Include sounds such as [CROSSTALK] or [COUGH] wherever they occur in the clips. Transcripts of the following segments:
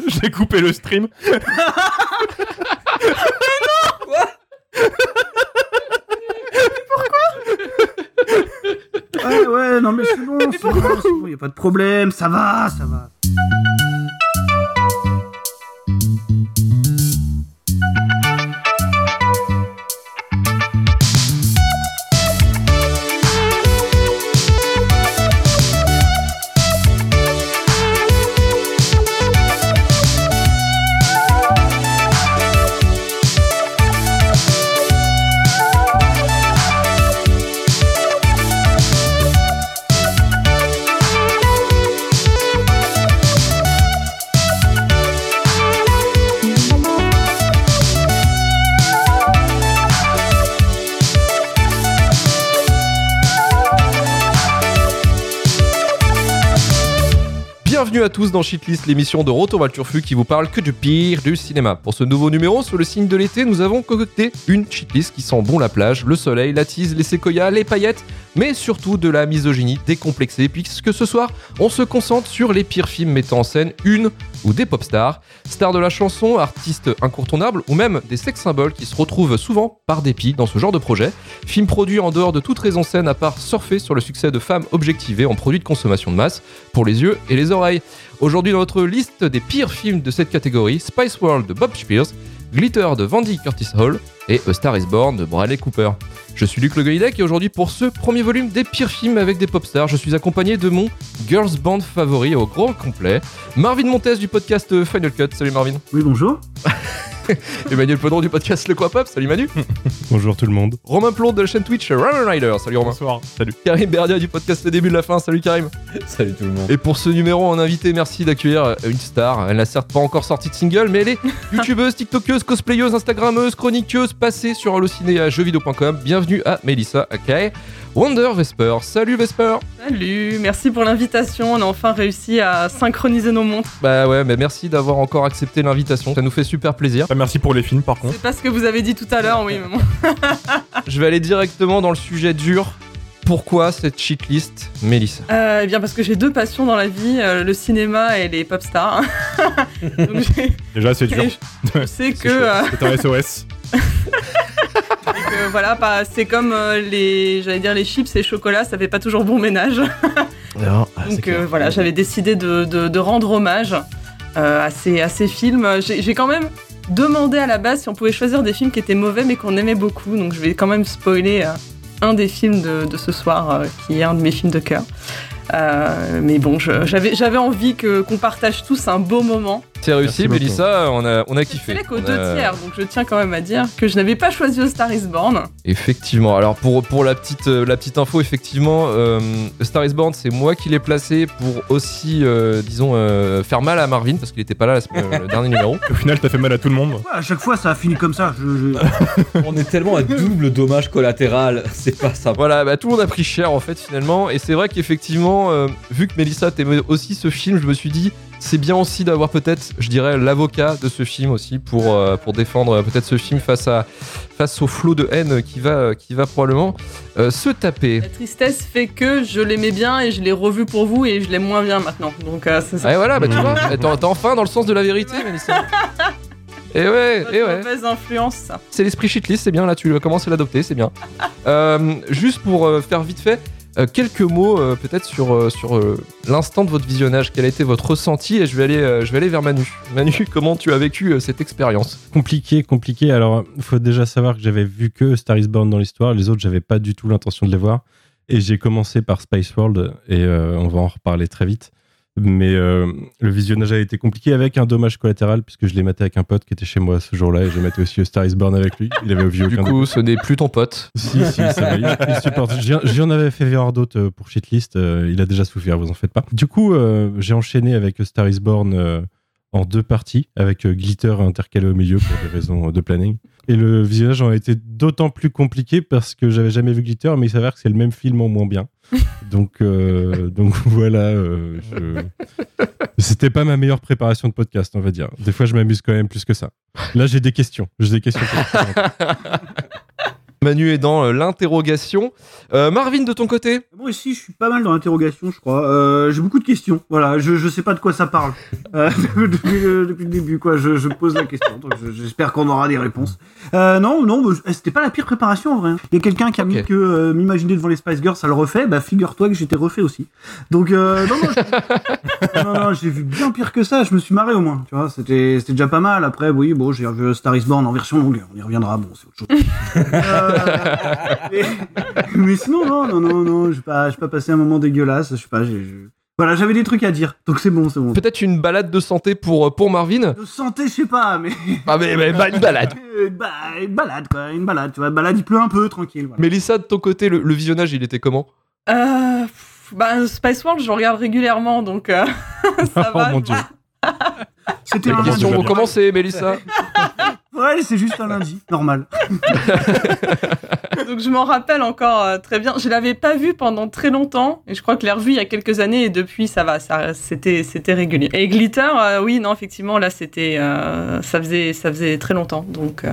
[LAUGHS] J'ai coupé le stream. [LAUGHS] Ouais, ouais, non mais c'est bon, c'est bon, c'est bon, y a pas de problème, ça va, ça va. À tous dans Shitlist, l'émission de Roto Turfu qui vous parle que du pire du cinéma. Pour ce nouveau numéro, sous le signe de l'été, nous avons concocté une shitlist qui sent bon la plage, le soleil, la tise, les séquoias, les paillettes, mais surtout de la misogynie décomplexée, puisque ce soir, on se concentre sur les pires films mettant en scène une ou des pop stars, stars de la chanson, artistes incontournables ou même des sex symboles qui se retrouvent souvent par dépit dans ce genre de projet. Films produits en dehors de toute raison saine à part surfer sur le succès de femmes objectivées en produits de consommation de masse pour les yeux et les oreilles. Aujourd'hui dans notre liste des pires films de cette catégorie, Spice World de Bob Spears, Glitter de Vandy Curtis Hall et A Star is Born de Bradley Cooper. Je suis Luc Le Goïdec et aujourd'hui pour ce premier volume des pires films avec des pop stars, je suis accompagné de mon girls band favori au grand complet, Marvin Montes du podcast Final Cut. Salut Marvin. Oui, bonjour. [LAUGHS] Emmanuel Podron du podcast Le Quoi Pop. Salut Manu. [LAUGHS] Bonjour tout le monde. Romain Plon de la chaîne Twitch Runner Rider. Salut Romain. Bonsoir. Salut. Karim Berdia du podcast Le Début de la Fin. Salut Karim. [LAUGHS] Salut tout le monde. Et pour ce numéro en invité, merci d'accueillir une star. Elle n'a certes pas encore sorti de single, mais elle est youtubeuse, tiktokeuse, cosplayeuse, instagrammeuse, chroniqueuse, passée sur Allociné à jeuxvideo.com. Bienvenue à Melissa Akay. Wonder Vesper. Salut Vesper. Salut, merci pour l'invitation. On a enfin réussi à synchroniser nos montres. Bah ouais, mais merci d'avoir encore accepté l'invitation. Ça nous fait super plaisir. Ah, merci pour les films par contre. C'est pas ce que vous avez dit tout à l'heure, oui, mais bon. [LAUGHS] Je vais aller directement dans le sujet dur. Pourquoi cette shitlist, Mélissa? Euh, eh bien, parce que j'ai deux passions dans la vie, euh, le cinéma et les pop stars. [LAUGHS] [LAUGHS] Déjà c'est dur. je sais que, euh, C'est un SOS. [LAUGHS] que, voilà, pas- c'est comme euh, les, j'allais dire les chips et chocolats, ça fait pas toujours bon ménage. [LAUGHS] Ah, Donc euh, voilà, j'avais décidé de, de- de rendre hommage euh, à, ces, à ces films. J'ai quand même demandé à la base si on pouvait choisir des films qui étaient mauvais mais qu'on aimait beaucoup. Donc je vais quand même spoiler un des films de, de ce soir, qui est un de mes films de cœur. Mais bon, j'avais j'avais envie que qu'on partage tous un beau moment. C'est réussi. Mélissa. On a, on a C'est kiffé. fait qu'aux deux a- tiers, donc je tiens quand même à dire que je n'avais pas choisi A Star Is Born. Effectivement. Alors pour, pour la, petite, euh, la petite info, effectivement, euh, Star is Born, c'est moi qui l'ai placé pour aussi, euh, disons, euh, faire mal à Marvin parce qu'il était pas là la semaine- le dernier numéro. [LAUGHS] Au final t'as fait mal à tout le monde. Ouais, à chaque fois, ça a fini comme ça. Je, je- [LAUGHS] On est tellement à double dommage collatéral, [LAUGHS] c'est pas ça. Voilà, bah, tout le monde a pris cher en fait finalement. Et c'est vrai qu'effectivement, euh, vu que Mélissa t'aimait aussi ce film, je me suis dit, c'est bien aussi d'avoir peut-être, je dirais, l'avocat de ce film aussi pour, euh, pour défendre peut-être ce film face, à, face au flot de haine qui va, qui va probablement euh, se taper. La tristesse fait que je l'aimais bien et je l'ai revu pour vous et je l'aime moins bien maintenant. Donc euh, c'est ça. Ah, et voilà, bah tu vois, [LAUGHS] t'es t'es enfin dans le sens de la vérité, Mélissa. [LAUGHS] Et ouais, Pas et de ouais. mauvaise influence, ça. C'est l'esprit shitlist, c'est bien, là tu commences à l'adopter, c'est bien. Euh, juste pour euh, faire vite fait, euh, quelques mots euh, peut-être sur, euh, l'instant de votre visionnage, quel a été votre ressenti et je vais aller, vers Manu. Manu, [LAUGHS] comment tu as vécu cette expérience? Compliqué, compliqué. Alors, il faut déjà savoir que j'avais vu que Star is Born dans l'histoire. Les autres, j'avais pas du tout l'intention de les voir. Et j'ai commencé par Space World, et on va en reparler très vite. Mais euh, le visionnage a été compliqué avec un dommage collatéral, puisque je l'ai maté avec un pote qui était chez moi ce jour-là, et j'ai maté aussi Star is Born avec lui. Il avait vu Du aucun coup, ce n'est plus ton pote. si, si, ça va. Il, supporte. J'y j'y en avais fait voir d'autres euh, pour Shitlist. euh, il a déjà souffert, vous en faites pas. Du coup, euh, j'ai enchaîné avec Star is Born en deux parties, avec euh, Glitter intercalé au milieu pour des raisons de planning. Et le visionnage en a été d'autant plus compliqué parce que j'avais jamais vu Glitter, mais il s'avère que c'est le même film en moins bien. [LAUGHS] Donc, euh, donc [LAUGHS] voilà. euh, je- C'était pas ma meilleure préparation de podcast, on va dire. Des fois, je m'amuse quand même plus que ça. Là, j'ai des questions. J'ai des questions. [LAUGHS] Manu est dans euh, l'interrogation. Euh, Marvin, de ton côté? Moi aussi, je suis pas mal dans l'interrogation, je crois. Euh, j'ai beaucoup de questions. Voilà, je, je sais pas de quoi ça parle. Euh, [LAUGHS] depuis, le, depuis le début, quoi. Je, je pose la question. J'espère qu'on aura des réponses. Euh, non, non, je- c'était pas la pire préparation en vrai. Il y a quelqu'un qui a mis Ok. que euh, m'imaginer devant les Spice Girls, ça le refait. Bah figure-toi que j'étais refait aussi. Donc euh, non, non, [LAUGHS] non, non, j'ai vu bien pire que ça. Je me suis marré au moins. Tu vois, c'était, c'était déjà pas mal. Après, oui, bon, j'ai revu Star is Born en version longue. On y reviendra. Bon, c'est autre chose. [LAUGHS] Euh, [LAUGHS] mais, mais sinon, non, non, non, non, j'ai pas, j'ai pas passé un moment dégueulasse. Je sais pas, j'ai, je- voilà, j'avais des trucs à dire, donc c'est bon, c'est bon. Peut-être une balade de santé pour, euh, pour Marvin? De santé, je sais pas, mais [LAUGHS] Ah, mais, mais bah, une balade une, ba- une balade, quoi, une balade, tu vois, balade, il pleut un peu, tranquille. Voilà. Mélissa, de ton côté, le, le visionnage, il était comment? Euh, bah, Spice World, je regarde régulièrement, donc euh, [LAUGHS] ça Oh va. mon dieu. C'était un lundi. vont commencer, Mélissa? Ouais, c'est juste un lundi, normal. [LAUGHS] Donc je m'en rappelle encore euh, très bien. Je l'avais pas vu pendant très longtemps et je crois que je l'ai revu il y a quelques années et depuis ça va, ça c'était c'était régulier. Et Glitter, euh, oui non effectivement là c'était euh, ça faisait ça faisait très longtemps donc euh,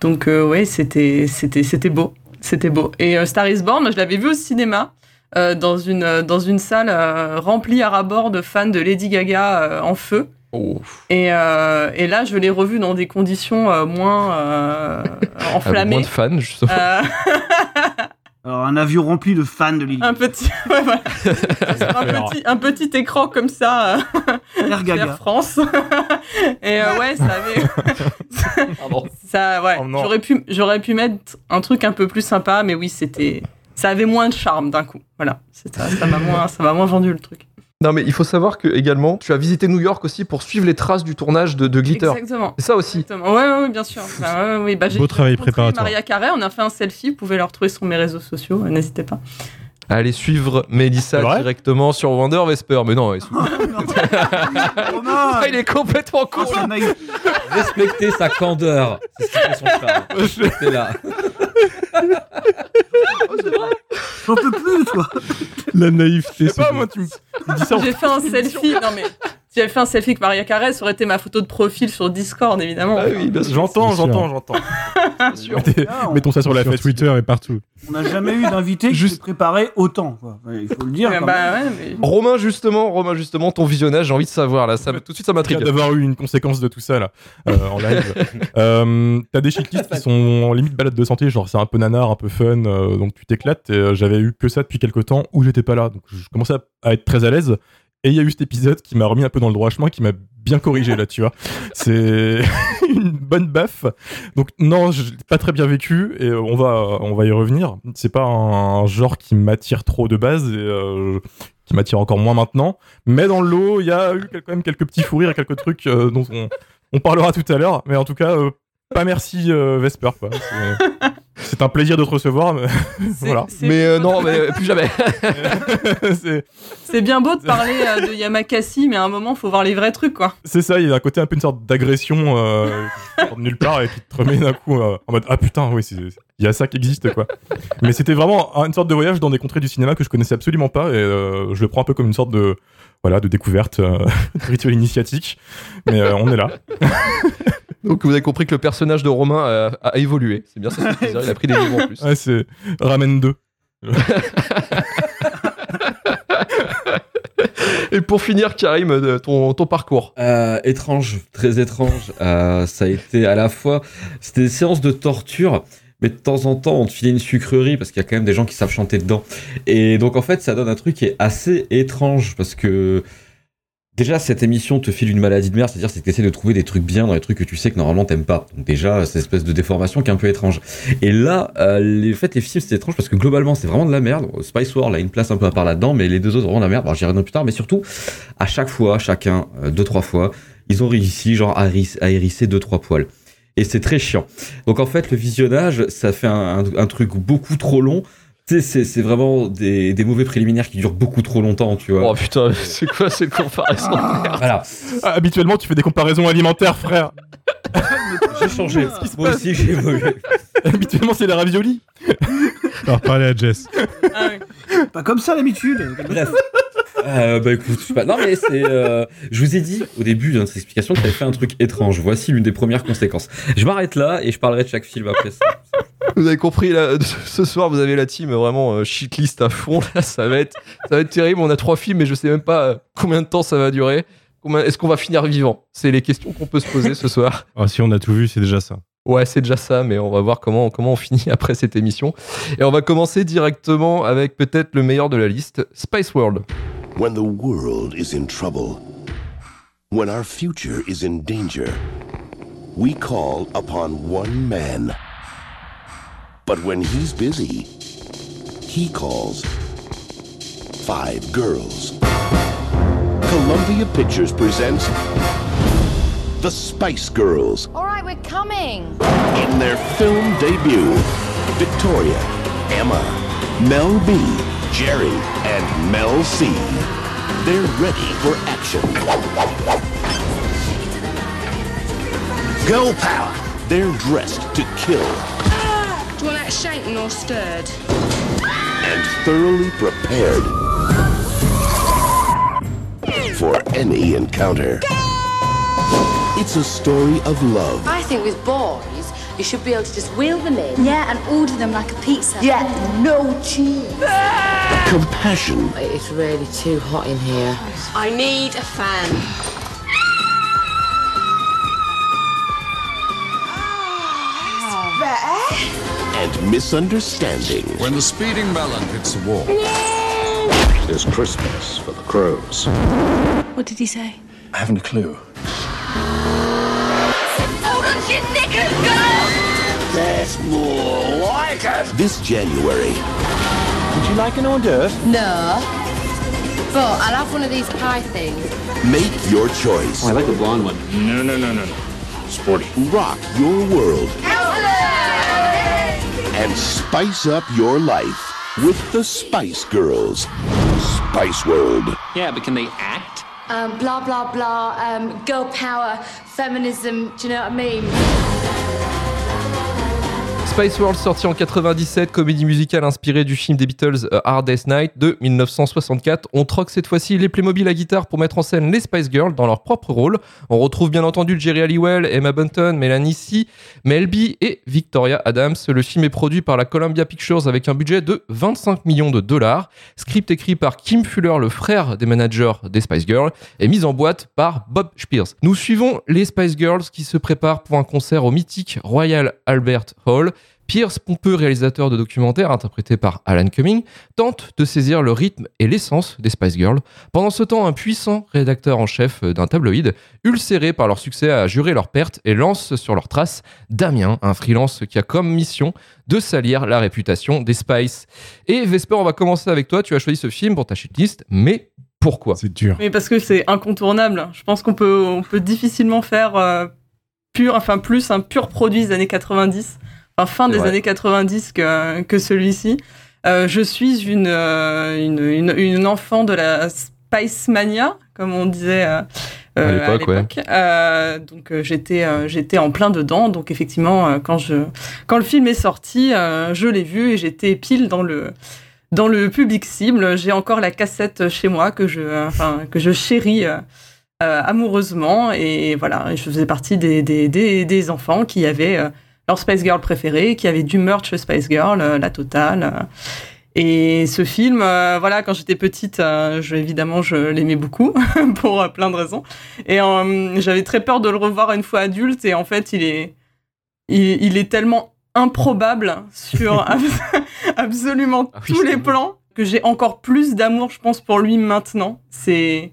donc euh, ouais c'était c'était c'était beau c'était beau. Et euh, Star is Born, je l'avais vu au cinéma. euh, dans une euh, dans une salle euh, remplie à ras-bord de fans de Lady Gaga euh, en feu. Et, euh, et là je l'ai revu dans des conditions euh, moins euh, [LAUGHS] Ah, moins enflammées de fans, justement. Euh, [LAUGHS] Alors, un avion rempli de fans de Lily. un petit, [LAUGHS] ouais, voilà. un petit, un petit écran comme ça, Air. France. Et euh, ouais, ça avait, Pardon. ça, ouais. Oh j'aurais pu, j'aurais pu mettre un truc un peu plus sympa, mais oui, c'était, ça avait moins de charme d'un coup. Voilà, ça m'a moins, ça m'a moins vendu le truc. Non, mais il faut savoir que également, tu as visité New York aussi pour suivre les traces du tournage de, de Glitter. Exactement. C'est ça aussi. Exactement. Ouais, ouais, ouais, bien sûr. [LAUGHS] Bah, ouais, ouais, bah, Beau travail préparatoire. Maria Carré, on a fait un selfie, vous pouvez le retrouver sur mes réseaux sociaux, euh, n'hésitez pas. Allez suivre Mélissa directement sur Wonder Vesper. Mais non, Ah, [LAUGHS] [LAUGHS] il est complètement con. Oh. Respectez sa candeur. C'est ce qui fait son charme. [LAUGHS] C'est là. J'en peux plus, toi. La naïveté, Je sais pas, c'est moi, tu me tu me dis ça en J'ai fait un selfie, non mais, si j'avais fait un selfie avec Maria Carré, ça aurait été ma photo de profil sur Discord, évidemment. Ah oui. J'entends, j'entends, [LAUGHS] j'entends. Mettons ça sur la fête. Twitter et partout. On n'a jamais eu d'invité qui s'est préparé autant, quoi. Il faut le dire. Quand bah même. ouais, mais... Romain, justement, Romain, justement, ton visionnage, j'ai envie de savoir là. Ça, tout de suite, ça Déjà m'intrigue. d'avoir eu une conséquence de tout ça là euh, en live. [LAUGHS] euh, T'as des checklists qui sont en limite balade de santé, genre c'est un peu nanar, un peu fun, euh, donc tu t'éclates. Euh, j'avais eu que ça depuis quelques temps où j'étais pas là, donc je commençais à être très à l'aise. Et il y a eu cet épisode qui m'a remis un peu dans le droit chemin, qui m'a bien corrigé là, tu vois. C'est [LAUGHS] une bonne baffe. Donc non, je l'ai pas très bien vécu et euh, on va on va y revenir. C'est pas un genre qui m'attire trop de base et euh, qui m'attire encore moins maintenant. Mais dans le lot, il y a eu quand même quelques petits fous rires et quelques trucs euh, dont on, parlera tout à l'heure. Mais en tout cas, pas merci Vesper. C'est- un plaisir de te recevoir. Mais [LAUGHS] voilà. Mais euh, non, mais plus jamais. [LAUGHS] c'est bien beau de parler euh, de Yamakasi, mais à un moment, faut voir les vrais trucs, quoi. c'est ça, il y a un côté un peu une sorte d'agression euh, [LAUGHS] nulle part et qui te remet d'un coup euh, en mode Ah putain, oui, il y a ça qui existe quoi. Mais c'était vraiment une sorte de voyage dans des contrées du cinéma que je connaissais absolument pas et euh, je le prends un peu comme une sorte de voilà de découverte, euh, de rituel initiatique. Mais euh, on est là. Donc vous avez compris que le personnage de Romain a, a évolué. C'est bien ça, c'est plaisir. Il a pris des livres en plus. Ouais, c'est Ramen 2. [LAUGHS] Et pour finir, Karim, euh, ton, ton parcours. Euh, étrange, très étrange. Euh, ça a été à la fois, c'était des séances de torture, mais de temps en temps, on te filait une sucrerie parce qu'il y a quand même des gens qui savent chanter dedans. Et donc en fait, ça donne un truc qui est assez étrange parce que déjà cette émission te file une maladie de merde, c'est-à-dire c'est que t'essaies de trouver des trucs bien dans les trucs que tu sais que normalement t'aimes pas. Donc déjà, cette espèce de déformation qui est un peu étrange. Et là, euh, les, en fait, les films c'est étrange parce que globalement c'est vraiment de la merde. Spice War a une place un peu à part là-dedans, mais les deux autres vraiment de la merde. Alors j'y reviendrai plus tard, mais surtout à chaque fois, chacun, euh, deux trois fois, ils ont réussi genre à, héris- à hérisser deux trois poils. Et c'est très chiant. Donc en fait, le visionnage, ça fait un truc beaucoup trop long. Tu sais, c'est- c'est vraiment des, des mauvais préliminaires qui durent beaucoup trop longtemps, tu vois. Oh putain, [LAUGHS] c'est quoi cette comparaison Voilà, Ah, habituellement, tu fais des comparaisons alimentaires, frère. [LAUGHS] j'ai changé. Moi aussi, j'ai évolué. [LAUGHS] habituellement, c'est les raviolis. Alors, parler à Jess. Ah oui. Pas comme ça d'habitude. Bref. Euh, bah écoute, je sais pas. Non mais c'est. euh, je vous ai dit au début de notre explication que t'avais fait un truc étrange. Voici l'une des premières conséquences. Je m'arrête là et je parlerai de chaque film après ça. Vous avez compris, là, [LAUGHS] ce soir, vous avez la team vraiment euh, shitlist à fond. Là, ça va être, ça va être terrible. On a trois films, mais je sais même pas euh, combien de temps ça va durer. Est-ce qu'on va finir vivant? C'est les questions qu'on peut se poser ce soir. [LAUGHS] Ah, si on a tout vu, c'est déjà ça. Ouais, c'est déjà ça, mais on va voir comment, comment on finit [LAUGHS] après cette émission. Et on va commencer directement avec peut-être le meilleur de la liste, Spice World. When the world is in trouble, when our future is in danger, we call upon one man. But when he's busy, he calls five girls. Columbia Pictures presents The Spice Girls All right, we're coming. in their film debut. Victoria, Emma, Mel B, Jerry, and Mel C. They're ready for action. Go power. They're dressed to kill ah, Do you want that shaken or stirred? and thoroughly prepared for any encounter. It's a story of love, I think with boys, you should be able to just wheel them in. Yeah, and order them like a pizza. Yeah, no cheese. compassion, It's really too hot in here. I need a fan. Ah, and misunderstanding. When the speeding melon hits the wall, it's Christmas for the crows. What did he say? I haven't a clue. Hold on to your knickers, girl! That's more like it. This January, Would you like an hors d'oeuvre? No. But I'll have one of these pie things. make your choice. I like the blonde one. No, no, no, no, no. Sporty. Rock your world and spice up your life with the Spice Girls. Spice World. Yeah, but can they act? Um, blah, blah, blah. Um, girl power, feminism. Do you know what I mean? Spice World sorti en 97, comédie musicale inspirée du film des Beatles A Hard Night de 1964. On troque cette fois-ci les Playmobil à guitare pour mettre en scène les Spice Girls dans leur propre rôle. On retrouve bien entendu Jerry Halliwell, Emma Bunton, Melanie C, Mel B et Victoria Adams. Le film est produit par la Columbia Pictures avec un budget de 25 millions de dollars. Script écrit par Kim Fuller, le frère des managers des Spice Girls, et mise en boîte par Bob Spears. Nous suivons les Spice Girls qui se préparent pour un concert au mythique Royal Albert Hall. Pierce Pompeux, réalisateur de documentaires interprété par Alan Cumming, tente de saisir le rythme et l'essence des Spice Girls. Pendant ce temps, un puissant rédacteur en chef d'un tabloïd, ulcéré par leur succès, a juré leur perte et lance sur leur trace Damien, un freelance qui a comme mission de salir la réputation des Spice. Et Vesper, on va commencer avec toi. Tu as choisi ce film pour ta shitlist, mais pourquoi? C'est dur. Mais parce que c'est incontournable. Je pense qu'on peut, on peut difficilement faire euh, pur, enfin plus un pur produit des années 90, enfin fin des années 90 que, que celui-ci. Euh, je suis une, euh, une, une, une enfant de la Spice Mania, comme on disait euh, À l'époque, ouais. Euh, donc j'étais j'étais en plein dedans. Donc effectivement, quand je quand le film est sorti, je l'ai vu et j'étais pile dans le dans le public cible. J'ai encore la cassette chez moi que je enfin que je chéris. amoureusement et voilà je faisais partie des, des, des, des enfants qui avaient euh, leur Spice Girl préféré, qui avaient du merch Spice Girl, euh, la totale. Et ce film, euh, voilà, quand j'étais petite, euh, je, évidemment, je l'aimais beaucoup [LAUGHS] pour euh, plein de raisons. Et j'avais très peur de le revoir une fois adulte. Et en fait, il est, il, il est tellement improbable sur [LAUGHS] abs- absolument Ah oui, tous les plans que j'ai encore plus d'amour, je pense, pour lui maintenant. C'est,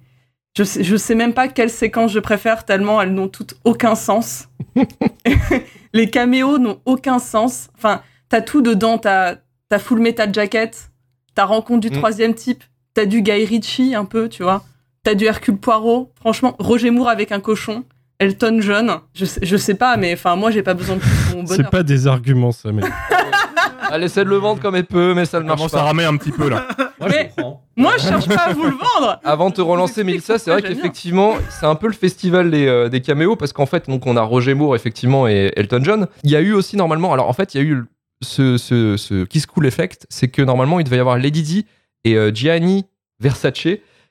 je sais, je sais même pas quelle séquence je préfère tellement elles n'ont toutes aucun sens. [LAUGHS] les caméos n'ont aucun sens. Enfin, t'as tout dedans. T'as, t'as Full Metal Jacket, t'as Rencontre du Mm. troisième type, t'as du Guy Ritchie un peu, tu vois. T'as du Hercule Poirot. Franchement, Roger Moore avec un cochon. Elton John. Je sais, je sais pas, mais enfin, moi, j'ai pas besoin de plus pour mon C'est bonheur. pas des arguments, ça, mais. [LAUGHS] Elle essaie de le vendre comme elle peut, mais ça ne marche pas. ramer un petit peu là. [LAUGHS] Moi, Mais- je. Moi, je cherche pas à vous le vendre. Avant de te relancer, Mélissa, c'est vrai qu'effectivement, c'est un peu le festival des, euh, des caméos parce qu'en fait, donc on a Roger Moore effectivement et Elton John. Il y a eu aussi normalement, alors en fait, il y a eu ce, ce, ce Kiss Cool Effect, c'est que normalement il devait y avoir Lady Di et euh, Gianni Versace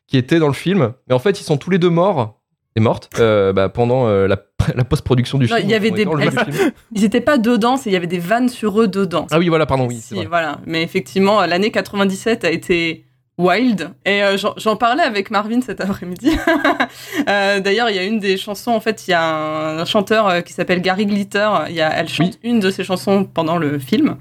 qui étaient dans le film, mais en fait ils sont tous les deux morts est morte euh, bah, pendant euh, la, [LAUGHS] la post-production du Non, film. il y avait des-. [LAUGHS] Ils étaient pas dedans, il y avait des vannes sur eux dedans. Ah oui, voilà, pardon, oui. Si, voilà. Mais effectivement, l'année 97 a été wild. Et euh, j'en- parlais avec Marvin cet après-midi. [LAUGHS] Euh, D'ailleurs, il y a une des chansons, en fait, il y a un, un chanteur euh, qui s'appelle Gary Glitter. Il y a, elle chante une de ses chansons pendant le film.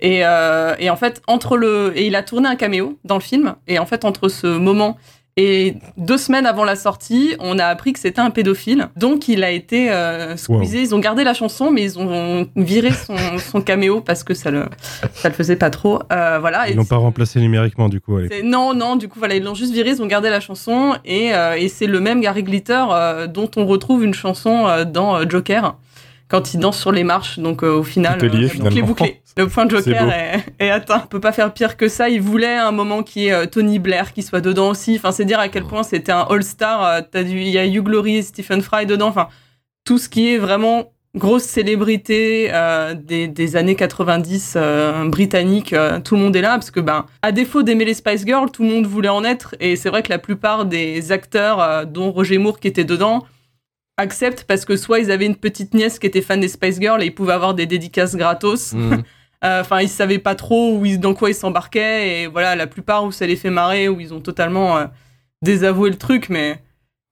Et, euh, et en fait, entre le. Et il a tourné un caméo dans le film. Et en fait, entre ce moment. Et deux semaines avant la sortie, on a appris que c'était un pédophile. Donc il a été euh, squeezé. Ils ont gardé la chanson, mais ils ont viré son, [LAUGHS] son caméo parce que ça le, ça le faisait pas trop. Euh, voilà. Ils l'ont pas remplacé numériquement, du coup. allez. Non, non, du coup, voilà, ils l'ont juste viré, ils ont gardé la chanson, et, euh, et c'est le même Gary Glitter euh, dont on retrouve une chanson dans Joker, quand il danse sur les marches, donc euh, au final, Tout est lié, euh, bouclé, finalement. bouclé. Le point de Joker est, est atteint. On peut pas faire pire que ça, il voulait un moment qui est euh, Tony Blair qui soit dedans aussi, enfin, c'est dire à quel point c'était un all-star, t'as du- il y a Hugh Laurie, Stephen Fry dedans, enfin, tout ce qui est vraiment grosse célébrité euh, des, des années 90 euh, britanniques, euh, tout le monde est là parce que ben à défaut d'aimer les Spice Girls, tout le monde voulait en être. Et c'est vrai que la plupart des acteurs dont Roger Moore qui était dedans acceptent parce que soit ils avaient une petite nièce qui était fan des Spice Girls et ils pouvaient avoir des dédicaces gratos. Mhm. [LAUGHS] Euh, Enfin, ils savaient pas trop où ils, dans quoi ils s'embarquaient et voilà, la plupart où ça les fait marrer, où ils ont totalement euh, désavoué le truc, mais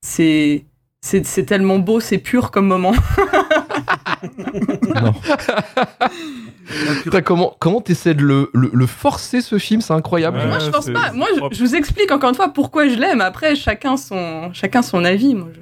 c'est c'est c'est tellement beau, c'est pur comme moment. [LAUGHS] Non. [LAUGHS] Putain, comment comment t'essaies de le, le, le forcer ce film? C'est incroyable. Ouais. moi, je pense c'est- pas. Moi, je, vous explique encore une fois pourquoi je l'aime. Après, chacun son chacun son avis. Moi, je,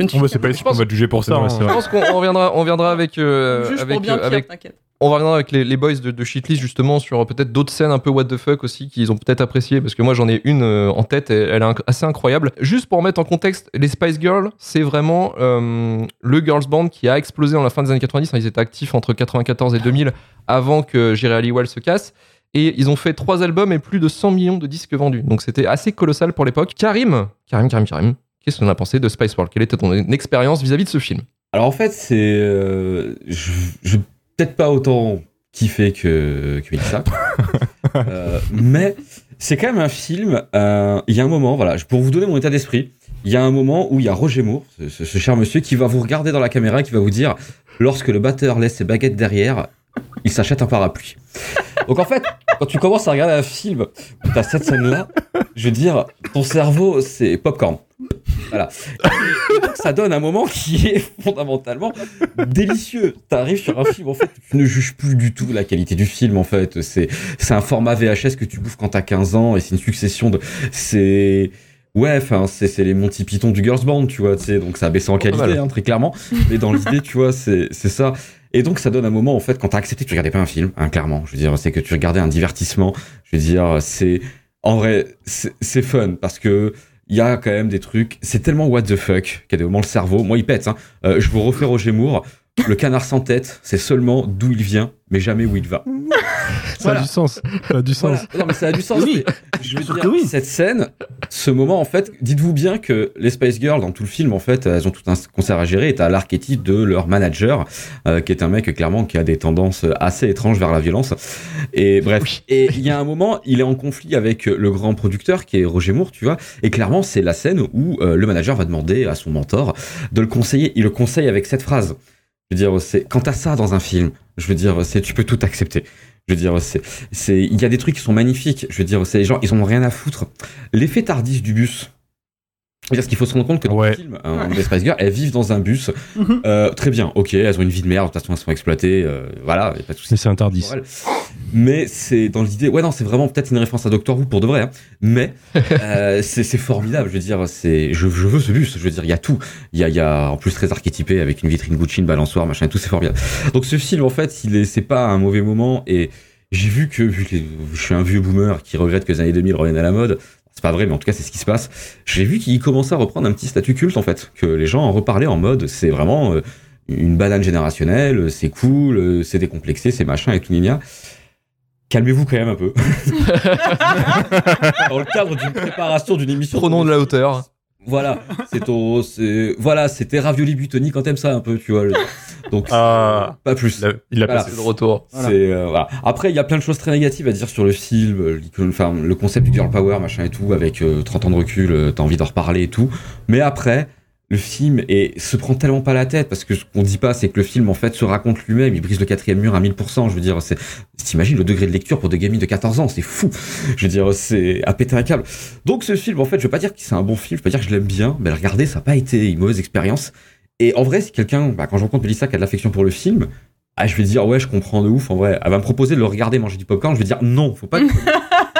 je ne suis Bon, bah, c'est pas ici qu'on va juger pour ça. Hein. Je pense qu'on on reviendra, on reviendra avec, euh, avec, euh, pire, avec t'inquiète. on reviendra avec les, les boys de, de Shitlist justement sur euh, peut-être d'autres scènes un peu what the fuck aussi qu'ils ont peut-être apprécié parce que moi j'en ai une euh, en tête et elle est inc- assez incroyable. Juste pour mettre en contexte, les Spice Girls, c'est vraiment euh, le girls band qui a explosé dans la fin des années 90. hein, ils étaient actifs entre 94 et 2000 avant que Jerry Halliwell se casse. Et ils ont fait trois albums et plus de 100 millions de disques vendus. Donc c'était assez colossal pour l'époque. Karim, Karim, Karim, Karim, qu'est-ce qu'on a pensé de Spice World? Quelle était ton expérience vis-à-vis de ce film? Alors en fait, c'est. euh, je, je peut-être pas autant kiffé que, que Mélissa. [LAUGHS] Euh, mais c'est quand même un film. euh, Il y a un moment, voilà, pour vous donner mon état d'esprit, il y a un moment où il y a Roger Moore, ce, ce- ce cher monsieur, qui va vous regarder dans la caméra, qui va vous dire lorsque le batteur laisse ses baguettes derrière, il s'achète un parapluie. Donc en fait, quand tu commences à regarder un film où t'as cette scène-là, je veux dire, ton cerveau, c'est popcorn. Voilà. Et donc, ça donne un moment qui est fondamentalement délicieux. T'arrives sur un film, en fait, tu ne juges plus du tout la qualité du film, en fait. C'est, c'est un format VHS que tu bouffes quand t'as 15 ans et c'est une succession de, c'est, ouais, enfin, c'est, c'est les Monty Python du Girls Band, tu vois, tu sais, donc ça a baissé en qualité, hein, très clairement. Mais dans l'idée, tu vois, c'est, c'est ça. Et donc, ça donne un moment, en fait, quand t'as accepté que tu regardais pas un film, hein, clairement. Je veux dire, c'est que tu regardais un divertissement. Je veux dire, c'est, en vrai, c'est c'est fun parce que il y a quand même des trucs. C'est tellement what the fuck qu'il y a des moments le cerveau. Moi, il pète. Hein. Euh, je vous refais Roger Moore. Le canard sans tête, c'est seulement d'où il vient, mais jamais où il va. Ça Voilà. a du sens. Ça a du sens. Voilà. Non, mais ça a du sens. Oui. Je veux dire, oui. cette scène, ce moment, en fait, dites-vous bien que les Spice Girls, dans tout le film, en fait, elles ont tout un concert à gérer. Et t'as l'archétype de leur manager, euh, qui est un mec, clairement, qui a des tendances assez étranges vers la violence. Et bref. Et il y a un moment, il est en conflit avec le grand producteur, qui est Roger Moore, tu vois. Et clairement, c'est la scène où euh, le manager va demander à son mentor de le conseiller. Il le conseille avec cette phrase. Je veux dire, c'est quand t'as ça dans un film, je veux dire, c'est tu peux tout accepter. Je veux dire, c'est, c'est, il y a des trucs qui sont magnifiques. Je veux dire, c'est les gens, ils ont rien à foutre. L'effet tardif du bus. Je veux dire, ce qu'il faut se rendre compte que dans Ouais. le film, hein, les Spice Girls, elles vivent dans un bus. Mhm. Euh, très bien, ok, elles ont une vie de merde, de toute façon, elles sont exploitées. euh, voilà, y a pas de souci. Mais c'est elles. Mais c'est dans l'idée, ouais, non, c'est vraiment peut-être une référence à Doctor Who pour de vrai, hein. mais [LAUGHS] euh, c'est c'est formidable. Je veux dire, c'est, je, je veux ce bus. Je veux dire, il y a tout. Il y a, il y a en plus très archétypé avec une vitrine Gucci, une balançoire, machin, et tout, c'est formidable. Donc ce film, en fait, il est, c'est pas un mauvais moment et j'ai vu que, vu que je suis un vieux boomer qui regrette que les années 2000 reviennent à la mode. C'est pas vrai, mais en tout cas, c'est ce qui se passe. J'ai vu qu'il commençait à reprendre un petit statut culte, en fait, que les gens en reparlaient en mode, c'est vraiment euh, une banane générationnelle, c'est cool, euh, c'est décomplexé, c'est machin et tout, gna. Calmez-vous quand même un peu. [LAUGHS] Dans le cadre d'une préparation d'une émission. Prenons de la hauteur. Voilà, c'est ton, c'est, voilà, c'était ravioli butoni quand t'aimes ça un peu, tu vois. le- Donc, Ah. pas plus. Il a- il a Voilà. passé. De retour. Voilà. Euh, voilà. Après, il y a plein de choses très négatives à dire sur le film, euh, enfin, le concept du girl power, machin et tout, avec euh, 30 ans de recul, euh, t'as envie d'en reparler et tout. Mais après, le film et se prend tellement pas la tête parce que ce qu'on dit pas, c'est que le film en fait se raconte lui-même, il brise le quatrième mur à 1000%. Je veux dire, c'est, t'imagines le degré de lecture pour des gamines de 14 ans, c'est fou. Je veux dire, c'est à péter un câble. Donc ce film, en fait, je veux pas dire que c'est un bon film, je veux pas dire que je l'aime bien, mais regardez, ça a pas été une mauvaise expérience. Et en vrai, si quelqu'un, bah, quand je rencontre Melissa qui a de l'affection pour le film, ah, je vais dire ouais, je comprends de ouf. En vrai, elle va me proposer de le regarder manger du popcorn, je vais dire non, faut pas.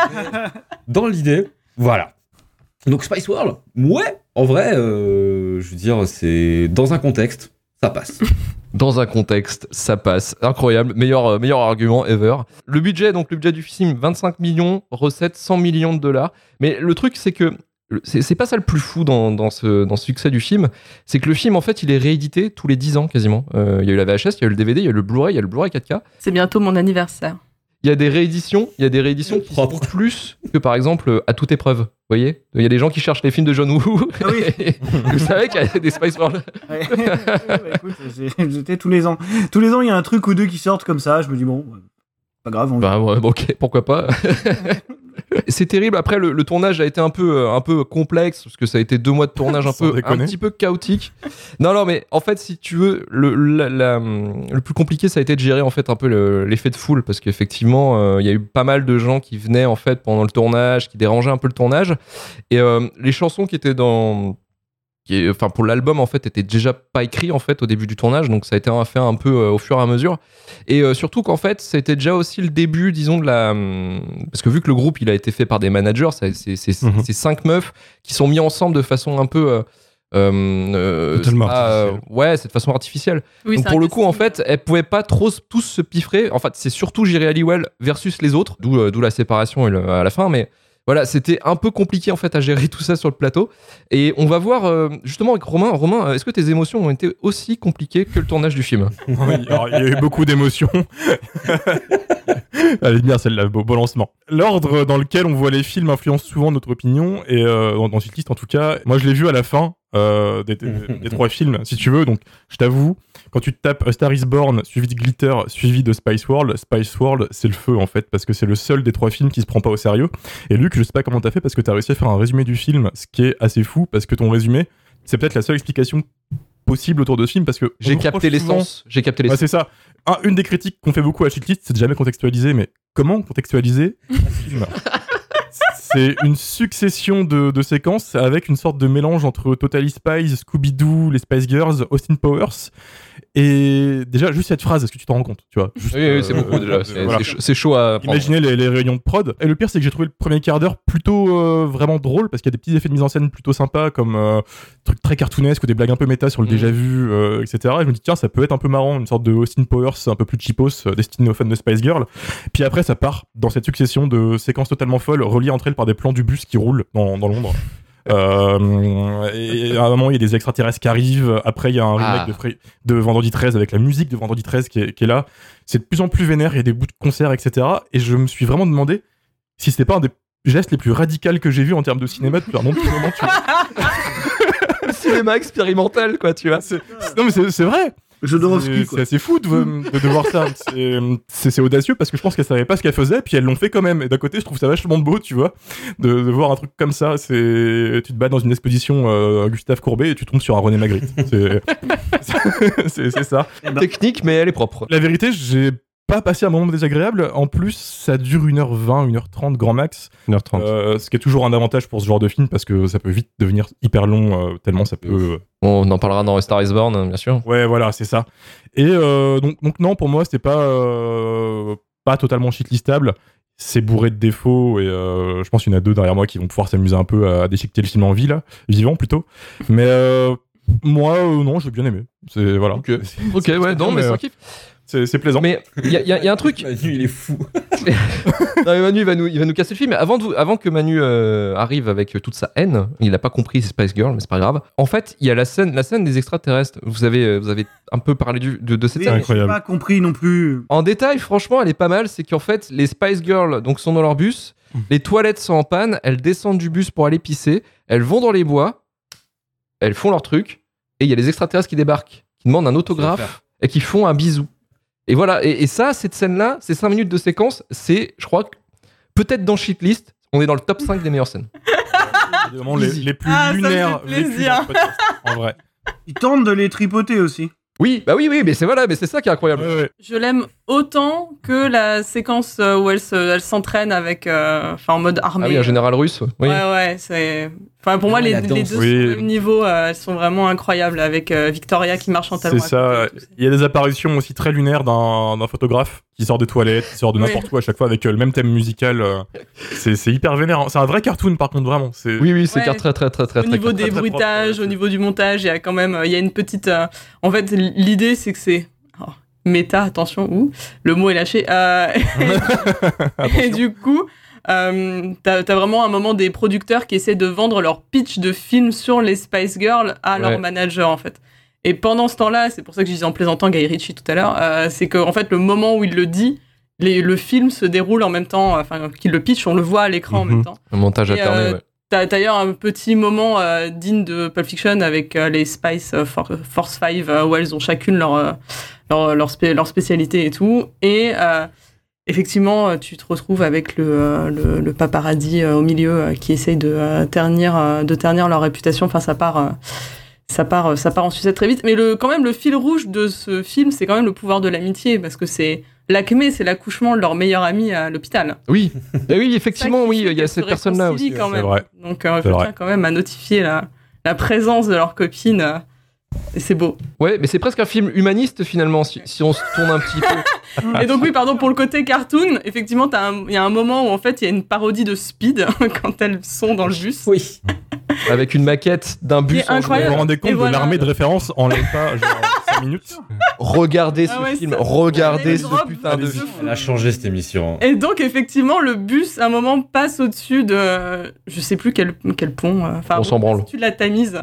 [LAUGHS] Dans l'idée, voilà. Donc Spice World, ouais, en vrai, euh, je veux dire, c'est dans un contexte, ça passe. [LAUGHS] Dans un contexte, ça passe. Incroyable. Meilleur, euh, meilleur argument ever. Le budget, donc le budget du film, 25 millions, recettes 100 millions de dollars. Mais le truc, c'est que le- c'est pas ça le plus fou dans, dans ce, dans ce succès du film. C'est que le film, en fait, il est réédité tous les 10 ans quasiment. Euh, Il y a eu la VHS, il y a eu le DVD, il y a eu le Blu-ray, il y a le Blu-ray 4K. C'est bientôt mon anniversaire. Il y a des rééditions, il y a des rééditions qui sont plus que par exemple à toute épreuve. Vous voyez Il y a des gens qui cherchent les films de John Woo. Ah oui. [LAUGHS] Vous savez qu'il y a des Spice World. Ouais. [LAUGHS] Bah, écoute, j'étais tous les ans. Tous les ans, il y a un truc ou deux qui sortent comme ça. Je me dis, bon, pas grave. on- Bah ouais, bon, ok, pourquoi pas. [LAUGHS] c'est terrible. Après, le, le tournage a été un peu, euh, un peu complexe parce que ça a été deux mois de tournage un peu, un petit peu chaotique. Non, non, mais en fait, si tu veux, le, la- la- le plus compliqué, ça a été de gérer en fait un peu le- l'effet de foule parce qu'effectivement, euh, il y a eu pas mal de gens qui venaient en fait pendant le tournage, qui dérangeaient un peu le tournage. Et euh, les chansons qui étaient dans qui est- enfin pour l'album en fait était déjà pas écrit en fait au début du tournage donc ça a été un fait un peu euh, au fur et à mesure et euh, surtout qu'en fait c'était déjà aussi le début disons de la hum, parce que vu que le groupe il a été fait par des managers c'est Mhm. cinq meufs qui sont mis ensemble de façon un peu euh, euh, euh, Totalement pas, euh, artificielle. ouais c'est de façon artificielle Oui, donc pour le coup, en fait, elles pouvaient pas trop tous se piffrer. En fait, c'est surtout Jerry Halliwell versus les autres, d'où euh, la séparation à la fin. Mais voilà, c'était un peu compliqué en fait à gérer [LAUGHS] tout ça sur le plateau. Et on va voir euh, justement avec Romain. Romain, euh, est-ce que tes émotions ont été aussi compliquées que le tournage du film? [LAUGHS] Oui, alors, il y a eu beaucoup d'émotions. [LAUGHS] Est bien celle-là, beau, beau lancement. L'ordre dans lequel on voit les films influence souvent notre opinion, et euh, dans, dans cette liste en tout cas, moi je l'ai vu à la fin euh, des, des- [LAUGHS] des trois films, si tu veux, donc je t'avoue, quand tu tapes A Star is Born, suivi de Glitter, suivi de Spice World, Spice World c'est le feu en fait, parce que c'est le seul des trois films qui se prend pas au sérieux. Et Luc, je sais pas comment t'as fait, parce que t'as réussi à faire un résumé du film, ce qui est assez fou, parce que ton résumé, c'est peut-être la seule explication possible autour de ce film, parce que J'ai capté l'essence. J'ai capté Ouais, l'essence. c'est ça. Un- une des critiques qu'on fait beaucoup à Shitlist, c'est de jamais contextualiser, mais comment contextualiser un film? [LAUGHS] C'est une succession de, séquences avec une sorte de mélange entre Totally Spies, Scooby-Doo, les Spice Girls, Austin Powers. Et déjà, juste cette phrase, est-ce que tu t'en rends compte tu vois? Juste, oui, oui, c'est euh, beaucoup déjà. euh, C'est voilà. chaud- à prendre. Imaginez les, les réunions de prod. Et le pire, c'est que j'ai trouvé le premier quart d'heure plutôt euh, vraiment drôle parce qu'il y a des petits effets de mise en scène plutôt sympas comme trucs très cartoonesques ou des blagues un peu méta sur le Mhm. déjà vu, etc. Et je me dis, tiens, ça peut être un peu marrant, une sorte de Austin Powers un peu plus cheapos destiné aux fans de Spice Girl. Puis après, ça part dans cette succession de séquences totalement folles reliées entre elles par des plans du bus qui roulent dans, dans Londres. Euh, et à un moment, il y a des extraterrestres qui arrivent. Après, il y a un remake Ah. de, Fri- de Vendredi 13 avec la musique de Vendredi 13 qui est, qui est là. C'est de plus en plus vénère. Il y a des bouts de concerts, etc. Et je me suis vraiment demandé si c'était pas un des gestes les plus radicaux que j'ai vu en termes de cinéma depuis un bon petit moment. Tu vois. [LAUGHS] cinéma expérimental, quoi, tu vois. C'est- non, mais c'est c'est vrai. Jodorowsky, C'est assez fou de, de, de voir ça. [LAUGHS] C'est- C'est c'est audacieux parce que je pense qu'elle savait pas ce qu'elle faisait, puis elles l'ont fait quand même. Et d'un côté, je trouve ça vachement beau, tu vois, de, de voir un truc comme ça. C'est tu te bats dans une exposition euh, Gustave Courbet et tu tombes sur un René Magritte. C'est [LAUGHS] c'est- c'est ça. Eh ben, Technique, mais elle est propre. La vérité, j'ai pas passé un moment désagréable. En plus, ça dure 1h20, 1h30 grand max. 1h30. Euh, ce qui est toujours un avantage pour ce genre de film parce que ça peut vite devenir hyper long, euh, tellement ça peut. On en parlera dans Star is Born, bien sûr. Ouais, voilà, c'est ça. Et euh, donc, donc, non, pour moi, c'était pas, euh, pas totalement shitlistable. C'est bourré de défauts et euh, je pense qu'il y en a deux derrière moi qui vont pouvoir s'amuser un peu à déchiqueter le film en vie, là, vivant plutôt. Mais euh, moi, euh, non, j'ai bien aimé. C'est voilà. Ok. [LAUGHS] C'est- Ok, c'est- ouais, non, mais c'est euh, un kiff. C'est plaisant. Mais il y, a- y a- y a un truc. [LAUGHS] Manu, il est fou. [LAUGHS] Non, mais Manu, il va nous, il va nous casser le film. Mais avant, de avant que Manu euh, arrive avec toute sa haine, il n'a pas compris Spice Girl, mais c'est pas grave. En fait, il y a la scène, la scène des extraterrestres. Vous avez, euh, vous avez un peu parlé du- de, de cette oui, scène. j'ai incroyable. pas compris non plus. En détail, franchement, elle est pas mal. C'est qu'en fait, les Spice Girls donc, sont dans leur bus. Les toilettes sont en panne. Elles descendent du bus pour aller pisser. Elles vont dans les bois. Elles font leur truc. Et il y a les extraterrestres qui débarquent, qui demandent un autographe et qui font un bisou. Et voilà. Et, et ça, cette scène-là, ces 5 minutes de séquence, c'est, je crois, que peut-être dans Shitlist, on est dans le top 5 des meilleures scènes. les, les plus Ah, ça me fait lunaires ce podcast, en vrai. Ils tentent de les tripoter aussi. Oui, bah oui, oui, mais c'est voilà, mais c'est ça qui est incroyable. Ouais, ouais. Je l'aime autant que la séquence euh, où elle se- elle s'entraîne avec, euh, enfin en mode armée. Ah oui, un général russe. Oui. Ouais, ouais, c'est. Enfin, pour moi, Ah, les, la les danse. deux Oui. sont au même niveau. euh, elles sont vraiment incroyables avec euh, Victoria qui marche en talons. C'est ça. Il y a des apparitions aussi très lunaires d'un d'un photographe qui sort des toilettes, qui sort de Oui. n'importe où à chaque fois avec euh, le même thème musical. euh, C'est hyper vénère. C'est un vrai cartoon par contre, vraiment. Oui, oui, c'est Ouais. très, très, très, très, Au très niveau clair. des très, très bruitages, propre, au niveau du montage, il y a quand même, euh, il y a une petite. euh, En fait, l'idée, c'est que c'est oh, méta. Attention, où le mot est lâché. euh, [LAUGHS] et du coup, euh, t'as as vraiment un moment des producteurs qui essaient de vendre leur pitch de film sur les Spice Girls à Ouais. leur manager, en fait. Et pendant ce temps-là, c'est pour ça que je disais en plaisantant Guy Ritchie tout à l'heure, euh, c'est qu'en en fait, le moment où il le dit, les- le film se déroule en même temps, enfin, qu'il le pitch, on le voit à l'écran en Mhm. même temps. Un montage Et, alterné, euh, ouais. T'as d'ailleurs un petit moment euh, digne de Pulp Fiction avec euh, les Spice For- Force 5 euh, où elles ont chacune leur, leur, leur, spé- leur spécialité et tout. Et effectivement, tu te retrouves avec le, le, le paparazzi au milieu qui essaye de, ternir, de ternir leur réputation. Enfin, ça part. Euh, ça part, euh, ça part en sucette très vite. Mais le, quand même, le fil rouge de ce film, c'est quand même le pouvoir de l'amitié, parce que c'est l'acmé, c'est l'accouchement de leur meilleur ami à l'hôpital. Oui, [LAUGHS] Eh oui, effectivement, oui, il y a cette personne-là aussi. quand c'est même. vrai. Donc, euh, je vrai. tiens quand même à notifier la, la présence de leur copine. Et c'est beau. Ouais, mais c'est presque un film humaniste finalement, si, si on se tourne un petit peu. Et donc, oui, pardon, pour le côté cartoon, effectivement, t'as un- il y a un moment où en fait il y a une parodie de Speed [LAUGHS] quand elles sont dans le bus. Oui. Avec une maquette d'un bus. En Vous incroyable. vous rendez compte Et de voilà. l'armée de référence en pas genre 5 minutes jouet. Regardez ce Ah ouais, film, regardez ce drop putain de de film. Elle a changé cette émission. Et donc, effectivement, le bus, à un moment, passe au-dessus de. Je sais plus quel, quel pont. euh, Enfin, On s'en branle. Au-dessus de la Tamise.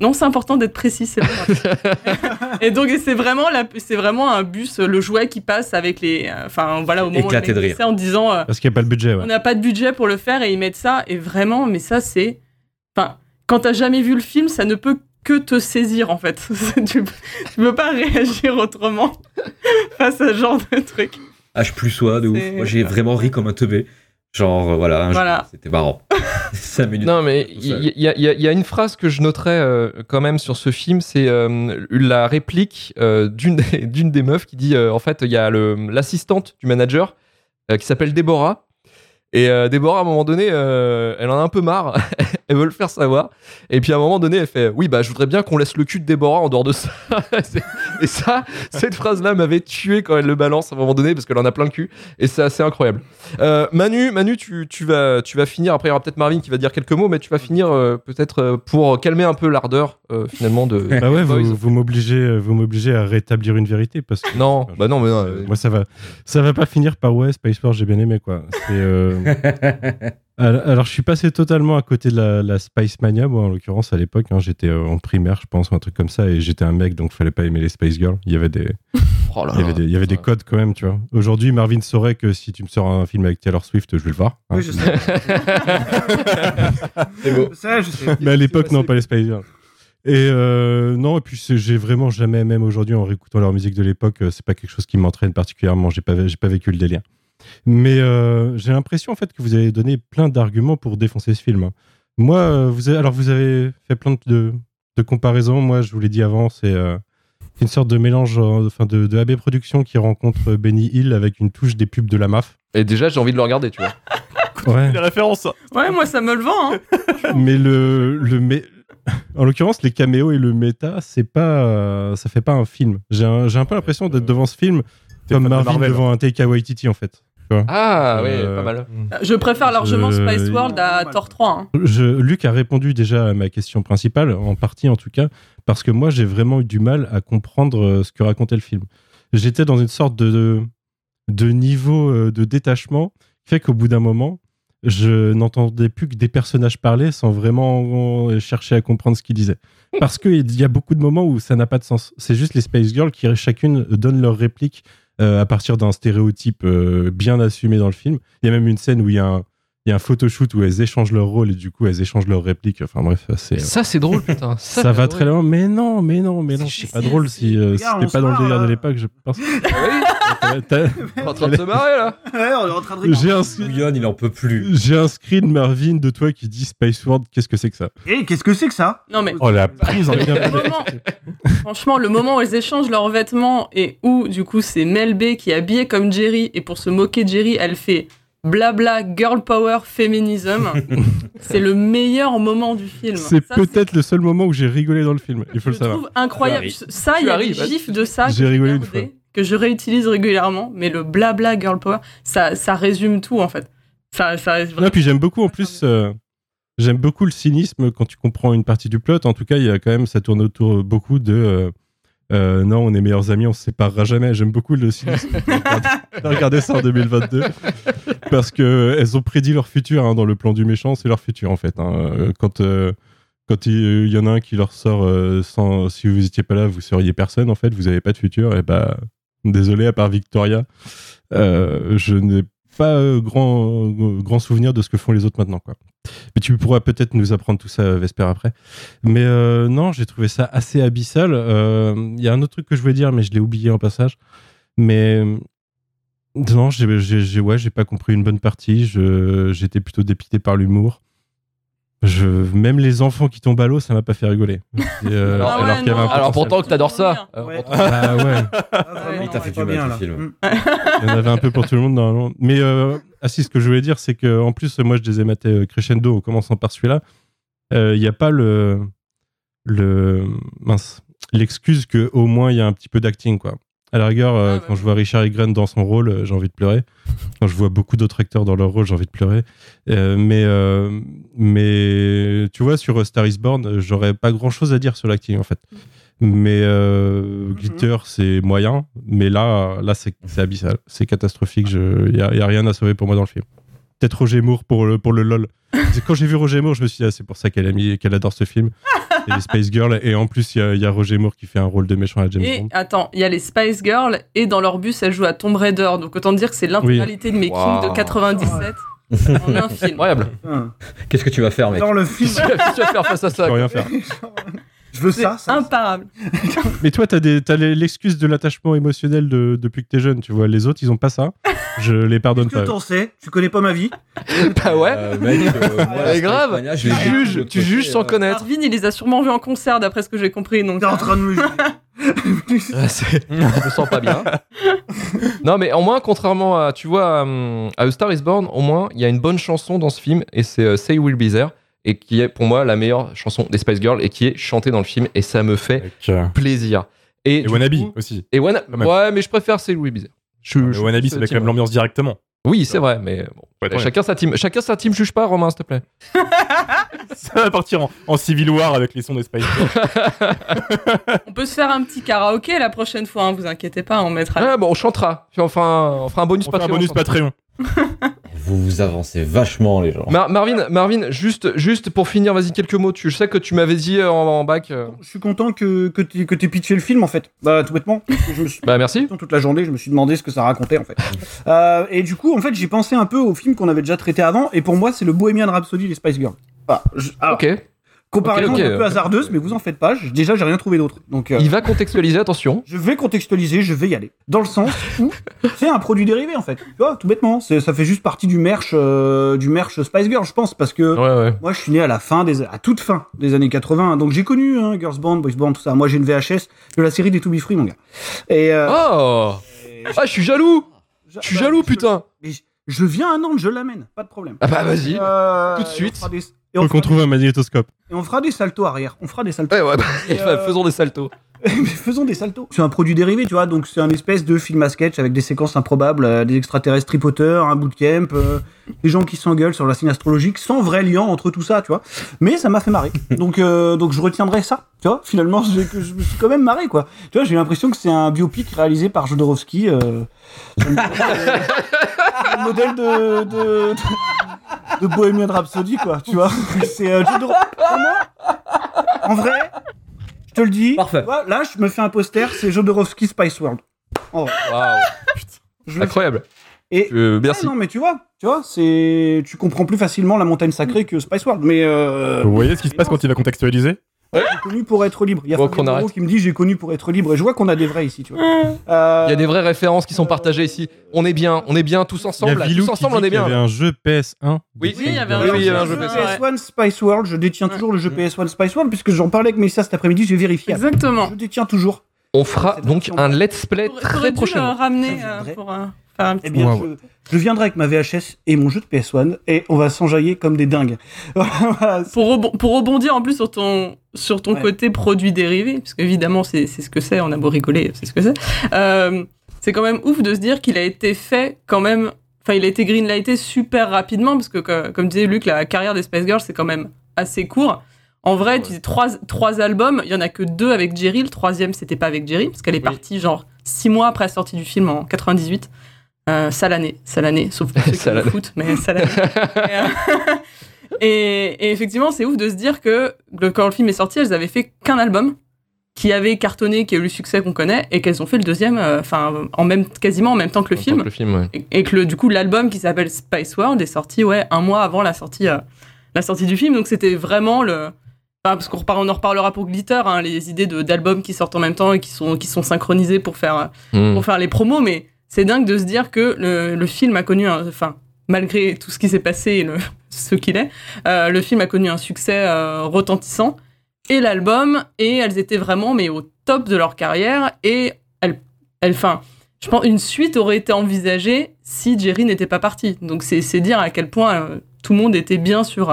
Non, c'est important d'être précis, c'est [LAUGHS] et donc, et c'est vraiment, la- c'est vraiment un bus, le jouet qui passe avec les. Enfin, voilà, au moment Éclaté où de rire. en disant. euh, Parce qu'il n'y a pas le budget, ouais. on n'a pas de budget pour le faire et ils mettent ça. Et vraiment, mais ça, c'est. Enfin, quand t'as jamais vu le film, ça ne peut que te saisir, en fait. [LAUGHS] tu, tu peux pas réagir autrement [LAUGHS] face à ce genre de truc. H plus soi, de ouf. Moi, j'ai vraiment ri comme un teubé. Genre, euh, voilà, un Voilà. jour, c'était marrant. [LAUGHS] 5 minutes. Non, mais il y, y a- y a- y a une phrase que je noterais euh, quand même sur ce film, c'est euh, la réplique euh, d'une des, des meufs qui dit euh, en fait, il y a l'assistante du manager euh, qui s'appelle Déborah. Et euh, Déborah, à un moment donné, euh, elle en a un peu marre. Elle veut le faire savoir. Et puis à un moment donné, elle fait Oui, bah, je voudrais bien qu'on laisse le cul de Déborah en dehors de ça. [LAUGHS] Et ça, cette phrase-là m'avait tué quand elle le balance à un moment donné parce qu'elle en a plein le cul. Et c'est assez incroyable. Euh, Manu, Manu tu, tu vas, tu vas finir. Après, il y aura peut-être Marvin qui va dire quelques mots, mais tu vas finir euh, peut-être euh, pour calmer un peu l'ardeur euh, finalement de. Bah ouais, vous, vous m'obligez, vous m'obligez à rétablir une vérité parce que Non, bah non, mais non, euh, moi ça va, ça va pas finir par ouais Space Force j'ai bien aimé quoi. C'est, euh, [LAUGHS] alors, je suis passé totalement à côté de la, la Spice Mania moi en l'occurrence à l'époque. hein, j'étais euh, en primaire je pense ou un truc comme ça et j'étais un mec donc fallait pas aimer les Spice Girls. Il y avait des, [LAUGHS] oh là il y avait des, il y avait des codes quand même tu vois. Aujourd'hui Marvin saurait que si tu me sors un film avec Taylor Swift je vais le voir. hein. Oui, je sais. [LAUGHS] C'est beau. Sais, je sais. [LAUGHS] Mais à l'époque, non, pas les Spice Girls. Et euh, non, et puis j'ai vraiment jamais, même aujourd'hui, en réécoutant leur musique de l'époque, euh, c'est pas quelque chose qui m'entraîne particulièrement. J'ai pas, j'ai pas vécu le délire. Mais euh, j'ai l'impression en fait que vous avez donné plein d'arguments pour défoncer ce film. hein. Moi, euh, vous avez, alors vous avez fait plein de, de comparaisons. Moi, je vous l'ai dit avant, c'est euh, une sorte de mélange, enfin de, de AB Productions qui rencontre Benny Hill avec une touche des pubs de la MAF. Et déjà, j'ai envie de le regarder, tu vois. [LAUGHS] Ouais. Les références. Ouais, moi, ça me le vend. hein. [LAUGHS] mais le, le mé- en l'occurrence les caméos et le méta c'est pas euh, ça fait pas un film j'ai un, j'ai un peu l'impression d'être devant ce film comme Marvin Marvel. devant un Taika Waititi en fait vois. Ah, ouais, Euh, pas mal. Je préfère largement Je- Spice World à Thor 3. hein. Je, Luc a répondu déjà à ma question principale en partie en tout cas parce que moi j'ai vraiment eu du mal à comprendre euh, ce que racontait le film j'étais dans une sorte de, de, de niveau euh, de détachement qui fait qu'au bout d'un moment je n'entendais plus que des personnages parler sans vraiment euh, chercher à comprendre ce qu'ils disaient. Parce qu'il y a beaucoup de moments où ça n'a pas de sens. C'est juste les Space Girls qui chacune donnent leur réplique euh, à partir d'un stéréotype euh, bien assumé dans le film. Il y a même une scène où il y a un, il y a un photoshoot où elles échangent leur rôle et du coup elles échangent leurs répliques. Enfin bref, c'est. Ça, c'est drôle, putain. Ça, Ça, va très loin, mais non, mais non, mais non, c'est pas drôle si euh, on pas dans le délire de là. l'époque, je pense. Ah oui, [LAUGHS] on est [LAUGHS] en train de se marrer, là. Ouais, on est en train de rigoler. J'ai un, Bouillon, il en peut plus. j'ai un screen Marvin de toi qui dit Space World, qu'est-ce que c'est que ça? Eh, qu'est-ce que c'est que ça? Non mais Oh la prise en moment, franchement, le moment où elles échangent leurs vêtements et où du coup c'est Mel B qui est habillée comme Jerry et pour se moquer de Jerry, elle fait blabla girl power féminisme. [LAUGHS] c'est le meilleur moment du film. C'est peut-être le seul moment où j'ai rigolé dans le film, il faut je le savoir. trouve incroyable. Ça, il y a des gifs de ça que J'ai rigolé une fois. que je réutilise régulièrement, mais le blabla girl power, ça, ça résume tout en fait. Ça, ça Non, puis j'aime beaucoup en plus. euh, J'aime beaucoup le cynisme quand tu comprends une partie du plot. En tout cas, il y a quand même, ça tourne autour beaucoup de. euh, euh, non, on est meilleurs amis, on se séparera jamais. J'aime beaucoup le cynisme. [LAUGHS] Regardez- ça en 2022. Parce que elles ont prédit leur futur hein, dans le plan du méchant, c'est leur futur en fait. hein. Euh, Quand, euh, quand il y en a un qui leur sort euh, sans, si vous étiez pas là, vous seriez personne en fait, vous avez pas de futur. Et bah, désolé, à part Victoria, euh, je n'ai pas euh, grand, euh, grand souvenir de ce que font les autres maintenant. Quoi. Mais tu pourras peut-être nous apprendre tout ça, Vesper, après. Mais euh, non, j'ai trouvé ça assez abyssal. Euh, Il y a un autre truc que je voulais dire, mais je l'ai oublié en passage. Mais euh, non, j'ai, j'ai, j'ai- ouais, j'ai pas compris une bonne partie. Je, j'étais plutôt dépité par l'humour. Je, même les enfants qui tombent à l'eau, ça m'a pas fait rigoler. [LAUGHS] Et, euh, Alors- Ah ouais, alors qu'il y avait un non. Alors potentiel. pourtant que t'adores ça. euh, Ouais. pourtant- Bah ouais. Ah, Il t'a fait du bien, là. film. Mm. Il y en avait un peu pour tout le monde normalement. Mais euh, ah si, ce que je voulais dire, c'est que en plus, moi, je les ai matés euh, crescendo en commençant par celui-là. Euh, Il n'y a pas le le mince l'excuse que au moins il y a un petit peu d'acting quoi. À la rigueur, euh, Ah, quand je vois Richard Egren dans son rôle, euh, j'ai envie de pleurer. Quand je vois beaucoup d'autres acteurs dans leur rôle, j'ai envie de pleurer. Euh, mais mais tu vois, sur Star Is Born, j'aurais pas grand-chose à dire sur l'acting en fait. Mais euh, Glitter, c'est moyen. Mais là, là c'est abyssal. C'est catastrophique. Il n'y a rien à sauver pour moi dans le film. Peut-être Roger Moore pour le, pour le LOL. C'est Quand j'ai vu Roger Moore, je me suis dit, ah, c'est pour ça qu'elle a mis- qu'elle adore ce film. Et les Space Girls. Et en plus, il y a, il y a Roger Moore qui fait un rôle de méchant à James Et Bond. attends, il y a les Spice Girls et dans leur bus, elles jouent à Tomb Raider. Donc autant dire que c'est l'intégralité de making Wow. de 97 en un film. Incroyable. Putain. Qu'est-ce que tu vas faire, mec Dans le film, Qu'est-ce que tu vas faire face à Je ça peux rien faire. [LAUGHS] je veux ça. ça. imparable. Mais toi, t'as des- t'as les- l'excuse de l'attachement émotionnel de- depuis que t'es jeune. Tu vois, les autres, ils ont pas ça. Je les pardonne Qu'est-ce que pas. t'en sais? Tu connais pas ma vie [LAUGHS] Bah ouais. Euh, mec, euh, moi, [LAUGHS] C'est grave. Mania, je Tu juges, tu côté, juges sans euh, connaître. Marvin, il les a sûrement vus en concert d'après ce que j'ai compris. Donc T'es en train de me [LAUGHS] c'est- je me sens pas bien. non, mais au moins, contrairement à, tu vois, à, à A Star is Born, au moins, il y a une bonne chanson dans ce film et c'est euh, Say Will Be There et qui est pour moi la meilleure chanson des Spice Girls et qui est chantée dans le film et ça me fait plaisir. Et, et Wannabe coup- aussi. Et Wanna- ouais, mais je préfère Say Will Be There. Je, Mais je- Wannabe, quand team- même l'ambiance directement. Oui, c'est vrai, mais bon. Honnête. Chacun sa team. Chacun sa team. Juge pas, Romain, s'il te plaît. [LAUGHS] Ça va partir en, en Civil War avec les sons des Spice [LAUGHS] [LAUGHS] on peut se faire un petit karaoké la prochaine fois. Hein, vous inquiétez pas, on mettra. Ah, bon, on chantera. Puis on fera un, bonus On fait un Patreon. bonus Patreon. [LAUGHS] Vous vous avancez vachement, les gens. Mar- Marvin, Marvin, juste, juste pour finir, vas-y quelques mots. Tu, je sais que tu m'avais dit euh, en, en bac. euh, Je suis content que, que tu pitché le film en fait. Bah tout bêtement. Je me suis [LAUGHS] Bah merci. toute la journée, je me suis demandé ce que ça racontait en fait. [LAUGHS] Euh, et du coup, en fait, j'ai pensé un peu au film qu'on avait déjà traité avant, et pour moi, c'est le Bohemian Rhapsody des Spice Girls. Bah, je- alors, Ok. Comparaison un peu hasardeuse, mais vous en faites pas. déjà, j'ai rien trouvé d'autre. Donc, euh, Il va contextualiser, attention. je vais contextualiser, je vais y aller. Dans le sens où [LAUGHS] c'est un produit dérivé en fait. Tu vois, tout bêtement. Ça fait juste partie du merch, euh, du merch Spice Girls, je pense, parce que Ouais, ouais. moi, je suis né à la fin des, à toute fin des années 80, donc j'ai connu hein, Girls Band, Boys Band, tout ça. Moi, j'ai une VHS de la série des To Be Free, mon gars. Et, euh, Oh et- Ah, je suis jaloux je- suis bah, jaloux, je- putain je, je viens à Nantes, je l'amène, pas de problème. Ah bah vas-y. Tout de suite. Et on, Faut qu'on fera, trouve un magnétoscope. et on fera des saltos arrière. On fera des saltos. Ouais, ouais, bah, Et, [LAUGHS] euh, faisons des saltos. [LAUGHS] Mais faisons des saltos. C'est un produit dérivé, tu vois. Donc c'est un espèce de film à sketch avec des séquences improbables, euh, des extraterrestres tripoteurs, un bootcamp, euh, des gens qui s'engueulent sur la signe astrologique, sans vrai lien entre tout ça, tu vois. Mais ça m'a fait marrer. [LAUGHS] Donc euh, donc je retiendrai ça, tu vois. Finalement, je me suis quand même marré, quoi. Tu vois, j'ai l'impression que c'est un biopic réalisé par Jodorowsky. Euh, sur le modèle, le modèle de, de, de, de Bohemian Rhapsody, quoi. Tu vois. C'est euh, en vrai, je te le dis. Parfait. vois, là, je me fais un poster, c'est Jodorowsky Spice World. En vrai. Le fais. Incroyable. Et Euh, merci. Ouais, non, mais tu vois, tu vois, c'est, tu comprends plus facilement la montagne sacrée que Spice World. Mais euh, Vous voyez ce qui se passe quand il va contextualiser? J'ai connu pour être libre. Il y a Bon, arrête. qui me dit j'ai connu pour être libre. Et je vois qu'on a des vrais ici, tu vois. Euh, Il y a des vraies références qui sont partagées ici. On est bien, on est bien tous Il y ensemble. a. Tous ensemble, on est y bien. avait un jeu PS1. Oui, Oui, il y avait un Oui, jeu oui, il y avait un PS1, jeu ouais. PS1. PS1 Spice World, je détiens toujours le jeu PS1 Spice World puisque j'en parlais avec Mélissa cet après-midi, j'ai vérifié. Exactement. Je détiens toujours. On fera donc un let's play très prochainement. ramener euh, pour euh, faire un petit Eh bien, Wow. je, je viendrai avec ma VHS et mon jeu de PS1 et on va s'enjailler comme des dingues. [LAUGHS] Voilà, pour, rebon- pour rebondir en plus sur ton, sur ton Ouais. côté produit dérivé, parce qu'évidemment c'est c'est ce que c'est, on a beau rigoler, c'est ce que c'est. Euh, c'est quand même ouf de se dire qu'il a été fait quand même, enfin il a été greenlighté super rapidement, parce que co- comme disait Luc, la carrière des Spice Girls c'est quand même assez court. En vrai, tu dis trois, trois albums, il y en a que deux avec Jerry, le troisième c'était pas avec Jerry, parce qu'elle est Oui. partie genre six mois après la sortie du film en 98. Euh, année, sauf pour ceux qui Sale le foot, mais. [LAUGHS] Et, euh, et, effectivement, c'est ouf de se dire que le- quand le film est sorti, elles avaient fait qu'un album qui avait cartonné, qui a eu le succès qu'on connaît, et qu'elles ont fait le deuxième, euh, enfin, en même, quasiment en même temps que le En film. que Le film, ouais. Et, et que le, du coup, l'album qui s'appelle Spice World est sorti, ouais, un mois avant la sortie, euh, la sortie du film. Donc c'était vraiment le. Enfin, parce qu'on en reparlera pour Glitter, hein, les idées de- d'albums qui sortent en même temps et qui sont, qui sont synchronisés pour faire, Hmm. pour faire les promos, mais c'est dingue de se dire que le, le film a connu un. Enfin, malgré tout ce qui s'est passé et le, [LAUGHS] ce qu'il est, euh, le film a connu un succès euh, retentissant. Et l'album, et elles étaient vraiment mais au top de leur carrière. Et elles. elles enfin, je pense une suite aurait été envisagée si Jerry n'était pas parti. Donc c'est dire à quel point euh, tout le monde était bien sur,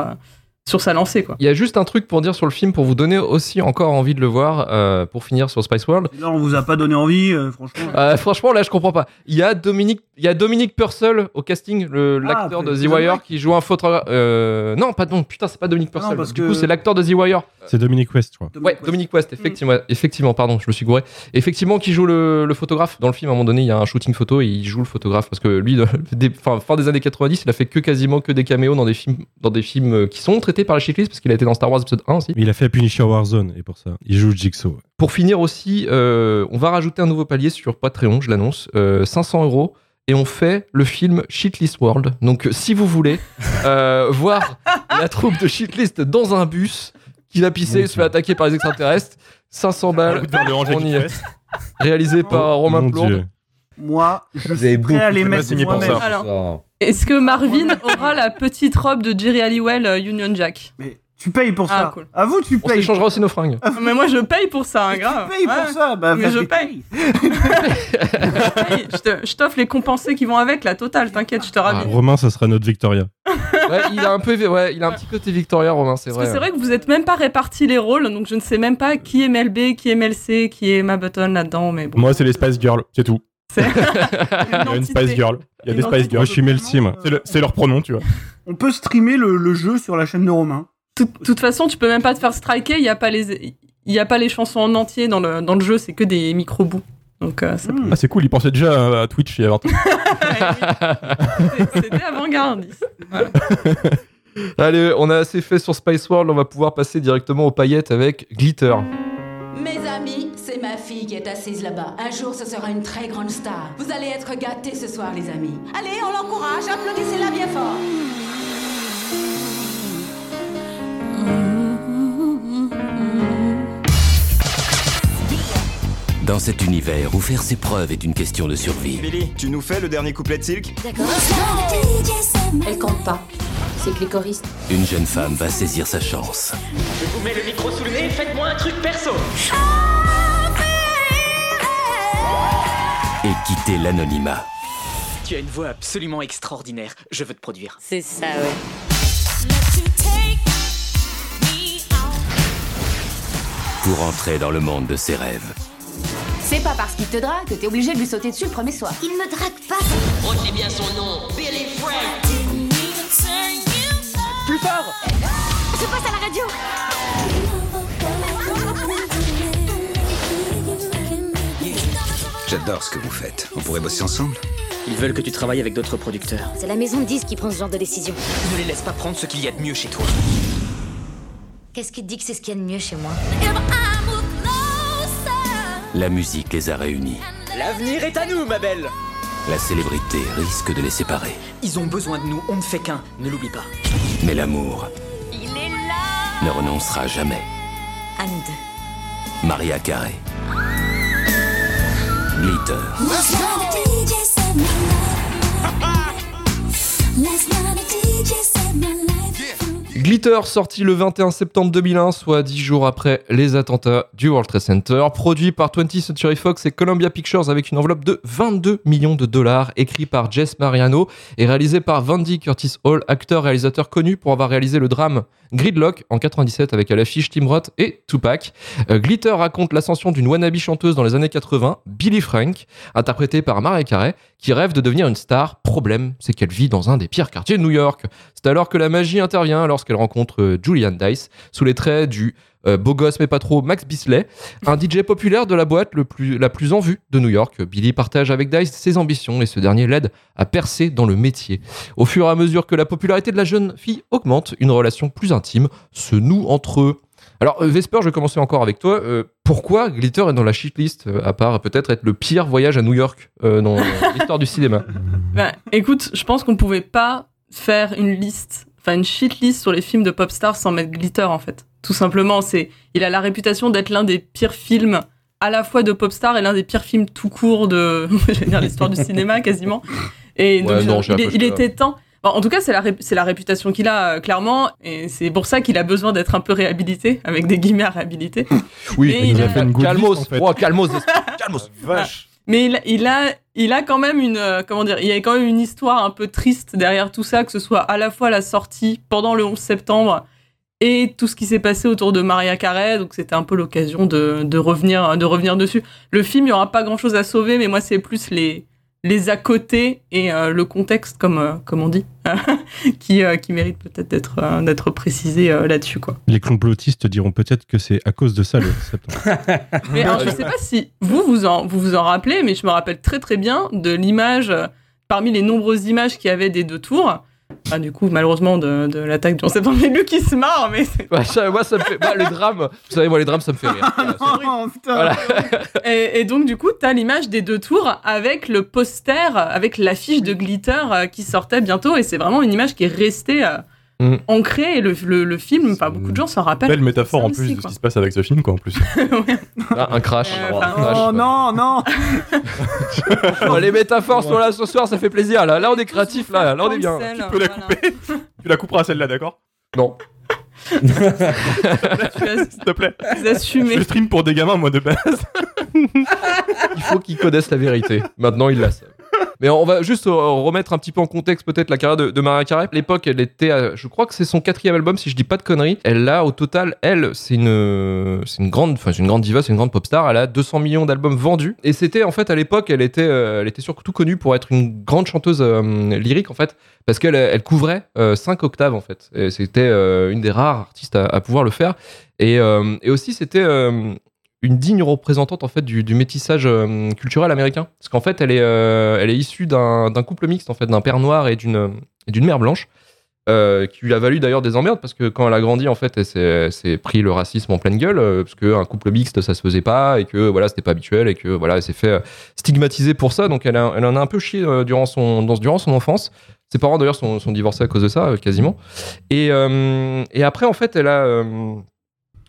sur sa lancée. Quoi. Il y a juste un truc pour dire sur le film, pour vous donner aussi encore envie de le voir, euh, pour finir sur Spice World. Là, on vous a pas donné envie, euh, franchement. Euh, franchement, là, je comprends pas. Il y a Dominique, il y a Dominique Purcell au casting, le- l'acteur de The Wire, qui joue un photographe. Euh, non, pas non, putain, c'est pas Dominique Ah non, Purcell. parce du que- coup, c'est l'acteur de The Wire. C'est Dominique West, je crois. Ouais, Dominique West, effectivement, effectivement, pardon, je me suis gouré. Effectivement, qui joue le, le photographe dans le film. À un moment donné, il y a un shooting photo et il joue le photographe parce que lui, de- [LAUGHS] des, fin, fin des années 90, il a fait que quasiment que des caméos dans des films, dans des films qui sont par la shitlist parce qu'il a été dans Star Wars épisode 1 aussi. Il a fait Punisher Warzone et pour ça, il joue Jigsaw. Pour finir aussi, euh, on va rajouter un nouveau palier sur Patreon, je l'annonce, euh, 500 euros. Et on fait le film Shitlist World. Donc, euh, si vous voulez euh, [LAUGHS] voir la troupe de Shitlist dans un bus qui va pisser, Mon se fait attaquer par les extraterrestres, 500 Un balles, Angers on y est. réalisé par Romain Mon Plourde. Dieu. Moi, je Vous avez suis prêt à les mettre moi-même. ça. Alors, Est-ce que Marvin aura la petite robe de Jerry Halliwell euh, Union Jack Mais tu payes pour Ah, ça. cool. À vous, tu On payes. s'échangera aussi nos fringues. Mais moi je paye pour ça, hein, Tu grave. payes Ouais. pour ça. Bah, Mais je paye. [LAUGHS] Je te- je t'offre les compensés qui vont avec, la totale, t'inquiète, je te Ah, rabine. Romain, ça sera notre Victoria. [LAUGHS] Ouais, il a un peu, ouais, il a un petit côté Victoria, Romain, c'est Parce vrai. que c'est vrai que vous êtes même pas répartis les rôles, donc je ne sais même pas qui est MLB, qui est MLC, qui est Ma Button là-dedans, mais bon. Moi, c'est les Spice Girls, c'est tout. [LAUGHS] Il y a une Spice Girl. Il y a des Spice. Girls. Moi, je suis Melcy, moi. C'est le- C'est leur pronom, tu vois. On peut streamer le, le jeu sur la chaîne de Romain. De toute façon, tu peux même pas te faire striker, il y a pas les, il y a pas les chansons en entier dans le, dans le jeu, c'est que des micro-bouts. Donc euh, ça Hmm. Ah, c'est cool, ils pensaient déjà à Twitch il y a 20 ans. [LAUGHS] C'était avant-gardiste. Allez, on a assez fait sur Spice World, on va pouvoir passer directement aux paillettes avec Glitter. Mes amis, c'est ma fille qui est assise là-bas. Un jour, ce sera une très grande star. Vous allez être gâtés ce soir, les amis. Allez, on l'encourage, applaudissez-la bien fort. Dans cet univers où faire ses preuves est une question de survie, Billy, tu nous fais le dernier couplet de Silk D'accord. Elle compte pas. C'est clicoriste. une jeune femme va saisir sa chance Je vous mets le micro sous le nez, faites-moi un truc perso. Et quitter l'anonymat. Tu as une voix absolument extraordinaire. Je veux te produire. C'est ça, ouais. pour entrer dans le monde de ses rêves. C'est pas parce qu'il te drague que t'es obligé de lui sauter dessus le premier soir. Il me drague pas. Retenez bien son nom, Billy Frank. Plus fort Je passe à la radio. J'adore ce que vous faites. On pourrait bosser ensemble Ils veulent que tu travailles avec d'autres producteurs. C'est la maison de disques qui prend ce genre de décision. Ne les laisse pas prendre ce qu'il y a de mieux chez toi. Qu'est-ce qui te dit que c'est ce qu'il y a de mieux chez moi La musique les a réunis. L'avenir est à nous, ma belle La célébrité risque de les séparer. Ils ont besoin de nous, on ne fait qu'un, ne l'oublie pas. Mais l'amour Il est là ne renoncera jamais. À nous deux. Maria Carré. Glitter. Last night a DJ set my life. Last night a DJ set my life. Glitter, sorti le 21 septembre 2001, soit 10 jours après les attentats du World Trade Center, produit par 20th Century Fox et Columbia Pictures avec une enveloppe de 22 millions de dollars, écrit par Jess Mariano et réalisé par Vandy Curtis Hall, acteur-réalisateur connu pour avoir réalisé le drame Gridlock en 97 avec à l'affiche Tim Roth et Tupac. Euh, Glitter raconte l'ascension d'une wannabe chanteuse dans les années 80, Billy Frank, interprétée par Mariah Carey, qui rêve de devenir une star. Problème, c'est qu'elle vit dans un des pires quartiers de New York. C'est alors que la magie intervient lorsqu'elle rencontre euh, Julian Dice sous les traits du euh, beau gosse mais pas trop Max Bisley, un DJ populaire de la boîte la plus en vue de New York. Billy partage avec Dice ses ambitions et ce dernier l'aide à percer dans le métier. Au fur et à mesure que la popularité de la jeune fille augmente, une relation plus intime se noue entre eux. Alors euh, Vesper, je vais commencer encore avec toi. Pourquoi Glitter est dans la shitlist, à part peut-être être le pire voyage à New York dans [LAUGHS] l'histoire du cinéma? Bah, écoute, je pense qu'on pouvait pas faire une liste, enfin une shit list sur les films de pop stars sans mettre Glitter en fait. Tout simplement, c'est, il a la réputation d'être l'un des pires films à la fois de pop star et l'un des pires films tout court de, [LAUGHS] l'histoire du cinéma quasiment. Et Ouais, donc, non, j'ai un il, était temps. Bon, en tout cas, c'est la, ré- c'est la réputation qu'il a, euh, clairement. Et c'est pour ça qu'il a besoin d'être un peu réhabilité, avec des guillemets à réhabiliter. Oui, Mais il a- calmos, oh, calmos, calmos. Vache. Mais il, il a, il a quand même une, euh, il y a quand même une histoire un peu triste derrière tout ça, que ce soit à la fois la sortie pendant le 11 septembre et tout ce qui s'est passé autour de Maria Carey. Donc c'était un peu l'occasion de, de revenir, de revenir dessus. Le film, il y aura pas grand chose à sauver, mais moi c'est plus les, les à côté et euh, le contexte, comme, euh, comme on dit, [LAUGHS] qui, euh, qui mérite peut-être d'être, euh, d'être précisé euh, là-dessus, quoi. Les complotistes diront peut-être que c'est à cause de ça le septembre. [LAUGHS] Mais alors, je sais pas si vous vous en, vous vous en rappelez, mais je me rappelle très très bien de l'image, euh, parmi les nombreuses images qu'il y avait des deux tours. Ah, du coup, malheureusement, de, de l'attaque du 11 septembre. Mais lui qui se marre, mais c'est- Ouais, ça- moi, ça me fait. moi, le drame, vous savez, moi, les drames, ça me fait rire. [LAUGHS] Voilà, c'est- Oh, putain. Voilà. [LAUGHS] et, et donc, du coup, t'as l'image des deux tours avec le poster, avec l'affiche de Glitter euh, qui sortait bientôt. Et c'est vraiment une image qui est restée euh, Mm. ancrée. Et le, le, le film, enfin, beaucoup de gens s'en rappellent. Belle métaphore en plus aussi, de ce qui se passe avec ce film, quoi, en plus. [LAUGHS] Ah, un crash. Euh, Oh, un crash, Oh non, non [LAUGHS] Oh, les métaphores sont là ce soir, ça fait plaisir. Là, là on est créatif, là, là on est bien. Tu peux la voilà. couper [LAUGHS] Tu la couperas celle-là, d'accord Non. S'il te plaît. Je stream pour des gamins, moi, de base. Il faut qu'ils connaissent la vérité. Maintenant, ils la savent. Mais on va juste euh, remettre un petit peu en contexte peut-être la carrière de, de Mariah Carey. À l'époque, elle était, à- je crois que c'est son quatrième album, si je dis pas de conneries. Elle a au total, elle, c'est une, c'est une grande, enfin c'est une grande diva, c'est une grande pop star. Elle a 200 millions d'albums vendus. Et c'était en fait à l'époque, elle était, euh, elle était surtout connue pour être une grande chanteuse euh, lyrique en fait, parce qu'elle, elle couvrait 5 octaves en fait. Et c'était une des rares artistes à, pouvoir le faire. Et, aussi, c'était une digne représentante en fait du, métissage euh, culturel américain. Parce qu'en fait elle est euh, elle est issue d'un couple mixte en fait d'un père noir et d'une mère blanche euh, qui lui a valu d'ailleurs des emmerdes parce que quand elle a grandi en fait elle s'est pris le racisme en pleine gueule parce que un couple mixte ça se faisait pas et que voilà c'était pas habituel et que voilà elle s'est fait stigmatiser pour ça. Donc elle, a- elle en a un peu chié durant son durant son enfance. Ses parents d'ailleurs sont, sont divorcés à cause de ça quasiment. Et, et après en fait elle a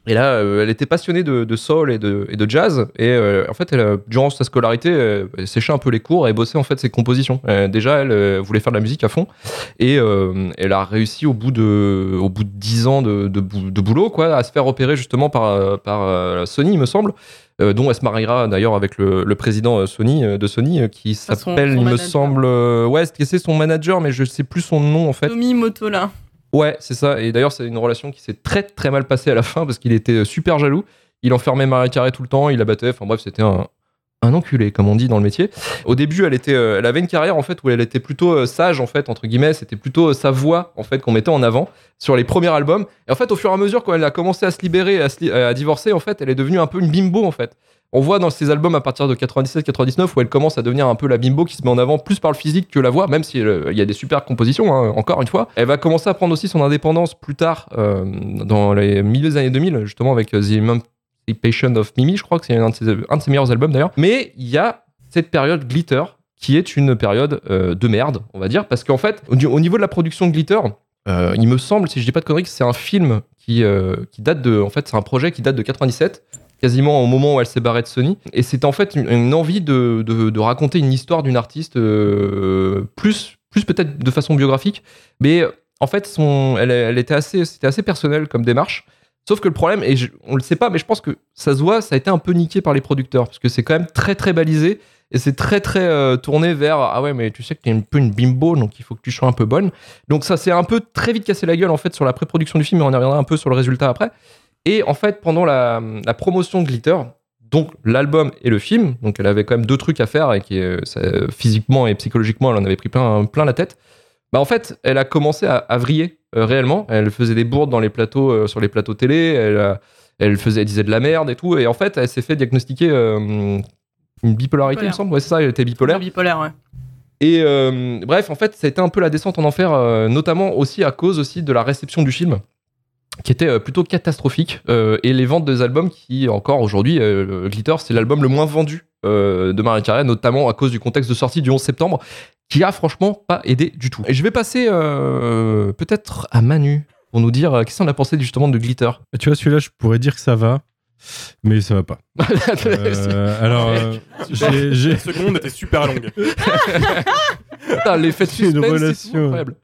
et là, euh, elle était passionnée de, de soul et de, et de jazz. Et euh, en fait, elle, durant sa scolarité, euh, elle séchait un peu les cours et bossait en fait ses compositions. Déjà, elle voulait faire de la musique à fond. Et euh, elle a réussi au bout de, au bout de 10 ans de, de, bou- de boulot, quoi, à se faire opérer justement par, par Sony, il me semble. dont elle se mariera d'ailleurs avec le, le président Sony de Sony, qui s'appelle, il me semble, ouais, c'est son manager, mais je sais plus son nom en fait. Tommy Motola. Ouais, c'est ça. Et d'ailleurs, c'est une relation qui s'est très très mal passée à la fin parce qu'il était super jaloux. Il enfermait Marie Carré tout le temps, il la battait. Enfin bref, c'était un, un enculé, comme on dit dans le métier. Au début, elle était, euh, elle avait une carrière en fait où elle était plutôt euh, sage en fait entre guillemets. C'était plutôt euh, sa voix en fait qu'on mettait en avant sur les premiers albums. Et en fait, au fur et à mesure, quand elle a commencé à se libérer, à, à divorcer, en fait, elle est devenue un peu une bimbo en fait. On voit dans ses albums à partir de 97-99 où elle commence à devenir un peu la bimbo qui se met en avant plus par le physique que la voix, même si euh, il y a des super compositions, hein, encore une fois. Elle va commencer à prendre aussi son indépendance plus tard, dans les milieux des années 2000, justement avec The Emancipation of Mimi, je crois que c'est un, de ses- meilleurs albums d'ailleurs. Mais il y a cette période glitter qui est une période euh, de merde, on va dire, parce qu'en fait, au, au niveau de la production de Glitter, euh, il me semble, si je dis pas de conneries, que c'est un film qui, euh, date de. En fait, c'est un projet qui date de 97, quasiment au moment où elle s'est barrée de Sony. Et c'est en fait une, envie de, raconter une histoire d'une artiste plus, plus peut-être de façon biographique. Mais en fait, elle était assez, c'était assez personnel comme démarche. Sauf que le problème, et on le sait pas, mais je pense que ça se voit, ça a été un peu niqué par les producteurs, parce que c'est quand même très très balisé. Et c'est très très euh, tourné vers ah ouais mais tu sais que t'es un peu une bimbo donc il faut que tu sois un peu bonne donc ça s'est un peu très vite cassé la gueule en fait sur la pré-production du film et on y reviendra un peu sur le résultat après et en fait pendant la, promotion de Glitter donc l'album et le film donc elle avait quand même deux trucs à faire et qui euh, ça, physiquement et psychologiquement elle en avait pris plein, la tête bah en fait elle a commencé à, vriller réellement elle faisait des bourdes dans les plateaux euh, sur les plateaux télé elle a- elle faisait elle disait de la merde et tout et en fait elle s'est fait diagnostiquer euh, une bipolarité il me Bipolaire. semble ouais c'est ça elle était bipolaire Bipolaire, ouais. et euh, bref, en fait, ça a été un peu la descente en enfer, euh, notamment aussi à cause aussi de la réception du film, qui était euh, plutôt catastrophique, euh, et les ventes des albums qui, encore aujourd'hui, euh, Glitter, c'est l'album le moins vendu euh, de Marie Carey, notamment à cause du contexte de sortie du 11 septembre, qui a franchement pas aidé du tout. Et je vais passer euh, peut-être à Manu pour nous dire euh, qu'est-ce qu'on a pensé justement de Glitter? Tu vois, celui-là, je pourrais dire que ça va, mais ça va pas. [LAUGHS] Euh, alors, euh, j'ai- j'ai La seconde était super longue. [LAUGHS] Putain, L'effet de une suspense, c'est relation. incroyable.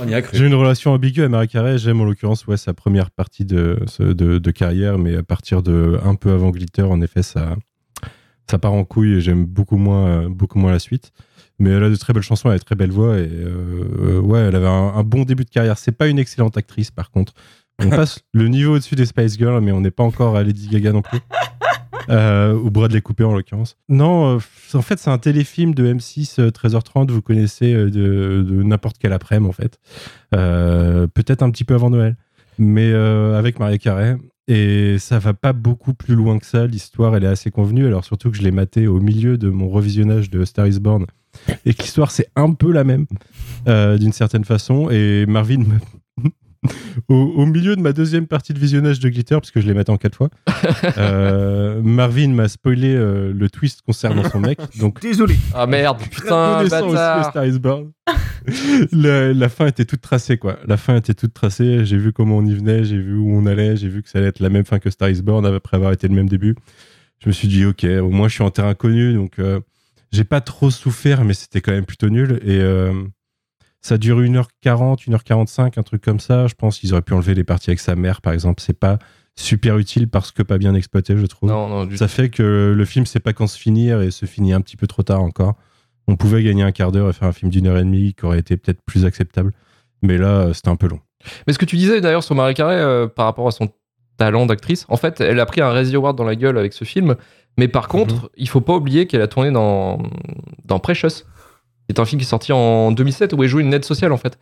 On y a cru. J'ai une relation ambiguë avec Marie Carré. J'aime en l'occurrence ouais, sa première partie de, de, de carrière, mais à partir de un peu avant Glitter, en effet, ça, ça part en couille et j'aime beaucoup moins, beaucoup moins la suite. Mais elle a de très belles chansons, elle a de très belle voix et euh, euh, ouais, elle avait un, un bon début de carrière. C'est pas une excellente actrice par contre. On [LAUGHS] passe le niveau au-dessus des Spice Girls, mais on n'est pas encore à Lady Gaga non plus. Euh, ou Bradley Cooper en l'occurrence. Non, euh, en fait, c'est un téléfilm de M6 euh, 13h30, vous connaissez de, de n'importe quel après-midi en fait. Peut-être un petit peu avant Noël, mais avec Maria Carré. Et ça va pas beaucoup plus loin que ça. L'histoire, elle est assez convenue. Alors surtout que je l'ai maté au milieu de mon revisionnage de Star is Born et que l'histoire c'est un peu la même euh, d'une certaine façon. Et Marvin, me- [LAUGHS] au, au milieu de ma deuxième partie de visionnage de Glitter, parce que je l'ai maté en quatre fois, [LAUGHS] euh, Marvin m'a spoilé euh, le twist concernant son mec. Donc Désolé. Ah merde, putain, bâtard. le Star is Born. la, la fin était toute tracée, quoi. La fin était toute tracée. J'ai vu comment on y venait, j'ai vu où on allait, j'ai vu que ça allait être la même fin que Star is Born après avoir été le même début. Je me suis dit, ok, au moins je suis en terrain connu, donc euh, j'ai pas trop souffert, mais c'était quand même plutôt nul. Et euh, ça dure 1h40, 1h45, un truc comme ça. Je pense qu'ils auraient pu enlever les parties avec sa mère, par exemple. C'est pas super utile parce que pas bien exploité, je trouve. Non, non, du Ça fait que le film sait pas quand se finir et se finit un petit peu trop tard encore. On pouvait gagner un quart d'heure et faire un film d'une heure et demie qui aurait été peut-être plus acceptable. Mais là, euh, c'était un peu long. Mais ce que tu disais d'ailleurs sur Marie Carré euh, par rapport à son talent d'actrice, en fait, elle a pris un Razzie Award dans la gueule avec ce film. Mais par contre, il faut pas oublier qu'elle a tourné dans, dans Precious. C'est un film qui est sorti en 2007 où elle joue une aide sociale en fait.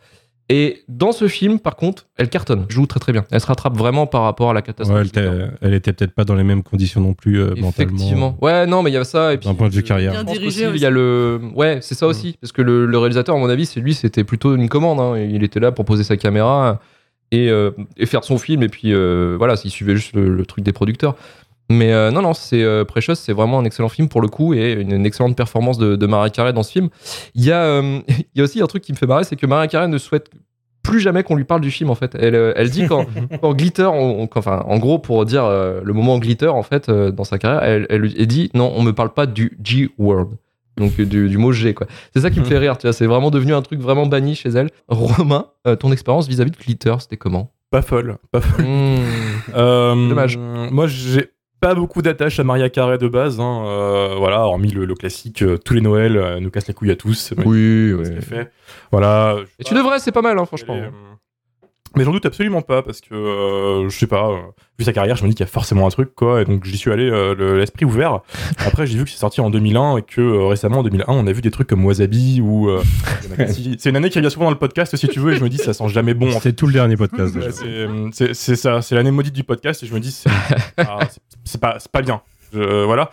Et dans ce film, par contre, elle cartonne, joue très très bien. Elle se rattrape vraiment par rapport à la catastrophe. Ouais, elle, était, elle était peut-être pas dans les mêmes conditions non plus euh, mentalement. Effectivement. Ouais, non, mais il y a ça. Et puis, D'un point de vue carrière. Bien dirigé Il y a le. Ouais, c'est ça Mm. aussi. Parce que le, le réalisateur, à mon avis, c'est lui, c'était plutôt une commande. hein. Il était là pour poser sa caméra et, euh, et faire son film. Et puis euh, voilà, il suivait juste le, le truc des producteurs. Mais euh, non, non, c'est euh, Precious, c'est vraiment un excellent film pour le coup et une, une excellente performance de, de Mariah Carey dans ce film. Il y, a, euh, [LAUGHS] il y a aussi un truc qui me fait marrer, c'est que Mariah Carey ne souhaite plus jamais qu'on lui parle du film en fait. Elle, euh, elle dit quand, [LAUGHS] quand Glitter, on- enfin en gros pour dire le moment Glitter en fait dans sa carrière, elle, elle, elle dit non, on me parle pas du G-word. Donc euh, du, du mot G quoi. C'est ça qui me fait rire, tu vois, c'est vraiment devenu un truc vraiment banni chez elle. Romain, ton expérience vis-à-vis de Glitter, c'était comment? Pas folle, pas folle. Mmh. Dommage. Moi, j'ai pas beaucoup d'attache à Maria Carré de base. hein, euh, voilà, hormis le, le classique, euh, tous les Noëls euh, nous casse les couilles à tous. c'est Oui, qu'elle fait. Voilà. Et tu devrais, c'est pas mal hein, franchement. Mais j'en doute absolument pas parce que euh, je sais pas, euh, vu sa carrière, je me dis qu'il y a forcément un truc quoi, et donc j'y suis allé euh, le- l'esprit ouvert. [LAUGHS] Après, j'ai vu que c'est sorti en 2001 et que euh, récemment en 2001, on a vu des trucs comme Wasabi ou. euh, [LAUGHS] c'est une année qui revient souvent dans le podcast si tu veux, et je me dis ça sent jamais bon. en fait. C'est tout le dernier podcast. déjà. Ouais, c'est- ça, c'est l'année maudite du podcast et je me dis c'est [LAUGHS] ah, pas, c'est pas bien. Voilà.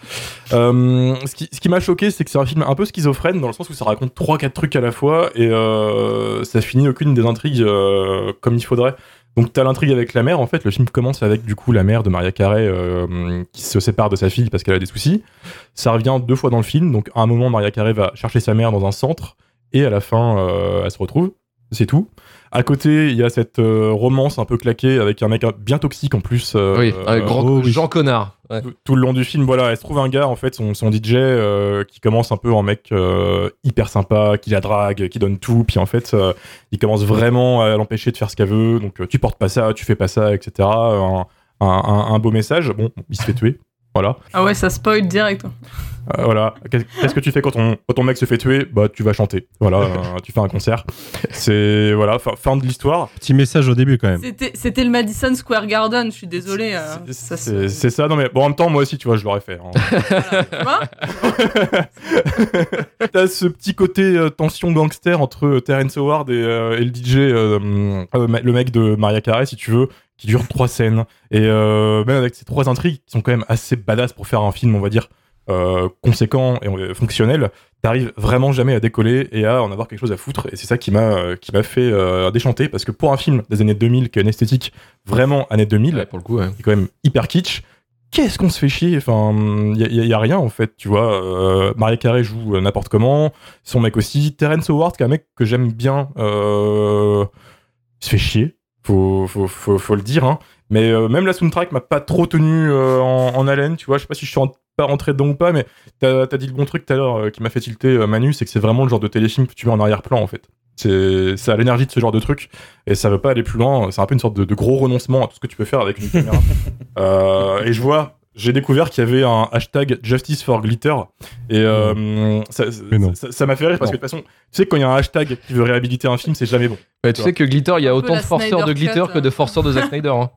Euh, ce qui, ce qui m'a choqué, c'est que c'est un film un peu schizophrène dans le sens où ça raconte trois quatre trucs à la fois et euh, ça finit aucune des intrigues euh, comme il faudrait. Donc t'as l'intrigue avec la mère, en fait, le film commence avec du coup la mère de Maria euh, qui se sépare de sa fille parce qu'elle a des soucis. Ça revient deux fois dans le film, donc à un moment Maria Carey va chercher sa mère dans un centre et à la fin elle se retrouve, c'est tout. À côté, il y a cette euh, romance un peu claquée avec un mec bien toxique en plus. euh, Oui, un grand euh, Jean Connard. Ouais. tout, tout le long du film, voilà, elle se trouve un gars, en fait, son, son DJ, euh, qui commence un peu en mec euh, hyper sympa, qui la drague, qui donne tout, puis en fait, euh, il commence vraiment à l'empêcher de faire ce qu'elle veut, donc euh, tu portes pas ça, tu fais pas ça, etc. Un- un beau message, bon, il se fait tuer, voilà. Ah ouais, ça spoil direct. Euh, voilà. Qu'est- Qu'est-ce que tu fais quand ton, quand ton mec se fait tuer? Bah, tu vas chanter. Voilà, euh, [LAUGHS] tu fais un concert. C'est, voilà, fin, fin de l'histoire. Petit message au début quand même. C'était le Madison Square Garden, je suis désolé. euh, ça se- C'est ça, non mais bon, en même temps, moi aussi, tu vois, je l'aurais fait. hein. tu vois [LAUGHS] T'as ce petit côté euh, tension gangster entre Terrence Howard et, euh, et le DJ, euh, euh, le mec de Maria Carey, si tu veux, qui dure trois scènes. Et euh, même avec ces trois intrigues qui sont quand même assez badass pour faire un film, on va dire, euh, conséquent et euh, fonctionnel, t'arrives vraiment jamais à décoller et à en avoir quelque chose à foutre. Et c'est ça qui m'a euh, qui m'a fait euh, déchanter parce que pour un film des années 2000 qui a une esthétique vraiment années 2000, pour le coup, ouais. qui est quand même hyper kitsch. Qu'est-ce qu'on se fait chier? Enfin, il y, a- y a rien en fait, tu vois. Euh, Maria Carey joue euh, n'importe comment, son mec aussi. Terrence Howard, qui est un mec que j'aime bien, euh, se fait chier. Faut, faut, faut, faut le dire. Hein. Mais euh, même la soundtrack m'a pas trop tenu euh, en, en haleine, tu vois. Je sais pas si je suis en- pas rentré dedans ou pas, mais t'as as dit le bon truc tout à l'heure euh, qui m'a fait tilter Manu, c'est que c'est vraiment le genre de téléfilm que tu mets en arrière-plan en fait. C'est ça a l'énergie de ce genre de truc et ça veut pas aller plus loin. C'est un peu une sorte de, de gros renoncement à tout ce que tu peux faire avec une caméra. [LAUGHS] Et je vois, j'ai découvert qu'il y avait un hashtag Justice for Glitter et euh, ça non. ça- ça m'a fait rire parce que de toute façon, tu sais quand il y a un hashtag qui veut réhabiliter un film, c'est jamais bon. Ouais, tu sais que Glitter, il y a autant de forceurs de Glitter que de forceurs de Zack [LAUGHS] Snyder. hein.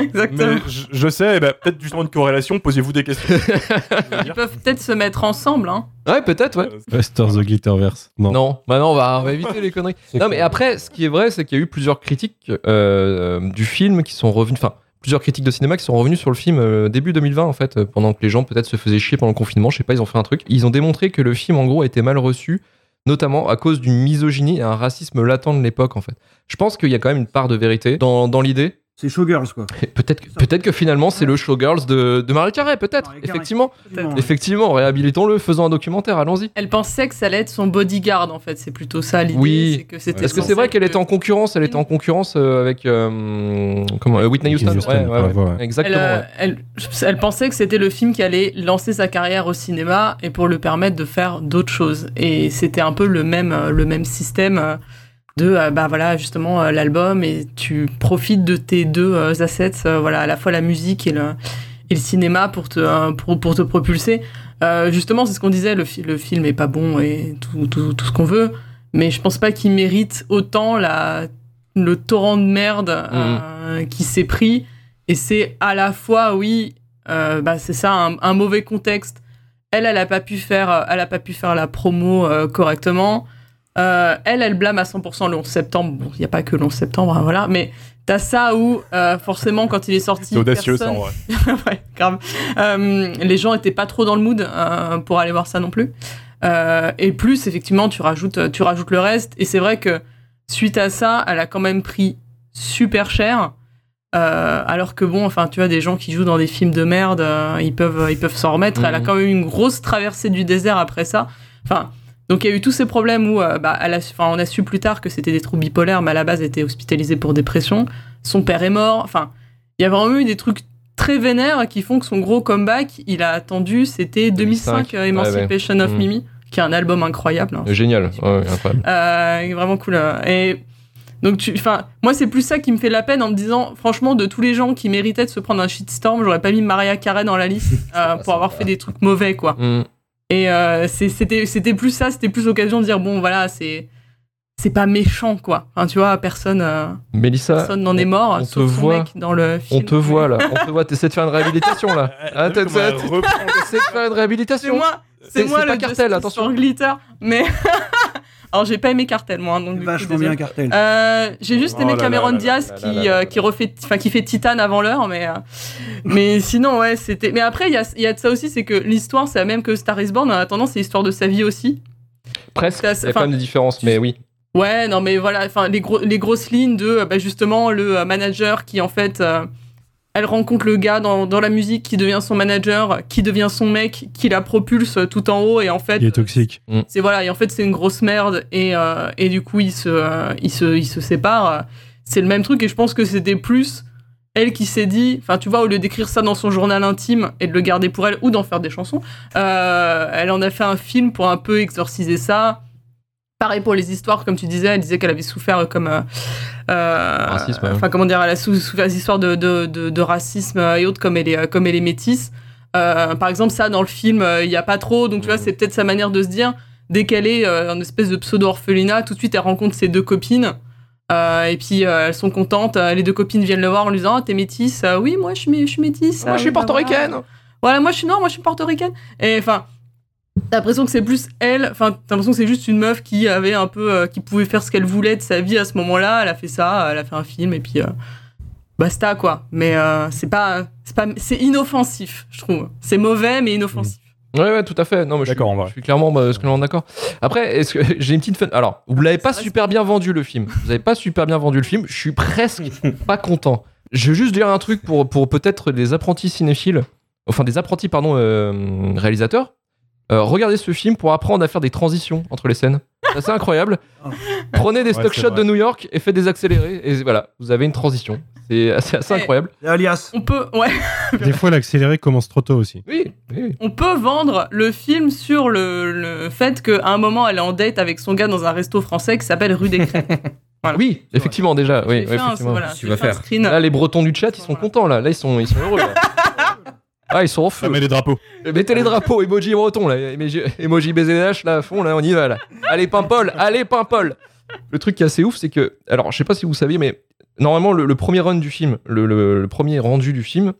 Exactement. Mais je, je sais, eh ben, peut-être justement une corrélation. Posez-vous des questions. [LAUGHS] Ils peuvent peut-être se mettre ensemble. Hein. Ouais, peut-être, ouais. Restore the Glitterverse. Non. Non, bah non, on va, on va éviter les conneries. Non, mais après, ce qui est vrai, c'est qu'il y a eu plusieurs critiques euh, du film qui sont revenus. Enfin, plusieurs critiques de cinéma qui sont revenus sur le film euh, début 2020, en fait, euh, pendant que les gens peut-être se faisaient chier pendant le confinement. Je sais pas, ils ont fait un truc. Ils ont démontré que le film, en gros, a été mal reçu, notamment à cause d'une misogynie et un racisme latent de l'époque, en fait. Je pense qu'il y a quand même une part de vérité dans, dans l'idée. C'est Showgirls, quoi. Peut-être que, peut que finalement c'est le Showgirls de, de Marie Carré, peut-être. Effectivement. Effectivement, réhabilitons-le, faisons un documentaire, allons-y. Elle pensait que ça allait être son bodyguard, en fait. C'est plutôt ça l'idée. Oui. c'est que que c'est vrai qu'elle le- était en concurrence, elle était en concurrence euh, avec euh, comment, euh, Whitney Houston. Whitney Houston, Ouais, ouais, ouais. bravo, ouais. Exactement. Elle, euh, ouais. elle, elle pensait que c'était le film qui allait lancer sa carrière au cinéma et pour le permettre de faire d'autres choses. Et c'était un peu le même, le même système euh, de, euh, bah voilà, justement, euh, l'album et tu profites de tes deux euh, assets, voilà, à la fois la musique et le, et le cinéma pour te, pour, pour te propulser. Euh, justement, c'est ce qu'on disait, le, fi- le film est pas bon et tout, tout, tout ce qu'on veut, mais je pense pas qu'il mérite autant la, le torrent de merde euh, qui s'est pris. Et c'est à la fois, oui, euh, bah, c'est ça, un, un mauvais contexte. Elle, elle a pas pu faire, elle a pas pu faire la promo correctement. Euh, elle, elle blâme à 100% le 11 septembre. Bon, il n'y a pas que le 11 septembre, hein, voilà. Mais t'as ça où, euh, forcément, quand il est sorti, C'est audacieux, personne- ça, en vrai. [LAUGHS] ouais, grave. Euh, les gens étaient pas trop dans le mood pour aller voir ça non plus. Et plus, effectivement, tu rajoutes, tu rajoutes le reste. Et c'est vrai que suite à ça, elle a quand même pris super cher. Alors que bon, enfin, tu vois, des gens qui jouent dans des films de merde, ils peuvent, ils peuvent s'en remettre. Elle a Mhm. quand même eu une grosse traversée du désert après ça. Enfin, donc il y a eu tous ces problèmes où, euh, bah, on a su plus tard que c'était des troubles bipolaires, mais à la base, elle était hospitalisée pour dépression. Son père est mort. Enfin, il y a vraiment eu des trucs très vénères qui font que son gros comeback, il a attendu, c'était 2005, 2005, euh, Emancipation of. Mimi, qui est un album incroyable. hein. Génial, ouais, incroyable. Euh, vraiment cool. euh. Et donc, tu, enfin, moi, c'est plus ça qui me fait la peine en me disant, franchement, de tous les gens qui méritaient de se prendre un shitstorm, j'aurais pas mis Maria Carey dans la liste [LAUGHS] euh, pour avoir fait des trucs mauvais, quoi. Mm. Et euh, c'est- c'était, plus ça, c'était plus l'occasion de dire, bon, voilà, c'est, c'est pas méchant, quoi. Enfin, tu vois, personne, euh, Mélissa, personne n'en est mort, on te voit. mec dans le film. on te voit là, on te voit, t'essaies de faire une réhabilitation là. [LAUGHS] Ah, t'essaies reprend t'essaies de faire une C'est réhabilitation. moi, C'est- moi c'est le pas cartel, attention. sur Glitter, mais alors j'ai pas aimé Cartel moi, donc du coup, Vachement bien, Cartel. Euh, j'ai juste Oh aimé Cameron là là Diaz là là qui, là là euh, là. qui refait, enfin qui fait Titan avant l'heure, mais euh, mais sinon ouais c'était. Mais après il y a, il y a de ça aussi, c'est que l'histoire c'est la même que Star Is Born. En attendant c'est l'histoire de sa vie aussi. Presque. Il y a quand même des différences, mais oui. Ouais, non, mais voilà, enfin, les, gros, les grosses lignes de, bah, justement, le euh, manager qui, en fait, euh, elle rencontre le gars dans, dans la musique qui devient son manager, qui devient son mec, qui la propulse tout en haut, et en fait. Il est toxique. C'est voilà, et en fait, c'est une grosse merde, et, euh, et du coup, ils se, euh, ils se, ils se séparent. C'est le même truc, et je pense que c'était plus elle qui s'est dit, enfin, tu vois, au lieu d'écrire ça dans son journal intime et de le garder pour elle ou d'en faire des chansons, euh, elle en a fait un film pour un peu exorciser ça. Pareil pour les histoires, comme tu disais, elle disait qu'elle avait souffert comme. euh, euh, Racisme, ouais. Enfin, comment dire, elle a sou- souffert des histoires de, de, de, de racisme et autres, comme elle est, comme elle est métisse. Euh, par exemple, ça, dans le film, euh, il n'y a pas trop. Donc, tu vois, c'est peut-être sa manière de se dire, dès qu'elle est euh, en espèce de pseudo-orphelinat, tout de suite, elle rencontre ses deux copines. Euh, et puis, euh, elles sont contentes. Euh, Les deux copines viennent le voir en lui disant, Ah, t'es métisse Euh, Oui, moi, je suis, mé- je suis métisse. Moi, je suis portoricaine. voilà. Voilà, moi, je suis noire, moi, je suis portoricaine. Et enfin. T'as l'impression que c'est plus elle, enfin, t'as l'impression que c'est juste une meuf qui avait un peu, euh, qui pouvait faire ce qu'elle voulait de sa vie à ce moment-là. Elle a fait ça, elle a fait un film et puis euh, basta quoi. Mais euh, c'est pas, c'est pas, c'est inoffensif, je trouve. C'est mauvais mais inoffensif. Ouais, ouais, tout à fait. Non, mais je, suis, D'accord, en vrai. je suis clairement, bah, clairement d'accord. Après, est-ce que [LAUGHS] j'ai une petite fun Alors, vous l'avez pas super bien vendu le film. Vous avez pas super bien vendu le film. Je suis presque [LAUGHS] pas content. Je vais juste dire un truc pour, pour peut-être des apprentis cinéphiles, enfin des apprentis, pardon, euh, réalisateurs. Euh, regardez ce film pour apprendre à faire des transitions entre les scènes. C'est assez incroyable. [LAUGHS] Prenez des Ouais, stock shots vrai. de New York et faites des accélérés. Et voilà, vous avez une transition. C'est assez, assez Eh. incroyable. Alias. On peut, ouais, [LAUGHS] Des fois, l'accéléré commence trop tôt aussi. Oui, oui. on peut vendre le film sur le, le fait qu'à un moment elle est en date avec son gars dans un resto français qui s'appelle Rue des Crêpes. [LAUGHS] Oui, effectivement, déjà. Oui, ouais, un- voilà, Tu vas faire. Là, les Bretons du chat, ils sont contents là. Là, ils sont, ils sont heureux. là. Ah, ils sont en feu. Met les drapeaux. Mettez les drapeaux, emoji breton, là. Emoji, emoji BZH, là, à fond, là, on y va, là. Allez, Pimpol, allez, Pimpol. Le truc qui est assez ouf, c'est que. Alors, je sais pas si vous saviez, mais normalement, le, le premier run du film, le, le- le premier rendu du film,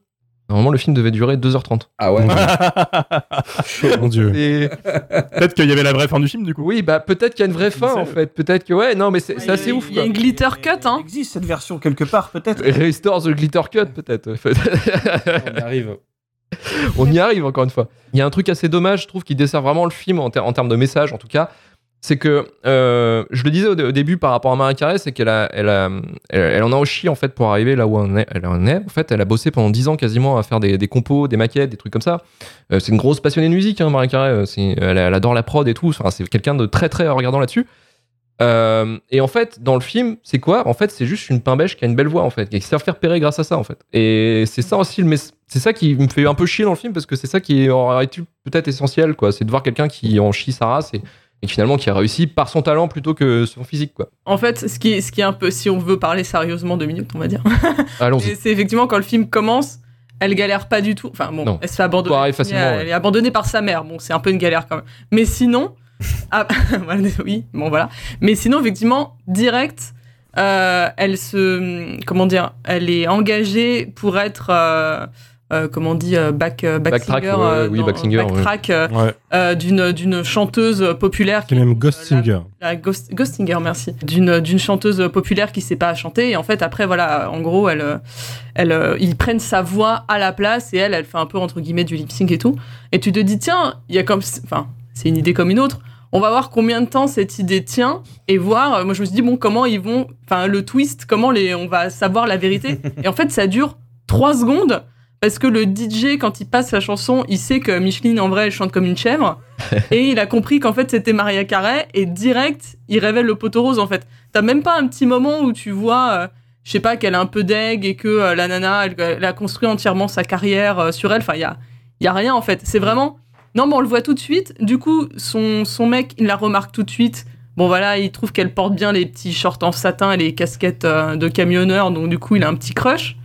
normalement, le film devait durer 2h30. Ah ouais. [LAUGHS] Mon dieu. Et Peut-être qu'il y avait la vraie fin du film, du coup. oui, bah, peut-être qu'il y a une vraie fin, en fait. Peut-être que, ouais, non, mais c'est assez ouf, Il y a quoi. une glitter cut, hein. Il existe cette version quelque part, peut-être. Restore the glitter cut, peut-être. On y arrive. [LAUGHS] On y arrive encore une fois. Il y a un truc assez dommage, je trouve, qui dessert vraiment le film en, ter- en termes de message, en tout cas. C'est que, euh, je le disais au, début par rapport à Marie Carré, c'est qu'elle elle en a au en fait pour arriver là où elle, est, elle en est. En fait, elle a bossé pendant 10 ans quasiment à faire des, compos, des maquettes, des trucs comme ça. Euh, c'est une grosse passionnée de musique, hein, Carré. Euh, Elle, adore la prod et tout. C'est quelqu'un de très très regardant là-dessus. Euh, et en fait, dans le film, c'est quoi? En fait, c'est juste une pain qui a une belle voix, en fait, et qui s'est faire repérer grâce à ça, en fait. Et c'est ça aussi, mess- c'est ça qui me fait un peu chier dans le film, parce que c'est ça qui aurait été peut-être essentiel, quoi. C'est de voir quelqu'un qui en chie sa race et, et finalement qui a réussi par son talent plutôt que son physique, quoi. En fait, ce qui, est, ce qui est un peu, si on veut parler sérieusement deux minutes, on va dire. [LAUGHS] Allons-y. C'est effectivement quand le film commence, elle galère pas du tout. Enfin bon, Non. elle se fait abandonner. Elle, elle est abandonnée par sa mère. Bon, c'est un peu une galère quand même. Mais sinon, ah, [LAUGHS] [LAUGHS] oui, bon voilà. Mais sinon, effectivement, direct, euh, elle se, comment dire, elle est engagée pour être, euh, euh, comment on dit, back, Backtrack, backsinger, ouais, euh, oui, dans- ouais. backtrack, Ouais. d'une d'une chanteuse populaire C'est même Ghost Singer. la Ghost, Ghostinger, merci. D'une, d'une chanteuse populaire qui sait pas chanter. Et en fait, après, voilà, en gros, elle, elle, ils prennent sa voix à la place et elle, elle fait un peu, entre guillemets, du lip sync et tout. Et tu te dis, tiens, il y a comme, enfin, c'est une idée comme une autre. On va voir combien de temps cette idée tient et voir. euh, Moi, je me suis dit, bon, comment ils vont, enfin, le twist, comment les, on va savoir la vérité. [LAUGHS] et en fait, ça dure trois secondes. Parce que le DJ, quand il passe sa chanson, il sait que Micheline, en vrai, elle chante comme une chèvre. [LAUGHS] et il a compris qu'en fait, c'était Maria Carey. Et direct, il révèle le poteau rose, en fait. T'as même pas un petit moment où tu vois, euh, je sais pas, qu'elle a un peu d'aigle et que euh, la nana, elle, elle a construit entièrement sa carrière euh, sur elle. Enfin, il y a, y a rien, en fait. C'est vraiment. Non, mais on le voit tout de suite. Du coup, son, son mec, il la remarque tout de suite. Bon, voilà, il trouve qu'elle porte bien les petits shorts en satin et les casquettes euh, de camionneur. Donc, du coup, il a un petit crush.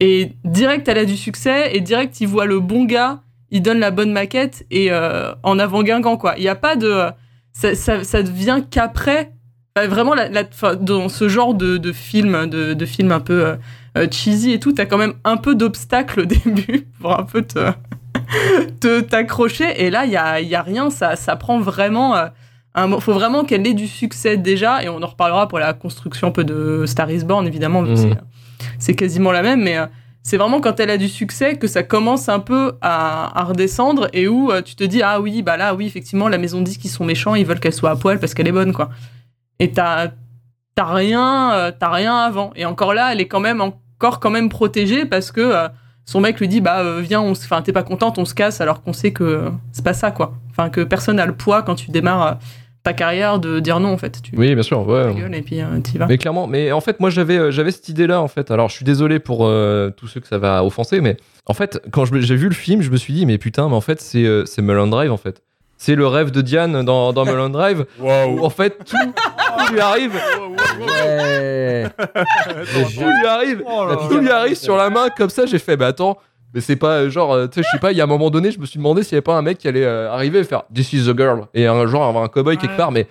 Et direct, elle a du succès. Et direct, il voit le bon gars. Il donne la bonne maquette. Et euh, en avant Guingamp, quoi. Il n'y a pas de. Ça, ça, ça devient qu'après. Vraiment, dans ce genre de, de film, de, de film un peu euh, cheesy et tout, t'as quand même un peu d'obstacles au [LAUGHS] début pour un peu te [LAUGHS] te- t'accrocher. Et là, il y a, il y a rien. Ça, ça prend vraiment. euh, un mo- faut vraiment qu'elle ait du succès déjà. Et on en reparlera pour la construction un peu de Star is Born, évidemment. Mhm. c'est- C'est quasiment la même. Mais euh, c'est vraiment quand elle a du succès que ça commence un peu à, à redescendre. Et où euh, tu te dis, ah oui, bah là, oui, effectivement, la maison de disques, ils sont méchants. Ils veulent qu'elle soit à poil parce qu'elle est bonne, quoi. et t'as t'as rien, euh, t'as rien avant. Et encore là, elle est quand même encore quand même protégée parce que euh, son mec lui dit bah euh, viens, on, enfin t'es pas contente, on se casse alors qu'on sait que c'est pas ça quoi. Enfin que personne n'a le poids quand tu démarres euh, ta carrière de dire non en fait. Tu Oui, bien sûr. Ouais. gueule et puis euh, t'y vas. Mais clairement, mais en fait, moi j'avais euh, j'avais cette idée-là en fait. Alors, je suis désolé pour euh, tous ceux que ça va offenser, mais en fait, quand j'ai vu le film, je me suis dit, mais putain, mais en fait, c'est euh, c'est Mulholland Drive en fait. C'est le rêve de Diane dans, dans Mulholland Drive. Où en fait, tout, tout lui arrive. Ouais. tout lui arrive. tout lui arrive sur la main comme ça. J'ai fait, bah attends. Mais c'est pas euh, genre, euh, tu sais, je sais pas, il y a un moment donné, je me suis demandé s'il y avait pas un mec qui allait euh, arriver et faire This is the girl. Et un genre avoir un cowboy quelque part, mais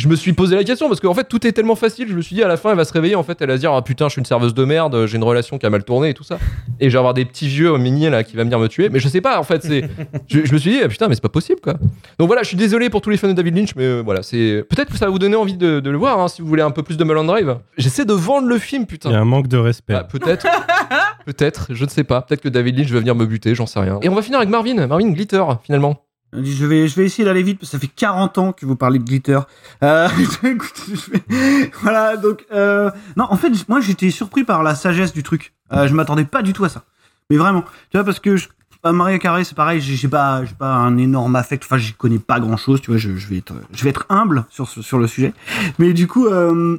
je me suis posé la question parce qu'en fait tout est tellement facile. Je me suis dit à la fin elle va se réveiller en fait elle va se dire ah putain je suis une serveuse de merde j'ai une relation qui a mal tourné et tout ça et je vais avoir des petits vieux mini là qui va venir me tuer mais je sais pas en fait c'est je, je me suis dit ah, putain mais c'est pas possible quoi. Donc voilà je suis désolé pour tous les fans de David Lynch mais euh, voilà c'est peut-être que ça va vous donner envie de, de le voir hein, si vous voulez un peu plus de Mulholland Drive. J'essaie de vendre le film putain. Il y a un manque de respect. Bah, peut-être, [LAUGHS] peut-être, je ne sais pas. Peut-être que David Lynch va venir me buter, j'en sais rien. Et on va finir avec Marvin, Marvin Glitter finalement. Je vais, je vais essayer d'aller vite parce que ça fait 40 ans que vous parlez de glitter. Euh, [LAUGHS] vais- voilà, donc euh, non, en fait, moi j'étais surpris par la sagesse du truc. Euh, je m'attendais pas du tout à ça, mais vraiment, tu vois, parce que je, à Maria Carré, c'est pareil, j'ai pas, j'ai pas un énorme affect. Enfin, j'y connais pas grand chose, tu vois. Je, je vais être, je vais être humble sur sur le sujet, mais du coup. Euh,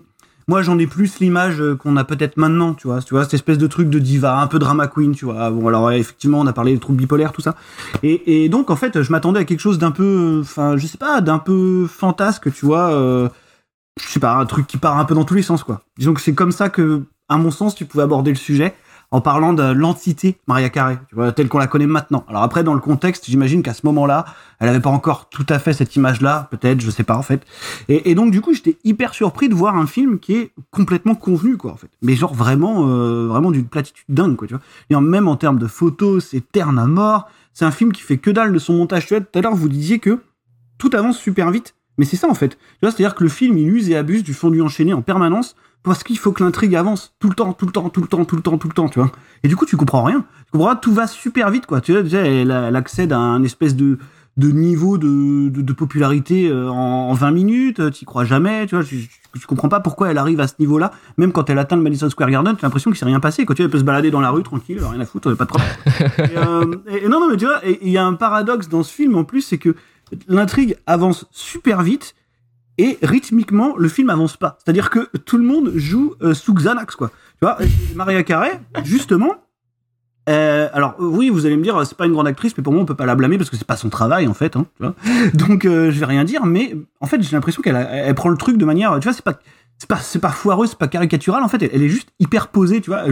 moi, j'en ai plus l'image euh, qu'on a peut-être maintenant, tu vois, tu vois, cette espèce de truc de diva, un peu drama queen, tu vois. Bon, alors effectivement, on a parlé des troubles bipolaires, tout ça. Et, et donc, en fait, je m'attendais à quelque chose d'un peu, enfin, je sais pas, d'un peu fantasque, tu vois. euh, je sais pas, un truc qui part un peu dans tous les sens, quoi. Disons que c'est comme ça que, à mon sens, tu pouvais aborder le sujet en parlant de l'entité Maria Carré, telle qu'on la connaît maintenant. Alors après, dans le contexte, j'imagine qu'à ce moment-là, elle avait pas encore tout à fait cette image-là, peut-être, je sais pas, en fait. Et, donc, du coup, j'étais hyper surpris de voir un film qui est complètement convenu, quoi, en fait. Mais genre vraiment, euh, vraiment d'une platitude dingue, quoi, tu vois. Et même en termes de photos, c'est terne à mort. C'est un film qui fait que dalle de son montage. Tu vois, tout à l'heure, vous disiez que tout avance super vite. Mais c'est ça, en fait. C'est-à-dire que le film, il use et abuse du fondu enchaîné en permanence parce qu'il faut que l'intrigue avance tout le temps, tout le temps, tout le temps, tout le temps, tout le temps, tu vois. Et du coup, tu comprends rien. Tu comprends tout va super vite, quoi. Tu vois, déjà, elle, accède à un espèce de, niveau de, popularité euh, en, en 20 minutes, tu crois jamais, tu vois, tu, tu- comprends pas pourquoi elle arrive à ce niveau-là, même quand elle atteint le Madison Square Garden, tu as l'impression qu'il s'est rien passé, quoi, tu vois, elle peut se balader dans la rue tranquille, rien à foutre, pas de problème. et, euh, non, non, mais tu vois, il y a un paradoxe dans ce film en plus, c'est que l'intrigue avance super vite, et rythmiquement, le film avance pas. C'est-à-dire que tout le monde joue euh, sous Xanax, quoi. Tu vois, et Maria Carré, justement, euh, alors euh, oui, vous allez me dire, euh, c'est pas une grande actrice, mais pour moi on peut pas la blâmer parce que c'est pas son travail en fait. Hein, tu vois [LAUGHS] Donc euh, je vais rien dire, mais en fait j'ai l'impression qu'elle elle prend le truc de manière, tu vois, c'est pas c'est pas c'est pas foireux, c'est pas caricatural. En fait, elle, elle est juste hyper posée, tu vois.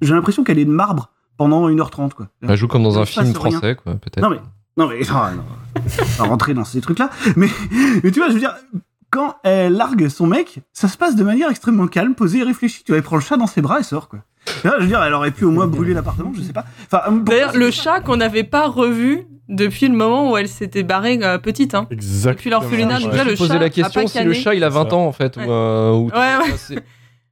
J'ai l'impression qu'elle est de marbre pendant 1h30 quoi. Elle joue comme dans un film rien. français, quoi, peut-être. Non mais non mais non, [LAUGHS] non. On va rentrer dans ces trucs là, mais mais tu vois, je veux dire. Quand elle largue son mec, ça se passe de manière extrêmement calme, posée et réfléchie. Tu vois, elle prend le chat dans ses bras et sort, quoi. Je veux dire, elle aurait pu au moins brûler l'appartement, je sais pas. Enfin, pour- D'ailleurs, le chat qu'on n'avait pas revu depuis le moment où elle s'était barrée euh, petite. Hein. Exactement. Depuis l'orphelinat, donc Je là, me le posais chat la question si le chat il a 20 ans en fait. Ou, euh, ou- Ouais, ouais.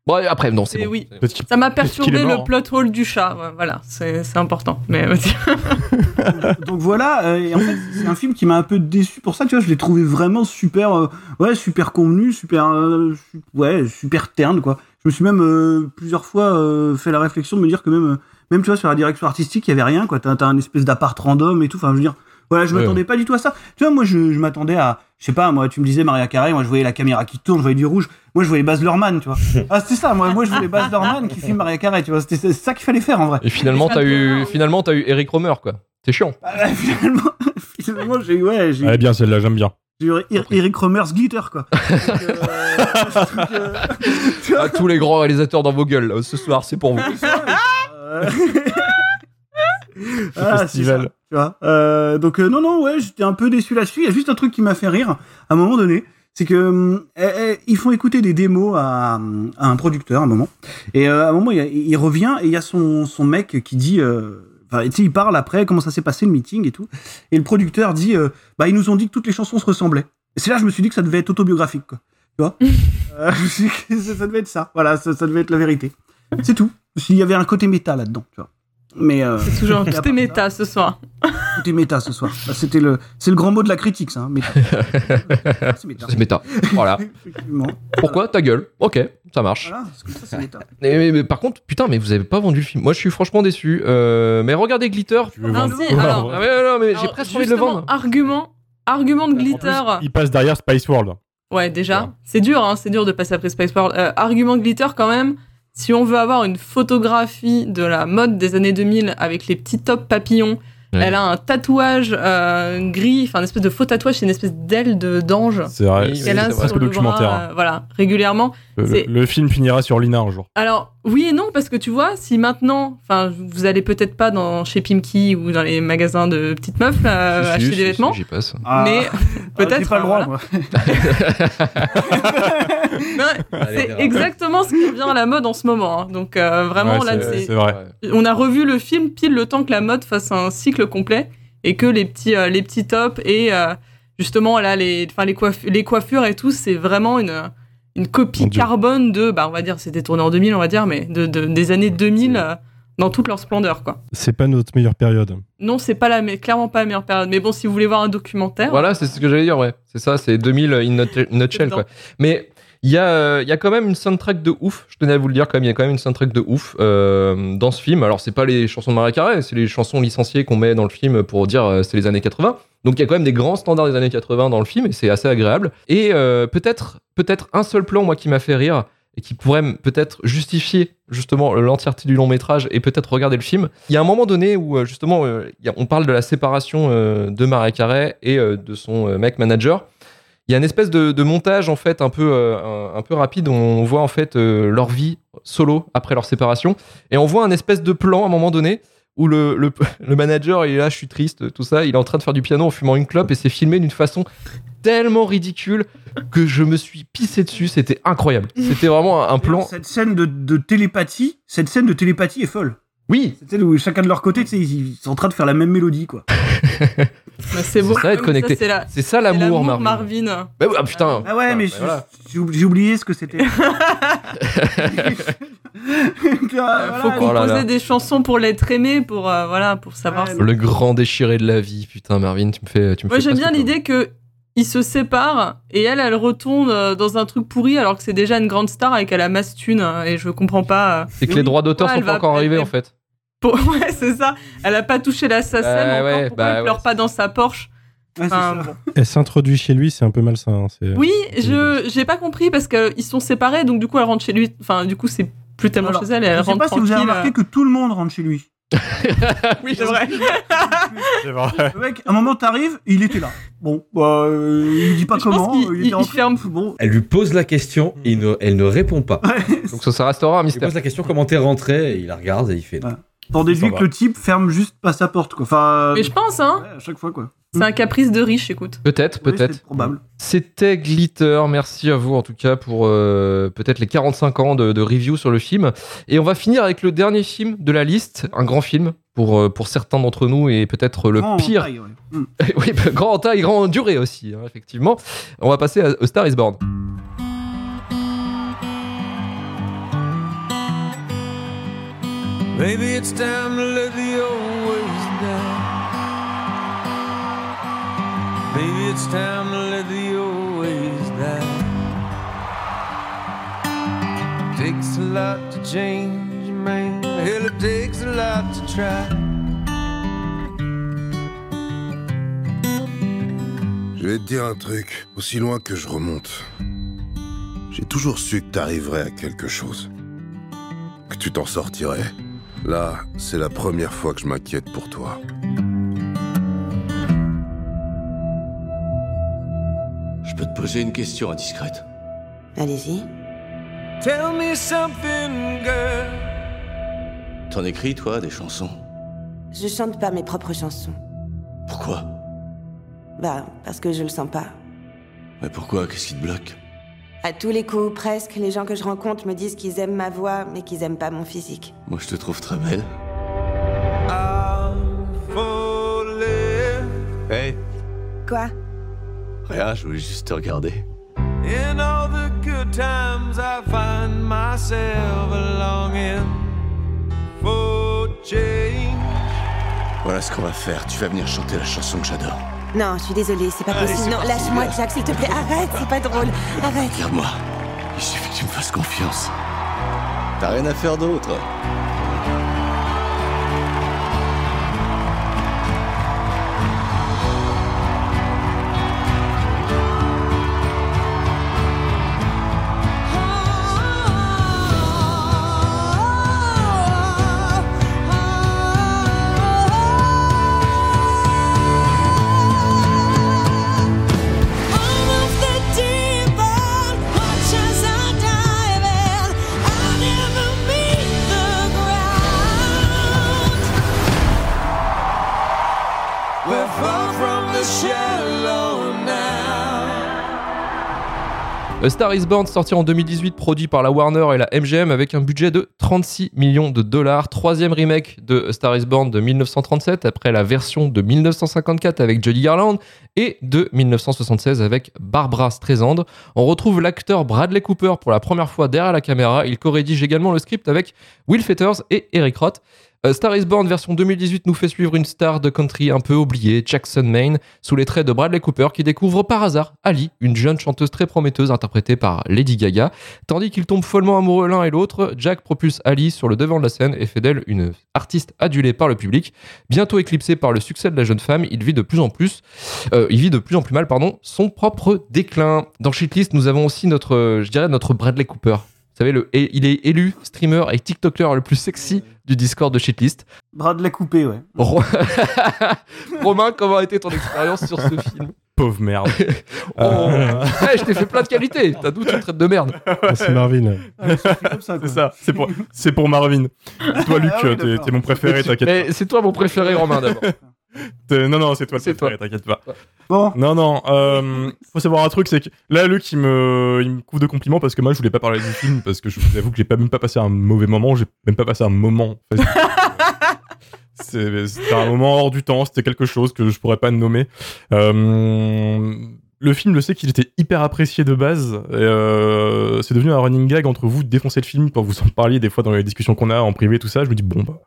Bon, après, non, c'est bon. oui. Ça m'a perturbé le plot hole du chat. Voilà, c'est c'est important. Mais [LAUGHS] donc voilà, euh, et en fait, c'est un film qui m'a un peu déçu pour ça, tu vois, je l'ai trouvé vraiment super, euh, ouais, super convenu, super, euh, su- ouais, super terne, quoi. Je me suis même euh, plusieurs fois euh, fait la réflexion de me dire que même, euh, même tu vois, sur la direction artistique, il y avait rien, quoi. T'as t'as un espèce d'appart random et tout, enfin, je veux dire, voilà, je Ouais. m'attendais pas du tout à ça. Tu vois, moi, je, je m'attendais à, je sais pas, moi, tu me disais Maria Carré, moi, je voyais la caméra qui tourne, je voyais du rouge, moi, je voyais Baz Luhrmann, tu vois. [LAUGHS] Ah, c'était ça, moi, moi, je voyais Baz Luhrmann qui filme Maria Carré, tu vois, c'était c'est ça qu'il fallait faire, en vrai. Et finalement, t'as eu, finalement, t'as eu Eric Romer, quoi. C'est chiant. Ah, [LAUGHS] finalement, finalement, j'ai eu, ouais, j'ai Elle est bien celle-là, j'aime bien. j'ai eu Er- Eric Romer's Glitter, quoi. Donc, euh, truc, euh, À tous les grands réalisateurs dans vos gueules, là, ce soir, c'est pour vous. Ah, c'est [LAUGHS] festival. ça, tu vois. Euh, donc euh, non, non, ouais, j'étais un peu déçu là-dessus. Il y a juste un truc qui m'a fait rire à un moment donné, c'est que hum, eh, eh, ils font écouter des démos à, à un producteur à un moment, et euh, à un moment il, il revient et il y a son, son mec qui dit, euh, enfin, tu sais, il parle après comment ça s'est passé le meeting et tout, et le producteur dit, euh, bah ils nous ont dit que toutes les chansons se ressemblaient. Et c'est là que je me suis dit que ça devait être autobiographique, quoi. Tu vois? [LAUGHS] Euh, je me suis dit que ça, ça devait être ça. Voilà, ça, ça devait être la vérité. C'est tout. S'il y avait un côté méta là-dedans, tu vois. Mais euh, c'est toujours est [LAUGHS] part méta ce soir. [LAUGHS] tout est méta ce soir. Bah, C'était le, c'est le grand mot de la critique, ça. hein, méta. [LAUGHS] c'est méta. C'est méta. Voilà. Pourquoi Ta gueule. Ok, ça marche. Voilà, parce que ça, c'est méta. [LAUGHS] Mais, mais- mais par contre, putain, mais vous avez pas vendu le film. Moi, je suis franchement déçu. Euh, mais regardez Glitter. Ah, si, alors, Ah, mais non, mais j'ai presque envie de le vendre. Argument, argument de glitter. Il passe derrière Spice World. Ouais, déjà, c'est dur, hein, c'est dur de passer après Spice World. Euh, argument de glitter quand même. Si on veut avoir une photographie de la mode des années 2000 avec les petits tops papillons, Ouais. elle a un tatouage euh, gris, enfin une espèce de faux tatouage, c'est une espèce d'aile de d'ange. C'est vrai. Oui, c'est presque sur le documentaire. bras, euh, voilà, régulièrement. Le, film finira sur Lina un jour. Alors oui et non parce que tu vois, si maintenant, enfin vous allez peut-être pas dans chez Pimki ou dans les magasins de petites meufs là, Si, si, acheter si, des si, vêtements, J'y passe. Ah, mais ah, peut-être pas le droit, voilà. moi. [LAUGHS] [LAUGHS] [LAUGHS] C'est exactement ce qui revient à la mode en ce moment. hein. Donc euh, vraiment Ouais, là, c'est c'est c'est vrai. on a revu le film pile le temps que la mode fasse un cycle complet et que les petits euh, les petits tops et euh, justement là les enfin les, coiff- les coiffures et tout c'est vraiment une une copie carbone de bah on va dire c'était tourné en 2000 on va dire mais de, de- des années 2000 euh, dans toute leur splendeur quoi. C'est pas notre meilleure période. Non, c'est pas la mais clairement pas la meilleure période mais bon si vous voulez voir un documentaire Voilà, c'est ce que j'allais dire, ouais. C'est ça, c'est 2000 in nut- in nutshell, quoi. Mais il y, a, euh, y a quand même une soundtrack de ouf, je tenais à vous le dire quand même, il y a quand même une soundtrack de ouf euh, dans ce film. Alors, c'est pas les chansons de Maria Carré, c'est les chansons licenciées qu'on met dans le film pour dire euh, c'est les années 80. Donc, il y a quand même des grands standards des années 80 dans le film et c'est assez agréable. Et peut-être peut-être un seul plan, moi, qui m'a fait rire et qui pourrait peut-être justifier justement l'entièreté du long métrage et peut-être regarder le film. Il y a un moment donné où justement on parle de la séparation de Maria Carey et de son mec manager. Il y a une espèce de, de montage en fait un peu euh, un, un peu rapide où on voit en fait euh, leur vie solo après leur séparation. Et on voit un espèce de plan à un moment donné où le, le, [LAUGHS] le manager il est là je suis triste tout ça. Il est en train de faire du piano en fumant une clope et c'est filmé d'une façon tellement ridicule que je me suis pissé dessus. C'était incroyable. C'était vraiment un, un plan Cette scène de, de télépathie, cette scène de télépathie est folle. Oui où chacun de leur côté, tu sais, ils sont en train de faire la même mélodie, quoi. [LAUGHS] Bah, c'est beau. ça être Ça, connecté c'est ça l'amour Marvin. Marvin. Bah ouais, ah, putain Ah ouais, mais Bah, je- voilà. j'ai oubli- j'ai oublié ce que c'était. [LAUGHS] Euh, faut Oh là composer là. des chansons pour l'être aimé, pour euh, voilà, pour savoir. Ouais, le grand déchiré de la vie putain Marvin tu me fais tu me Moi j'aime bien l'idée que ils se séparent et elle, elle retourne euh, dans un truc pourri alors que c'est déjà une grande star et qu'elle a masse thune hein, et je comprends pas. euh, c'est que les droits d'auteur Ouais, sont pas encore arrivés en fait pour- [LAUGHS] Ouais, c'est ça. Elle a pas touché la SACEM Bah ouais, Pourquoi bah elle pleure ouais. pas dans sa Porsche Enfin. Elle s'introduit chez lui, c'est un peu malsain. hein, c'est- Oui, je j'ai pas compris parce qu'ils sont séparés donc du coup elle rentre chez lui. Enfin du coup c'est plus tellement Alors, chez elle. Elle je sais rentre pas si vous avez remarqué euh. que tout le monde rentre chez lui. [LAUGHS] Oui [LAUGHS] c'est vrai. C'est vrai. Le mec, à un moment, t'arrives, il était là. Bon, bah, euh, il dit pas Je comment. il il- était il ferme- Bon, Elle lui pose la question et il ne- elle ne répond pas. donc ça, ça restera un Il mystère pose la question comment t'es rentré et il la regarde et il fait. Ouais. T'en déduis que le type ferme juste pas sa porte, quoi. Enfin, Mais je pense hein. ouais, à chaque fois, quoi. C'est un caprice de riche, écoute. peut-être Oui, peut-être c'est probable. C'était Glitter, merci à vous en tout cas pour euh, peut-être les 45 ans de, de review sur le film. Et on va finir avec le dernier film de la liste, un grand film pour, euh, pour certains d'entre nous et peut-être le Grand en pire. taille, ouais. [LAUGHS] Hmm. oui, bah, grand en taille, grand en durée aussi, hein, effectivement. On va passer à, A Star is Born. Maybe it's time to let the old ways die. Maybe it's time to let the old ways die. Takes a lot to change, man. Hell, it takes a lot to try. Je vais te dire un truc, aussi loin que je remonte. J'ai toujours su que t'arriverais à quelque chose. Que tu t'en sortirais. Là, c'est la première fois que je m'inquiète pour toi. Je peux te poser une question indiscrète. Allez-y. Tell me something, girl. T'en écris, toi, des chansons? Je chante pas mes propres chansons. Pourquoi? Bah, parce que je le sens pas. Mais pourquoi? Qu'est-ce qui te bloque? À tous les coups, presque, les gens que je rencontre me disent qu'ils aiment ma voix, mais qu'ils aiment pas mon physique. Moi, je te trouve très belle. Hey, Quoi? Rien, je voulais juste te regarder. In all the good times, I find myself longing for change. Voilà ce qu'on va faire. Tu vas venir chanter la chanson que j'adore. Non, je suis désolée, c'est pas Allez, possible. Non, lâche-moi. Jack, s'il te plaît. Arrête, c'est pas drôle. Arrête. Regarde-moi. Il suffit que tu me fasses confiance. T'as rien à faire d'autre. Star is Born sorti en 2018, produit par la Warner et la MGM avec un budget de 36 millions de dollars. Troisième remake de Star is Born de 1937 après la version de 1954 avec Judy Garland et de 1976 avec Barbara Streisand. On retrouve l'acteur Bradley Cooper pour la première fois derrière la caméra. Il co-rédige également le script avec Will Fetters et Eric Roth. A Star is Born version 2018 nous fait suivre une star de country un peu oubliée, Jackson Maine, sous les traits de Bradley Cooper qui découvre par hasard Ali, une jeune chanteuse très prometteuse interprétée par Lady Gaga. Tandis qu'ils tombent follement amoureux l'un et l'autre, Jack propulse Ali sur le devant de la scène et fait d'elle une artiste adulée par le public. Bientôt éclipsé par le succès de la jeune femme, il vit de plus en plus, euh, mal, son propre déclin. Dans Shitlist, nous avons aussi notre, euh, je dirais notre Bradley Cooper. Vous savez, le, il est élu streamer et TikToker le plus sexy du Discord de Shitlist. Bradley coupé, ouais. Ro- [LAUGHS] Romain, comment a été ton expérience sur ce film? Pauvre merde. [LAUGHS] Oh, Eh, je t'ai fait plein de qualités. T'as d'où tu me traites de merde? C'est Marvin. C'est ça, c'est pour, pour Marvin. Toi, Luc, Ah oui, t'es, mon préféré, t'inquiète Mais c'est toi mon préféré, Romain, d'abord. [LAUGHS] Non, non, c'est toi le C'est préféré, t'inquiète pas. Bon, Non, non, euh, faut savoir un truc, c'est que là, Luc, il me, il me couvre de compliments parce que moi, je voulais pas parler du film parce que je vous avoue que j'ai pas, même pas passé un mauvais moment, j'ai même pas passé un moment. [LAUGHS] C'était un moment hors du temps, c'était quelque chose que je pourrais pas nommer. Euh, le film, je sais qu'il était hyper apprécié de base. euh, c'est devenu un running gag entre vous de défoncer le film quand vous en parliez des fois dans les discussions qu'on a en privé, tout ça. Je me dis, bon, bah,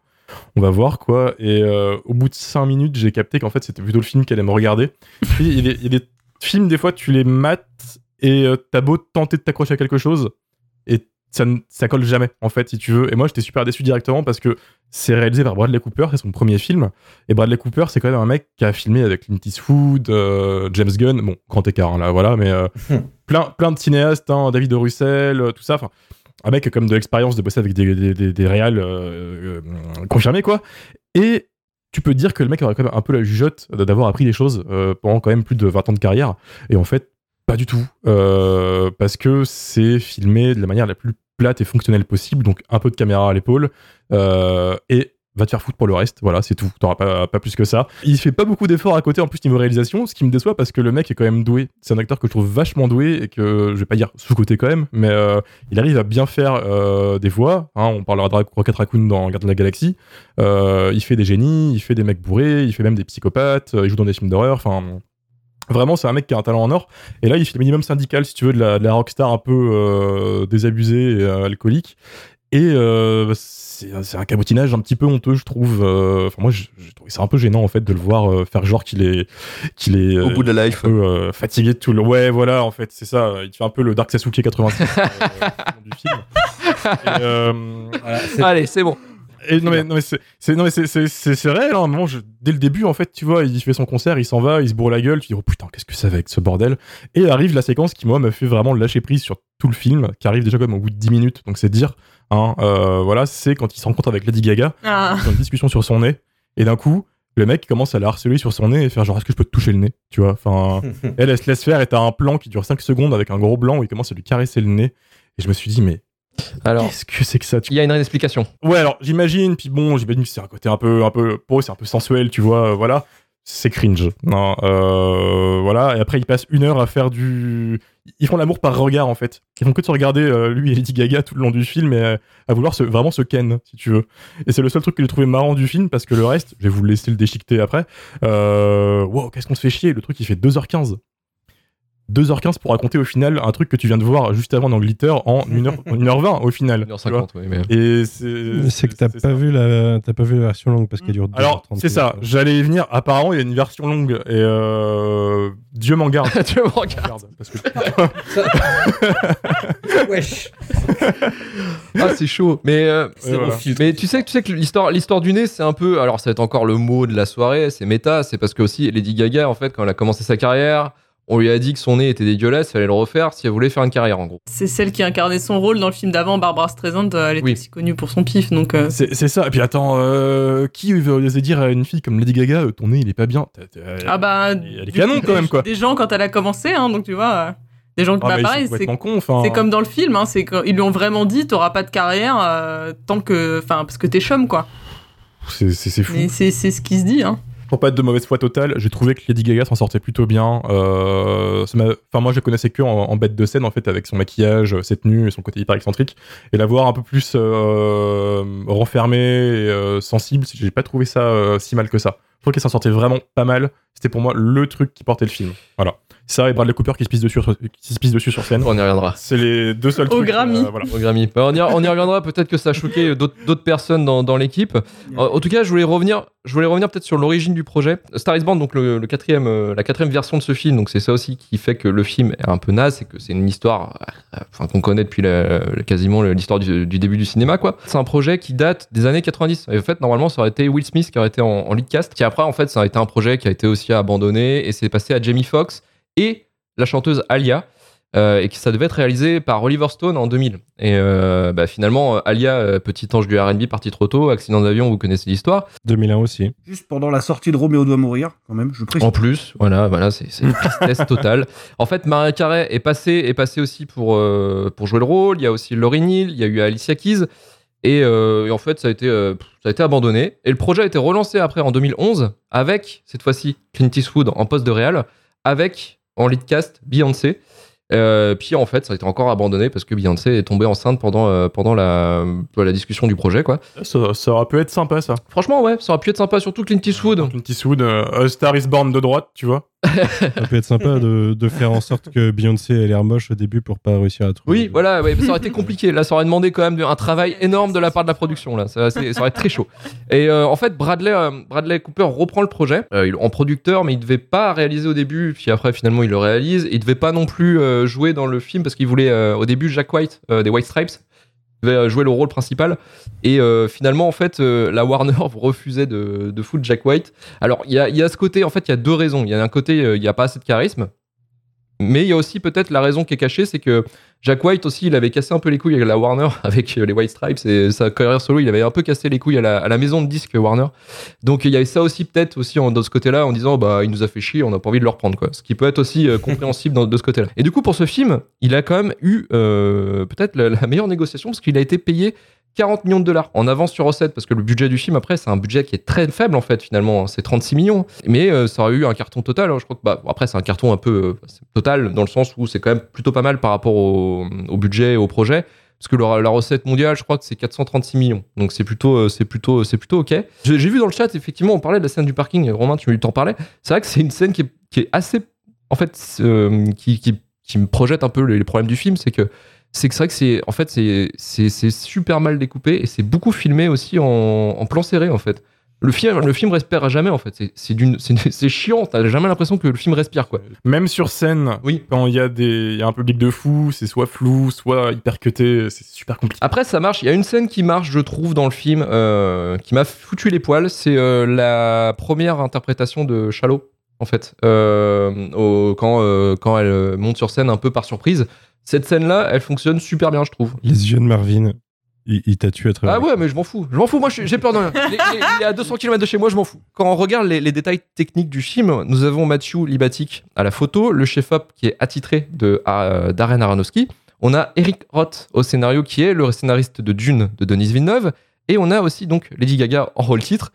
on va voir quoi. Et euh, au bout de 5 minutes, j'ai capté qu'en fait, c'était plutôt le film qu'elle allait me regarder. Puis, [LAUGHS] Il y, a des- il y a des films, des fois, tu les mates et euh, t'as beau tenter de t'accrocher à quelque chose et ça, ne- ça colle jamais, en fait, si tu veux. Et moi, j'étais super déçu directement parce que c'est réalisé par Bradley Cooper, c'est son premier film. Et Bradley Cooper, c'est quand même un mec qui a filmé avec Clint Eastwood, euh, James Gunn, bon, grand écart, hein, là, voilà, mais euh, plein, plein de cinéastes, hein, David de Russell, tout ça. Enfin, un mec comme de l'expérience de bosser avec des, des, euh, euh, confirmés, quoi. Et tu peux dire que le mec aurait quand même un peu la jugeote d'avoir appris des choses euh, pendant quand même plus de 20 ans de carrière. Et en fait, pas du tout. Parce que c'est filmé de la manière la plus plate et fonctionnelle possible, donc un peu de caméra à l'épaule. et va te faire foutre pour le reste, voilà, c'est tout. T'auras pas, pas plus que ça. Il fait pas beaucoup d'efforts à côté en plus niveau réalisation, ce qui me déçoit parce que le mec est quand même doué. C'est un acteur que je trouve vachement doué et que je vais pas dire sous-côté quand même, mais euh, il arrive à bien faire euh, des voix. hein, on parlera de Rocket Raccoon dans Garde de la Galaxie. Euh, il fait des génies, il fait des mecs bourrés, il fait même des psychopathes, il joue dans des films d'horreur, enfin. Vraiment, c'est un mec qui a un talent en or. Et là, il fait le minimum syndical, si tu veux, de la, rockstar un peu euh, désabusée et alcoolique. Et euh, c'est c'est un cabotinage un petit peu honteux, je trouve. Euh, Enfin, moi, je, je trouve c'est un peu gênant, en fait, de le voir euh, faire genre qu'il est, qu'il est Au bout de la life. un peu, euh, fatigué de tout le. Ouais, voilà, en fait, c'est ça. Il fait un peu le Dark Sasuke 86 euh, [LAUGHS] du film. Et, euh, Allez, c'est bon. et non mais, non mais c'est non mais c'est c'est c'est c'est réel hein. Moment, je- dès le début en fait tu vois il fait son concert il s'en va il se bourre la gueule tu dis oh putain qu'est-ce que ça va avec ce bordel et arrive la séquence qui moi m'a fait vraiment lâcher prise sur tout le film qui arrive déjà comme au bout de 10 minutes donc c'est dire hein euh, voilà c'est quand il se rencontre avec Lady Gaga Ah. ils ont une discussion sur son nez et d'un coup le mec commence à la harceler sur son nez et faire genre est-ce que je peux te toucher le nez tu vois? Enfin [LAUGHS] elle elle se laisse faire et t'as un plan qui dure 5 secondes avec un gros blanc où il commence à lui caresser le nez et je me suis dit mais Alors, qu'est-ce que c'est que ça tu il y a une explication. Ouais, alors j'imagine, puis bon, j'imagine que c'est un côté un peu, un peu, pour eux, c'est un peu sensuel, tu vois, euh, voilà. C'est cringe. Non, euh, voilà. Et après, ils passent une heure à faire du. Ils font l'amour par regard, en fait. Ils font que de se regarder, euh, lui et Lady Gaga, tout le long du film, et euh, à vouloir se, vraiment se ken, si tu veux. Et c'est le seul truc que j'ai trouvé marrant du film, parce que le reste, je vais vous laisser le déchiqueter après. Wow, qu'est-ce qu'on se fait chier? Le truc, il fait 2h15. 2h15 pour raconter au final un truc que tu viens de voir juste avant dans Glitter en [LAUGHS] 1h, 1h20 au final. 1h50, oui, mais... Et c'est. C'est que t'as pas, vu la... t'as pas vu la version longue parce qu'elle dure 2h30. Alors, c'est ça, j'allais y venir. Apparemment, il y a une version longue et euh, Dieu m'en garde. [LAUGHS] Dieu m'en garde. Parce que... [LAUGHS] Wesh. Ah, c'est chaud. Mais, euh, C'est voilà. mais tu sais que tu sais que l'histoire, l'histoire du nez, c'est un peu. Alors, ça va être encore le mot de la soirée. C'est méta. C'est parce que aussi Lady Gaga, en fait, quand elle a commencé sa carrière, on lui a dit que son nez était dégueulaise. Il fallait le refaire si elle voulait faire une carrière, en gros. C'est celle qui incarnait son rôle dans le film d'avant, Barbara Streisand. euh, Elle était Oui. aussi connue pour son pif, donc. euh, C'est c'est ça. Et puis attends, euh, qui veut oser dire à une fille comme Lady Gaga, ton nez il est pas bien? T'as- t'as- Ah bah. Elle est canon quand même quoi. Des gens quand elle a commencé, hein, donc tu vois. euh, Des gens qui Ah, bah, ils pareil, c'est enfin. comme dans le film, hein, c'est qu'ils lui ont vraiment dit t'auras pas de carrière euh, tant que. Enfin, parce que t'es chum, quoi. C'est c'est- c'est fou. Mais c'est c'est ce qui se dit, hein. Pour pas être de mauvaise foi totale, j'ai trouvé que Lady Gaga s'en sortait plutôt bien. Euh, Enfin, moi, je connaissais que en, bête de scène, en fait, avec son maquillage, ses tenues et son côté hyper excentrique. Et la voir un peu plus euh, renfermée et euh, sensible, j'ai pas trouvé ça euh, si mal que ça. Je trouve qu'elle s'en sortait vraiment pas mal. C'était pour moi le truc qui portait le film. Voilà. Ça et Bradley Cooper qui se pisse dessus, sur- qui se pisse dessus sur scène. On y reviendra. C'est les deux seuls Au trucs. Grammy. euh, voilà. Au Grammy. Bah, on, y, on y reviendra. Peut-être que ça a choqué [LAUGHS] d'autres personnes dans, dans l'équipe. En, en tout cas, je voulais revenir. Je voulais revenir peut-être sur l'origine du projet. Star is Born, donc le, le quatrième, euh, la quatrième version de ce film. Donc c'est ça aussi qui fait que le film est un peu naze, c'est que c'est une histoire, euh, enfin qu'on connaît depuis la- la- quasiment l'histoire du, du début du cinéma, quoi. C'est un projet qui date des années 90. Et en fait, normalement, ça aurait été Will Smith qui aurait été en, en lead cast. Qui après, en fait, ça a été un projet qui a été aussi abandonné et c'est passé à Jamie Foxx et la chanteuse Alia. euh, et que ça devait être réalisé par Oliver Stone en 2000. Et euh, bah, finalement, euh, Alia, euh, petit ange du R&B parti trop tôt, accident d'avion, vous connaissez l'histoire. 2001 aussi. Juste pendant la sortie de Roméo doit mourir, quand même, je précise. En plus, voilà, voilà, c'est une tristesse [LAUGHS] totale. En fait, Maria Carey est passée, est passée aussi pour, euh, pour jouer le rôle. Il y a aussi Laurie Neal, il y a eu Alicia Keys. Et, euh, et en fait, ça a, été, euh, ça a été abandonné. Et le projet a été relancé après en 2011 avec, cette fois-ci, Clint Eastwood en poste de réal, avec en lead cast Beyoncé. Euh, puis en fait, ça a été encore abandonné parce que Beyoncé est tombée enceinte pendant, euh, pendant la, la discussion du projet, quoi. Ça, ça aurait pu être sympa, ça. Franchement, ouais, ça aurait pu être sympa, surtout Clint Eastwood. Clint Eastwood, euh, A Star is Born de droite, tu vois. Ça peut être sympa de, de faire en sorte que Beyoncé ait l'air moche au début pour pas réussir à trouver. Oui, voilà, ouais, ça aurait été compliqué. Là, ça aurait demandé quand même un travail énorme de la part de la production. Là, ça, aurait été très chaud. Et euh, en fait, Bradley, euh, Bradley Cooper reprend le projet euh, en producteur, mais il devait pas réaliser au début. Puis après, finalement, il le réalise. Il devait pas non plus jouer dans le film parce qu'il voulait au début Jack White des White Stripes euh, jouer le rôle principal. Et euh, finalement, en fait, euh, la Warner [LAUGHS] refusait de, de foutre Jack White. Alors, il y a, y a ce côté, en fait, il y a deux raisons. Il y a un côté, il n'y a pas assez de charisme. Mais il y a aussi peut-être la raison qui est cachée, c'est que Jack White aussi, il avait cassé un peu les couilles avec la Warner, [LAUGHS] avec euh, les White Stripes et sa carrière solo, il avait un peu cassé les couilles à la, à maison de disques Warner. Donc il y avait ça aussi peut-être aussi en, de ce côté-là, en disant bah il nous a fait chier, on n'a pas envie de le reprendre quoi. Ce qui peut être aussi euh, compréhensible dans- de ce côté-là. Et du coup pour ce film, il a quand même eu euh, peut-être la meilleure négociation parce qu'il a été payé 40 millions de dollars. En avance sur recette parce que le budget du film après c'est un budget qui est très faible en fait finalement hein. c'est 36 millions. Mais euh, ça aurait eu un carton total hein. je crois que bah, après c'est un carton un peu euh, total dans le sens où c'est quand même plutôt pas mal par rapport au, budget et au projet. Parce que le- la recette mondiale je crois que c'est 436 millions. Donc c'est plutôt euh, c'est plutôt c'est plutôt ok. J'ai vu dans le chat effectivement on parlait de la scène du parking. Romain tu t'en parlais c'est vrai que c'est une scène qui est, qui est assez en fait qui, qui me projette un peu les, les problèmes du film c'est que c'est que c'est vrai que c'est en fait c'est super mal découpé et c'est beaucoup filmé aussi en, en plan serré en fait le film le film respire jamais en fait [LAUGHS] c'est chiant t'as jamais l'impression que le film respire quoi Même sur scène, Oui. quand il y, a des- y a un public de fou, c'est soit flou, soit hyper cuté, c'est super compliqué. Après, ça marche. Il y a une scène qui marche, je trouve, dans le film, euh, qui m'a foutu les poils. C'est euh, la première interprétation de Shallow, en fait, euh, au- quand, euh, quand elle monte sur scène un peu par surprise. Cette scène-là, elle fonctionne super bien, je trouve. Les yeux de Marvin, il, il t'a tué à travers. Ah ouais, mais je m'en fous. Je m'en fous. Moi, j'ai peur de rien. [LAUGHS] Il est à 200 km de chez moi, je m'en fous. Quand on regarde les, les détails techniques du film, nous avons Mathieu Libatic à la photo, le chef-op qui est attitré de Darren Aronofsky. On a Eric Roth au scénario qui est le scénariste de Dune de Denis Villeneuve. Et on a aussi donc Lady Gaga en rôle titre.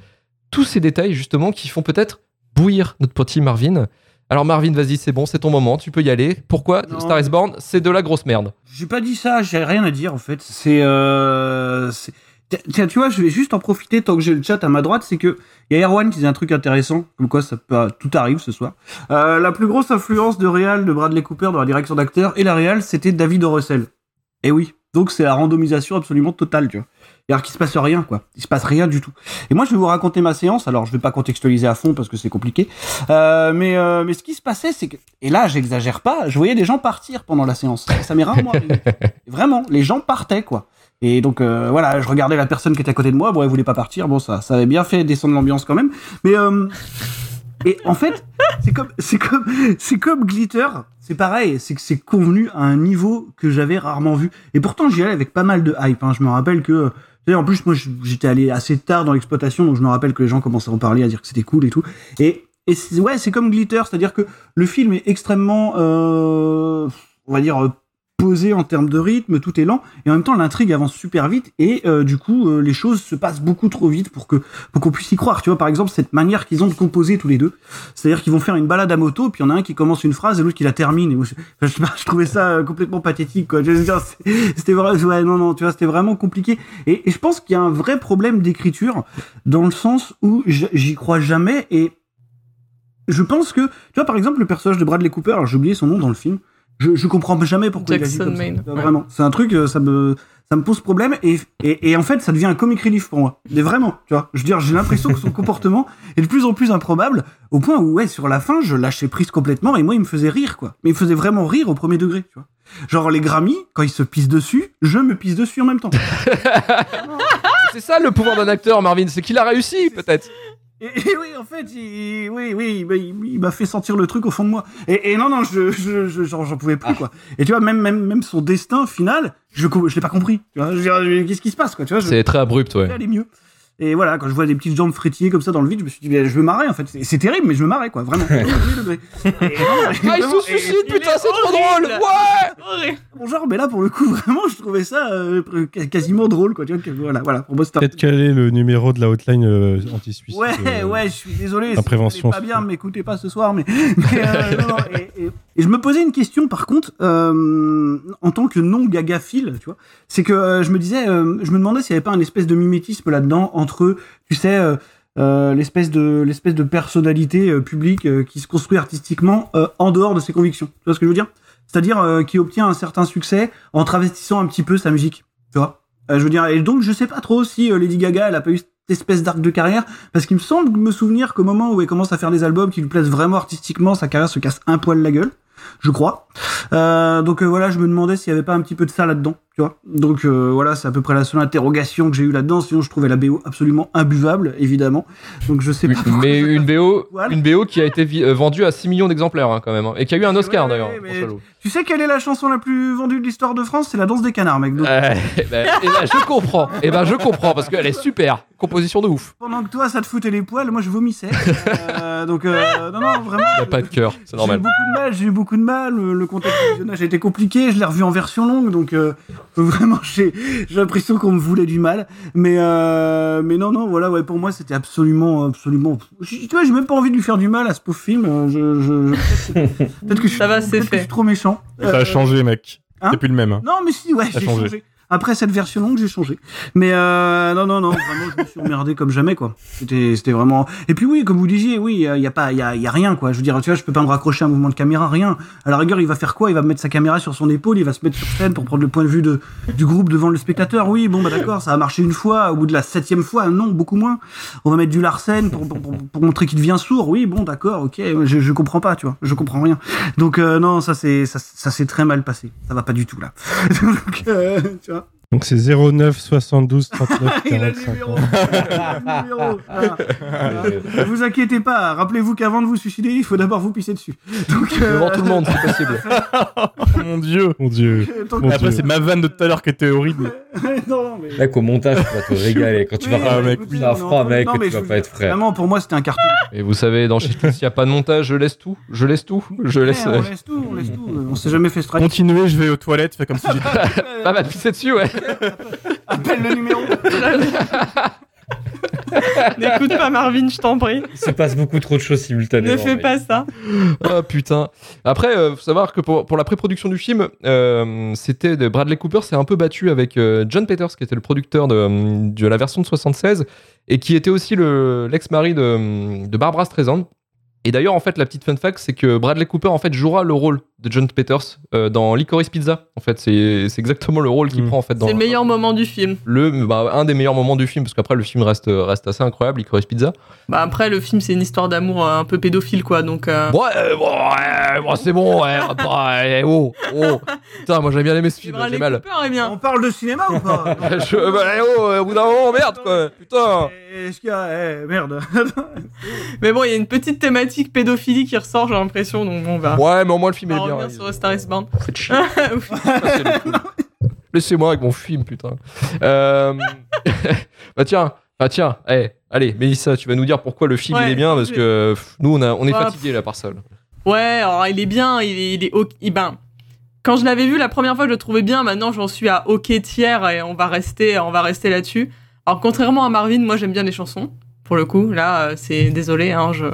Tous ces détails justement qui font peut-être bouillir notre petit Marvin. Alors Marvin, vas-y, c'est bon, c'est ton moment, tu peux y aller. Pourquoi Non. Star is Born, c'est de la grosse merde. J'ai pas dit ça, j'ai rien à dire en fait. C'est. Euh, Tiens, tu vois, je vais juste en profiter tant que j'ai le chat à ma droite, c'est que il y a Erwan qui dit un truc intéressant, comme quoi ça peut, tout arrive ce soir. Euh, la plus grosse influence de réal de Bradley Cooper dans la direction d'acteur et la réal, c'était David. Russell. Et oui, donc c'est la randomisation absolument totale, tu vois. C'est-à-dire qu'il se passe rien, quoi. Il se passe rien du tout. Et moi, je vais vous raconter ma séance. Alors, je vais pas contextualiser à fond parce que c'est compliqué. Euh, mais, euh, mais ce qui se passait, c'est que, et là, j'exagère pas, je voyais des gens partir pendant la séance. Ça m'est rarement [LAUGHS] arrivé. Vraiment, les gens partaient, quoi. Et donc, euh, voilà, je regardais la personne qui était à côté de moi. Bon, elle voulait pas partir. Bon, ça, ça avait bien fait descendre l'ambiance quand même. Mais, et en fait, c'est comme, c'est comme, c'est comme Glitter. C'est pareil, c'est que c'est convenu à un niveau que j'avais rarement vu. Et pourtant, j'y allais avec pas mal de hype. Hein. Je me rappelle que, en plus, moi, j'étais allé assez tard dans l'exploitation, donc je me rappelle que les gens commençaient à en parler, à dire que c'était cool et tout. Et, et ouais, c'est comme Glitter, c'est-à-dire que le film est extrêmement, euh, on va dire, euh, posé en termes de rythme, tout est lent, et en même temps l'intrigue avance super vite, et euh, du coup euh, les choses se passent beaucoup trop vite pour que pour qu'on puisse y croire. Tu vois, par exemple cette manière qu'ils ont de composer tous les deux, c'est-à-dire qu'ils vont faire une balade à moto, puis il y en a un qui commence une phrase et l'autre qui la termine. Et je, trouvais ça euh, complètement pathétique, quoi. C'était vraiment, non, non, tu vois, c'était vraiment compliqué. Et, et je pense qu'il y a un vrai problème d'écriture dans le sens où j'y crois jamais et je pense que, tu vois, par exemple, le personnage de Bradley Cooper, j'ai oublié son nom dans le film, je, je comprends jamais pourquoi il agit Jackson comme ça. Euh, Vraiment, c'est un truc, euh, ça me, ça me pose problème et, et, et en fait, ça devient un comic relief pour moi. Mais vraiment, tu vois, je veux dire, j'ai l'impression que son [LAUGHS] comportement est de plus en plus improbable au point où, ouais, sur la fin, je lâchais prise complètement et moi, il me faisait rire, quoi. Mais il me faisait vraiment rire au premier degré, tu vois. Genre les Grammy, quand ils se pissent dessus, je me pisse dessus en même temps. [LAUGHS] C'est ça le pouvoir d'un acteur, Marvin, c'est qu'il a réussi, peut-être. Et, et oui, en fait, il, oui, oui, il, m'a fait sentir le truc au fond de moi. Et, et non, non, je, je, je- genre, j'en pouvais plus, quoi. Et tu vois, même, même, même son destin final, je, je l'ai pas compris. Tu vois, qu'est-ce qui se passe, quoi, tu vois. C'est très abrupt, ouais. aller mieux. Et voilà, quand je vois des petites jambes frétiller comme ça dans le vide, je me suis dit, je veux marrer, en fait. C'est- terrible, mais je veux marrer, quoi, vraiment. Ah, il vraiment, se suicide, putain, c'est trop drôle Ouais Bon, genre, mais là, pour le coup, [LAUGHS] vraiment, je trouvais ça euh, quasiment drôle, quoi. Tu vois, que- voilà, voilà. Pour moi, Peut-être quel est le numéro de la hotline euh, anti-suicide Ouais, euh, ouais, je suis désolé. la si prévention, pas bien, m'écoutez pas ce soir, mais, mais, euh, non, non, [LAUGHS] et, et- et je me posais une question par contre, euh, en tant que non gagaphile, tu vois, c'est que euh, je me disais, euh, je me demandais s'il y avait pas un espèce de mimétisme là-dedans entre, tu sais, euh, euh, l'espèce de l'espèce de personnalité euh, publique qui se construit artistiquement en dehors de ses convictions. Tu vois ce que je veux dire? C'est-à-dire qui obtient un certain succès en travestissant un petit peu sa musique. Tu vois? Je veux dire, et donc je sais pas trop si Lady Gaga, elle a pas eu cette espèce d'arc de carrière, parce qu'il me semble me souvenir qu'au moment où elle commence à faire des albums qui lui plaisent vraiment artistiquement, sa carrière se casse un poil la gueule, je crois. Donc voilà, je me demandais s'il y avait pas un petit peu de ça là-dedans, tu vois. Donc euh, voilà, c'est à peu près la seule interrogation que j'ai eue là-dedans. Sinon, je trouvais la BO absolument imbuvable, évidemment. Donc je sais pas. Mais une BO, Voilà. une BO qui a été euh, vendue à 6 millions d'exemplaires hein, quand même, hein, et qui a eu un Oscar Ouais, d'ailleurs. Tu sais quelle est la chanson la plus vendue de l'histoire de France? C'est la danse des canards, mec. Donc, Euh, eh ben, eh ben, je comprends. Et ben je comprends parce qu'elle est super. Composition de ouf. pendant que toi, ça te foutait les poils, moi je vomissais. Euh, donc non, non, vraiment. Il a pas de cœur, c'est J'ai eu normal. beaucoup de mal, j'ai eu beaucoup de mal. Le, le contexte de visionnage a été compliqué. Je l'ai revu en version longue, donc vraiment, j'ai j'ai l'impression qu'on me voulait du mal. Mais euh, mais non, non, voilà, ouais, pour moi, c'était absolument, absolument. Tu vois, j'ai même pas envie de lui faire du mal à ce pauvre film. Euh, Je, je, je- peut-être que- peut-être que je suis, Ça va, c'est peut-être que je suis trop méchant. Ça a Euh, changé, mec. hein C'est plus le même. hein. non, mais si, ouais, Ça a j'ai changé. changé. Après cette version longue, j'ai changé. Mais euh, non, non, non, vraiment, je me suis emmerdé comme jamais, quoi. C'était, vraiment. Et puis oui, comme vous disiez, oui, il y a y a, rien, quoi. Je veux dire, tu vois, je peux pas me raccrocher à un mouvement de caméra, rien. À la rigueur, il va faire quoi? Il va mettre sa caméra sur son épaule, il va se mettre sur scène pour prendre le point de vue de, du groupe devant le spectateur. Oui, bon, bah d'accord, ça a marché une fois. Au bout de la septième fois, non, beaucoup moins. On va mettre du Larsen pour, pour, pour, pour montrer qu'il devient sourd. Oui, bon, d'accord, ok. Je, je comprends pas, tu vois. Je comprends rien. Donc euh, non, ça c'est, ça, ça s'est très mal passé. Ça va pas du tout là. [LAUGHS] Donc, euh, tu vois. Donc c'est 09 72 39 Il a le 45. numéro. Il a le numéro. Ah. [LAUGHS] Ne vous inquiétez pas, rappelez-vous qu'avant de vous suicider, il faut d'abord vous pisser dessus. Donc, euh, Devant tout le monde, c'est [LAUGHS] possible. Mon dieu. Mon dieu. Mon Après, c'est ma vanne de tout à l'heure qui était horrible. [LAUGHS] non, non, mais... Mec, au montage, tu vas te régaler. Quand tu vas Ah, mec, oui. Ça mec, non, tu vas pas être frère. Vraiment, pour moi, c'était un carton. Et vous savez, dans Shitlist, il n'y a pas de montage, je laisse tout. Je laisse tout. Je laisse. Ouais, on laisse tout, on laisse tout. On s'est jamais fait strike. Continuez, je vais aux toilettes, fais comme si j'étais. [LAUGHS] Pas mal pisser dessus, ouais. Appelle le numéro. [LAUGHS] [LAUGHS] N'écoute pas Marvin, je t'en prie. Il se passe beaucoup trop de choses simultanément. Ne fais mais- pas ça. Ah putain. Après, euh, faut savoir que pour, pour la pré-production du film, euh, c'était de Bradley Cooper s'est un peu battu avec euh, John Peters, qui était le producteur de, de la version de 76 et qui était aussi le- l'ex-mari de, de Barbara Streisand. Et d'ailleurs, en fait, la petite fun fact, c'est que Bradley Cooper en fait jouera le rôle de John Peters euh, dans Licorice Pizza. En fait, c'est c'est exactement le rôle qu'il prend en fait dans C'est le meilleur moment du film. le bah, un des meilleurs moments du film parce qu'après le film reste reste assez incroyable, Licorice Pizza. Bah après, le film, c'est une histoire d'amour euh, un peu pédophile, quoi. Donc. euh, Ouais, ouais, bon, c'est bon, ouais, bah, eh, oh, oh. Putain, moi j'aime bien aimé ce film, j'ai mal. Bien. On parle de cinéma ou pas? [LAUGHS] Je, bah, eh, oh, au bout d'un moment, merde, quoi, putain. Est-ce qu'il y a. Eh, merde. [LAUGHS] Mais bon, il y a une petite thématique pédophilie qui ressort, j'ai l'impression. Donc on va. Ouais, mais au moins le film est va bien. revenir sur Star is Born. Faites chier. [LAUGHS] Laissez-moi avec mon film, putain. Euh... [LAUGHS] bah tiens, bah tiens, eh, allez, Mélissa, tu vas nous dire pourquoi le film Ouais, il est bien parce que pff, nous on, a, on est Ouais, fatigués là par ça. Ouais, alors il est bien, il est, il est ok. il- ben, quand je l'avais vu la première fois, je le trouvais bien. Maintenant, j'en suis à ok tiers et on va rester, on va rester là-dessus. Alors contrairement à Marvin, moi j'aime bien les chansons. Pour le coup, là, euh, c'est désolé, hein, je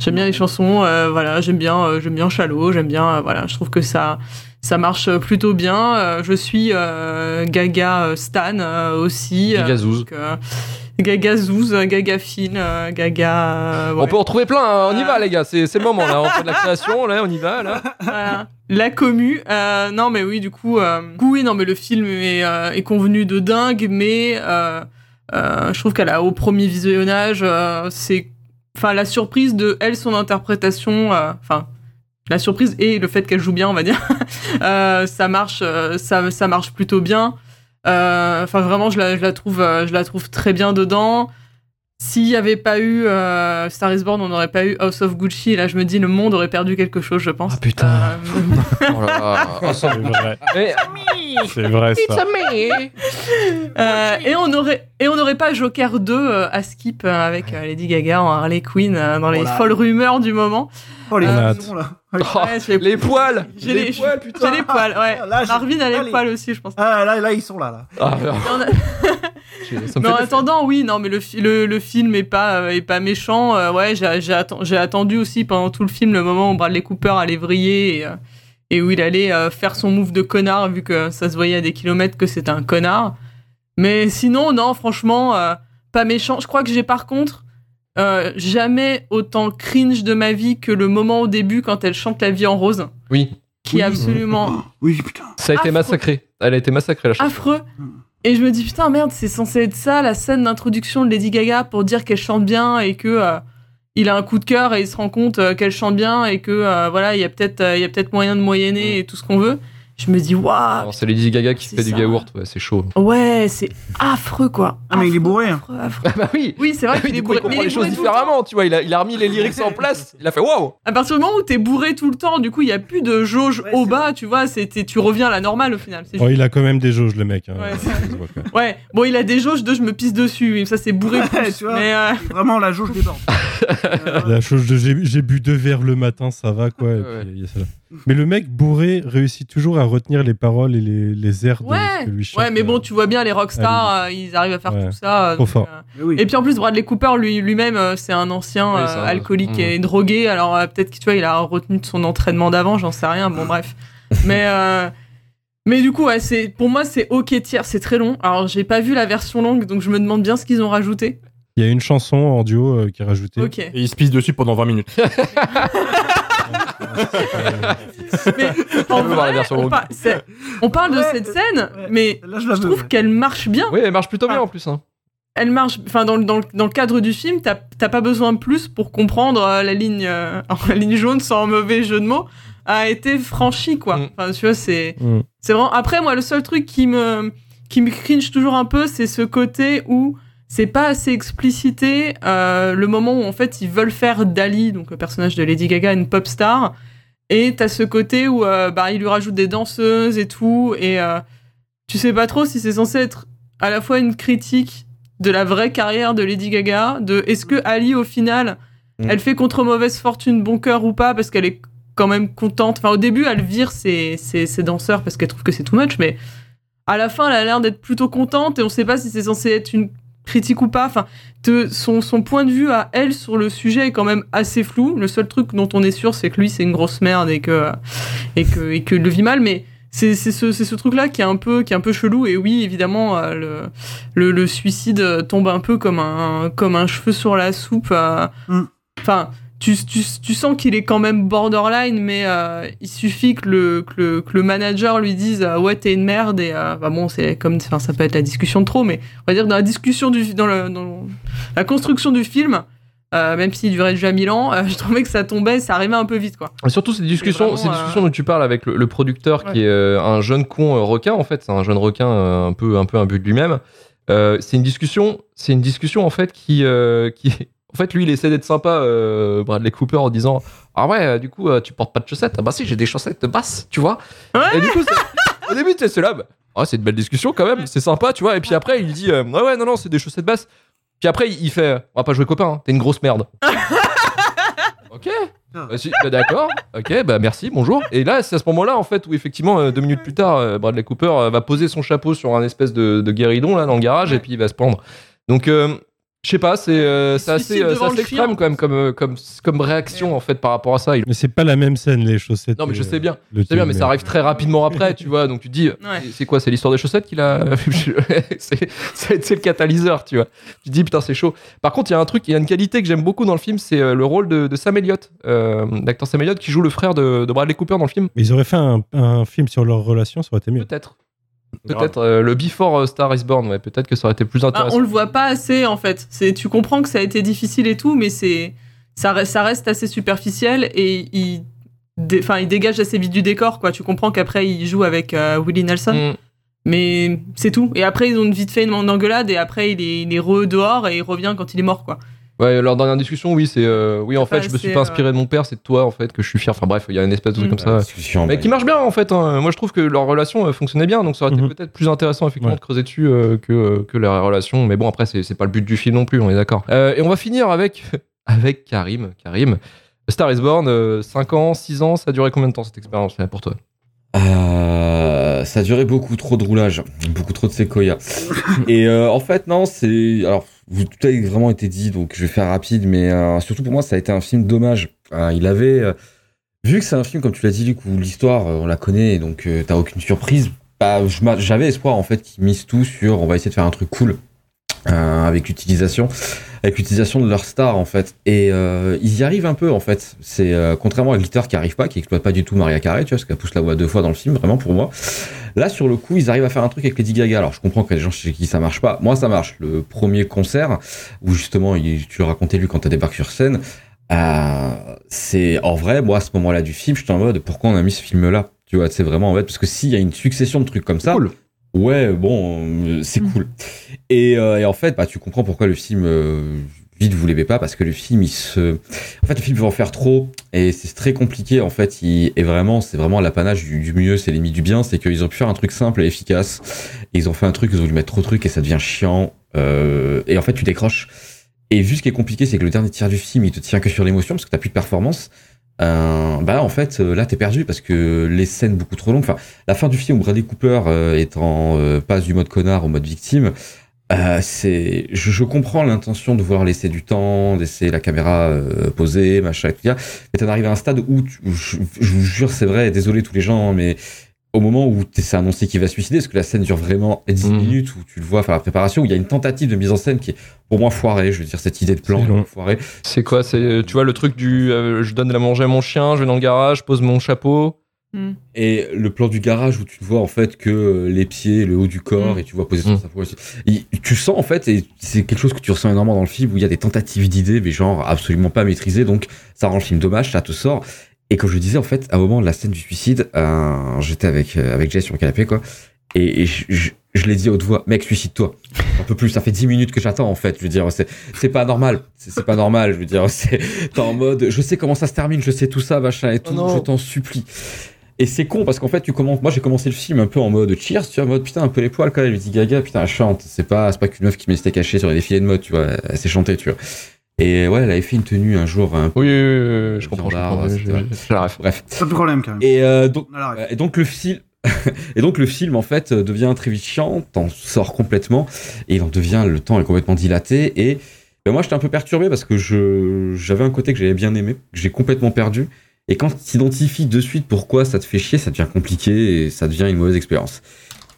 j'aime bien les chansons. euh, voilà, j'aime bien, euh, j'aime bien Shallow, j'aime bien. euh, voilà, je trouve que ça ça marche plutôt bien. Euh, je suis euh, Gaga Stan euh, aussi. Gaga Zouz. donc, Gaga Zouz, Gaga euh, Gaga. On peut en trouver plein, hein, on y va les gars, c'est c'est le moment là, on fait de la création, là, on y va là. Voilà. La commu. Euh, non, mais oui, du coup, euh, oui, non, mais le film est, euh, est convenu de dingue, mais je trouve qu'à la au premier visionnage, euh, c'est, enfin, la surprise de elle, son interprétation, euh, enfin. la surprise et le fait qu'elle joue bien, on va dire, [LAUGHS] euh, ça marche, euh, ça, marche plutôt bien. Euh, Enfin, vraiment, euh, je la trouve très bien dedans. S'il n'y avait pas eu euh, Star is Born, on n'aurait pas eu House of Gucci. Là, je me dis, le monde aurait perdu quelque chose, je pense. Ah putain. [LAUGHS] Oh là là. Oh, ça- C'est vrai. C'est vrai ça. Euh, et on aurait et on n'aurait pas Joker 2 euh, à skip euh, avec euh, Lady Gaga en Harley Quinn euh, dans les Oh là. folles rumeurs du moment. Oh, les Euh, là. Oh, Ouais, j'ai- les poils J'ai Les les, poils, putain J'ai les poils, ouais. Là, j'ai- Marvin a les Allez. poils aussi, je pense. Ah, là, là, ils sont là, là. Ah, [LAUGHS] Mais en attendant, oui, non, mais le, fi- le, le film est pas, euh, est pas méchant. euh, ouais, j'ai j'ai atten- attendu aussi pendant tout le film le moment où Bradley Cooper allait vriller et, euh, et où il allait euh, faire son move de connard, vu que ça se voyait à des kilomètres que c'était un connard. Mais sinon, non, franchement, euh, pas méchant. Je crois que j'ai par contre euh, jamais autant cringe de ma vie que le moment au début quand elle chante La vie en rose, Oui, qui est absolument Oui, putain. ça a été Affreux. massacré. Elle a été massacrée la chanson. affreux. Et je me dis, putain, merde, c'est censé être ça, la scène d'introduction de Lady Gaga pour dire qu'elle chante bien et que euh, il a un coup de cœur et il se rend compte euh, qu'elle chante bien et que euh, voilà, il y a peut-être euh, il y a peut-être moyen de moyenner et tout ce qu'on veut. Je me dis, waouh, C'est Lady Gaga qui fait du yaourt, ouais, c'est chaud. ouais, c'est affreux quoi. Ah, mais il est bourré. hein. Affreux, affreux. Ah bah oui Oui, c'est vrai est coup, il bourré. mais comprend il les est choses bourré différemment, tu vois. Il a, il a remis les lyrics en place. Il a fait waouh À partir du moment où t'es bourré tout le temps, du coup, il y a plus de jauge Ouais, au bas, tu vois, c'était tu reviens à la normale au final. Oh, il a quand même des jauges, le mec. hein. Ouais. [LAUGHS] Ouais, bon, il a des jauges de je me pisse dessus, ça c'est bourré Ouais, plus. tu vois. mais euh, Vraiment, la jauge déborde. Euh, [LAUGHS] La chose de j'ai bu deux verres le matin, ça va quoi. et Ouais. puis, il y a ça. Mais le mec bourré réussit toujours à retenir les paroles et les, les airs de Ouais, ce que lui chante. ouais, mais bon, euh, tu vois bien les rockstars, euh, ils arrivent à faire Ouais. tout ça. euh, Trop donc, fort. euh, oui. Et puis en plus, Bradley Cooper lui lui-même, c'est un ancien Oui, euh, alcoolique Mm. et drogué. Alors euh, peut-être que tu vois, il a retenu de son entraînement d'avant, j'en sais rien. Bon bref, [LAUGHS] mais euh, mais du coup, ouais, pour moi c'est ok tiers, c'est très long. Alors j'ai pas vu la version longue, donc je me demande bien ce qu'ils ont rajouté. Il y a une chanson en duo euh, qui est rajoutée. Et il se pisse dessus pendant 20 minutes. [LAUGHS] Mais On en vrai, par- parle de cette euh, scène, ouais. mais Là, je trouve ouais. qu'elle marche bien. Oui, elle marche plutôt bien Ah. en plus. Hein. elle marche, enfin dans, le- dans, dans le cadre du film, t'as t'as pas besoin de plus pour comprendre euh, la ligne, euh, [LAUGHS] la ligne jaune sans mauvais jeu de mots a été franchie quoi. Mm. Enfin tu vois c'est Mm. c'est vraiment. Après moi le seul truc qui me qui me cringe toujours un peu c'est ce côté où c'est pas assez explicité euh, le moment où en fait ils veulent faire Dali donc le personnage de Lady Gaga une pop star et t'as ce côté où euh, bah ils lui rajoutent des danseuses et tout et euh, tu sais pas trop si c'est censé être à la fois une critique de la vraie carrière de Lady Gaga, de est-ce que Ali au final, Mm. elle fait contre mauvaise fortune bon cœur ou pas parce qu'elle est quand même contente. Enfin au début elle vire ses, ses, ses danseurs parce qu'elle trouve que c'est too much, mais à la fin elle a l'air d'être plutôt contente et on sait pas si c'est censé être une critique ou pas. Enfin, te- son, son point de vue à elle sur le sujet est quand même assez flou. Le seul truc dont on est sûr, c'est que lui, c'est une grosse merde et que et que et que le vit mal, mais c'est ce, ce truc-là qui est un peu qui est un peu chelou. Et oui, évidemment, euh, le, le le suicide tombe un peu comme un comme un cheveu sur la soupe. euh. Enfin. Tu, tu, tu sens qu'il est quand même borderline, mais euh, il suffit que le, que le, que le manager lui dise euh, ouais t'es une merde et euh, bah bon c'est comme enfin ça peut être la discussion de trop, mais on va dire dans la discussion du dans, le, dans la construction du film, même s'il durait déjà mille ans, [LAUGHS] je trouvais que ça tombait, ça arrivait un peu vite quoi. Et surtout, ces discussions, vraiment, ces discussions dont tu parles avec le, le producteur qui est un jeune con requin, en fait, c'est un jeune requin un peu un peu imbu de lui-même. C'est une discussion, c'est une discussion en fait qui, qui, en fait, lui, il essaie d'être sympa, euh, Bradley Cooper, en disant ah ouais, euh, du coup, euh, tu portes pas de chaussettes Ah bah si, j'ai des chaussettes basses, tu vois. Et du coup, au début, tu sais, c'est là, bah, ah, c'est une belle discussion quand même, c'est sympa, tu vois. Et puis après, il dit euh, ouais ouais non non, c'est des chaussettes basses. Puis après, il fait on va pas jouer copain, hein, t'es une grosse merde. [LAUGHS] Ok. Bah, si, bah, d'accord. Ok, bah merci, bonjour. Et là, c'est à ce moment-là, en fait, où effectivement, deux minutes plus tard, Bradley Cooper va poser son chapeau sur un espèce de, de guéridon là dans le garage et puis il va se pendre. Donc, euh, je sais pas, c'est euh, c'est assez, euh, c'est assez extrême quand même comme, euh, comme, comme réaction en fait par rapport à ça. Il- Mais c'est pas la même scène, les chaussettes. Non, mais je euh, sais bien. Je sais bien, mais ça arrive très rapidement après, tu vois. Donc tu te dis, c'est- c'est quoi C'est l'histoire des chaussettes qu'il a. [LAUGHS] c'est c'est- c'est le catalyseur, tu vois. Tu te dis, putain, c'est chaud. Par contre, il y a un truc, il y a une qualité que j'aime beaucoup dans le film, c'est euh, le rôle de, de Sam Elliott, euh, l'acteur Sam Elliott qui joue le frère de, de Bradley Cooper dans le film. Mais ils auraient fait un, un film sur leur relation, ça aurait été mieux. Peut-être. Peut-être euh, le Before euh, Star is Born, ouais. Peut-être que ça aurait été plus Bah, intéressant. on le voit pas assez en fait. C'est tu comprends que ça a été difficile et tout, mais c'est ça, reste- ça reste assez superficiel et il dé- il dégage assez vite du décor quoi. Tu comprends qu'après il joue avec euh, Willie Nelson. Mm. Mais c'est tout. Et après, ils ont vite fait une engueulade et après, il est, il est re dehors et il revient quand il est mort, quoi. Ouais, leur dernière discussion, oui, c'est. euh, oui, en fait, Enfin, je me suis pas inspiré de mon père, c'est de toi, en fait, que je suis fier. Enfin, bref, il y a une espèce de truc Mm. comme ça. discussion, Mais bah, qui marche bien, en fait. hein. Moi, je trouve que leur relation euh, fonctionnait bien, donc ça aurait été peut-être plus intéressant, effectivement, Ouais. de creuser dessus euh, que, euh, que leur relation. Mais bon, après, c'est c'est pas le but du film non plus, on est d'accord. Euh, et on va finir avec, [LAUGHS] avec Karim. Karim. Star is Born, 5 ans, 6 ans, ça a duré combien de temps cette expérience là, pour toi? Euh, ça a duré beaucoup trop de roulage, beaucoup trop de séquoia. [LAUGHS] Et euh, en fait, non, c'est. Alors, vous, tout a vraiment été dit, donc je vais faire rapide, mais euh, surtout pour moi, ça a été un film dommage. Euh, il avait. euh, vu que c'est un film, comme tu l'as dit, Luc, où l'histoire, on la connaît, et donc t'as aucune surprise, bah, j'avais espoir, en fait, qu'ils misent tout sur on va essayer de faire un truc cool. Euh, avec l'utilisation avec l'utilisation de leur star en fait. Et euh, ils y arrivent un peu en fait. C'est euh, contrairement à Glitter qui arrive pas qui exploite pas du tout Maria Carey tu vois parce qu'elle pousse la voix deux fois dans le film vraiment pour moi. Là sur le coup ils arrivent à faire un truc avec Lady Gaga. Alors je comprends a des gens chez qui ça marche pas moi ça marche. Le premier concert où justement il- tu racontais lui quand t'as débarqué sur scène euh, c'est en vrai moi à ce moment là du film j'étais en mode pourquoi on a mis ce film là tu vois c'est vraiment en fait parce que s'il y a une succession de trucs comme ça ouais bon euh, c'est cool et, euh, et en fait, bah, tu comprends pourquoi le film, euh, vite, vous l'aimez pas, parce que le film, il se. En fait, le film veut en faire trop, et c'est très compliqué, en fait. Il... Et vraiment, c'est vraiment l'apanage du, du mieux, c'est l'ennemi du bien, c'est qu'ils ont pu faire un truc simple et efficace. Et ils ont fait un truc, ils ont voulu mettre trop de trucs, et ça devient chiant. euh, Et en fait, tu décroches. Et vu ce qui est compliqué, c'est que le dernier tiers du film, il te tient que sur l'émotion, parce que t'as plus de performance. Euh, bah en fait euh, là t'es perdu parce que les scènes beaucoup trop longues enfin la fin du film où Bradley Cooper euh, est en euh, passe du mode connard au mode victime euh, c'est, je, je comprends l'intention de vouloir laisser du temps, laisser la caméra euh, posée, machin, et tout ça. Mais t'en arrives à un stade où, où je, je vous jure, c'est vrai, désolé tous les gens, mais au moment où c'est annoncé qu'il va se suicider, parce que la scène dure vraiment 10 minutes, où tu le vois faire la préparation, où il y a une tentative de mise en scène qui est pour moi foirée, je veux dire, cette idée de plan est foirée. C'est quoi C'est tu vois le truc du euh, je donne de la manger à mon chien, je vais dans le garage, je pose mon chapeau. Mm. Et le plan du garage où tu ne vois en fait que euh, les pieds, le haut du corps, Mm. et tu vois poser sur sa peau aussi. Et tu sens en fait, et c'est quelque chose que tu ressens énormément dans le film, où il y a des tentatives d'idées, mais genre absolument pas maîtrisées, donc ça rend le film dommage, ça te sort. Et comme je disais, en fait, à un moment de la scène du suicide, euh, j'étais avec, euh, avec Jay sur le canapé, quoi, et, et je, je- je l'ai dit à haute voix, mec, suicide-toi. Un peu plus, ça fait 10 minutes que j'attends, en fait. Je veux dire, c'est, pas normal. C'est, pas normal. Je veux dire, [LAUGHS] c'est, t'es en mode, je sais comment ça se termine, je sais tout ça, machin et tout, non. je t'en supplie. Et c'est con parce qu'en fait, tu commences. Moi, j'ai commencé le film un peu en mode cheers, tu vois, en mode putain, un peu les poils quand même. Lady Gaga, putain, elle chante. C'est pas, c'est pas qu'une meuf qui met c'était caché sur les défilés de mode, tu vois. Elle s'est chantée, tu vois. Et ouais, elle avait fait une tenue un jour un peu. Oui, oui, oui, oui, je comprends, je comprends, je- la. Bref. Pas de problème, quand même. Et, euh, donc, et donc le film, [LAUGHS] et donc le film en fait euh, devient très vite chiant, t'en sors complètement et il en devient le temps est complètement dilaté et ben, moi j'étais un peu perturbé parce que je j'avais un côté que j'avais bien aimé, que j'ai complètement perdu et quand tu t'identifies de suite pourquoi ça te fait chier, ça devient compliqué et ça devient une mauvaise expérience.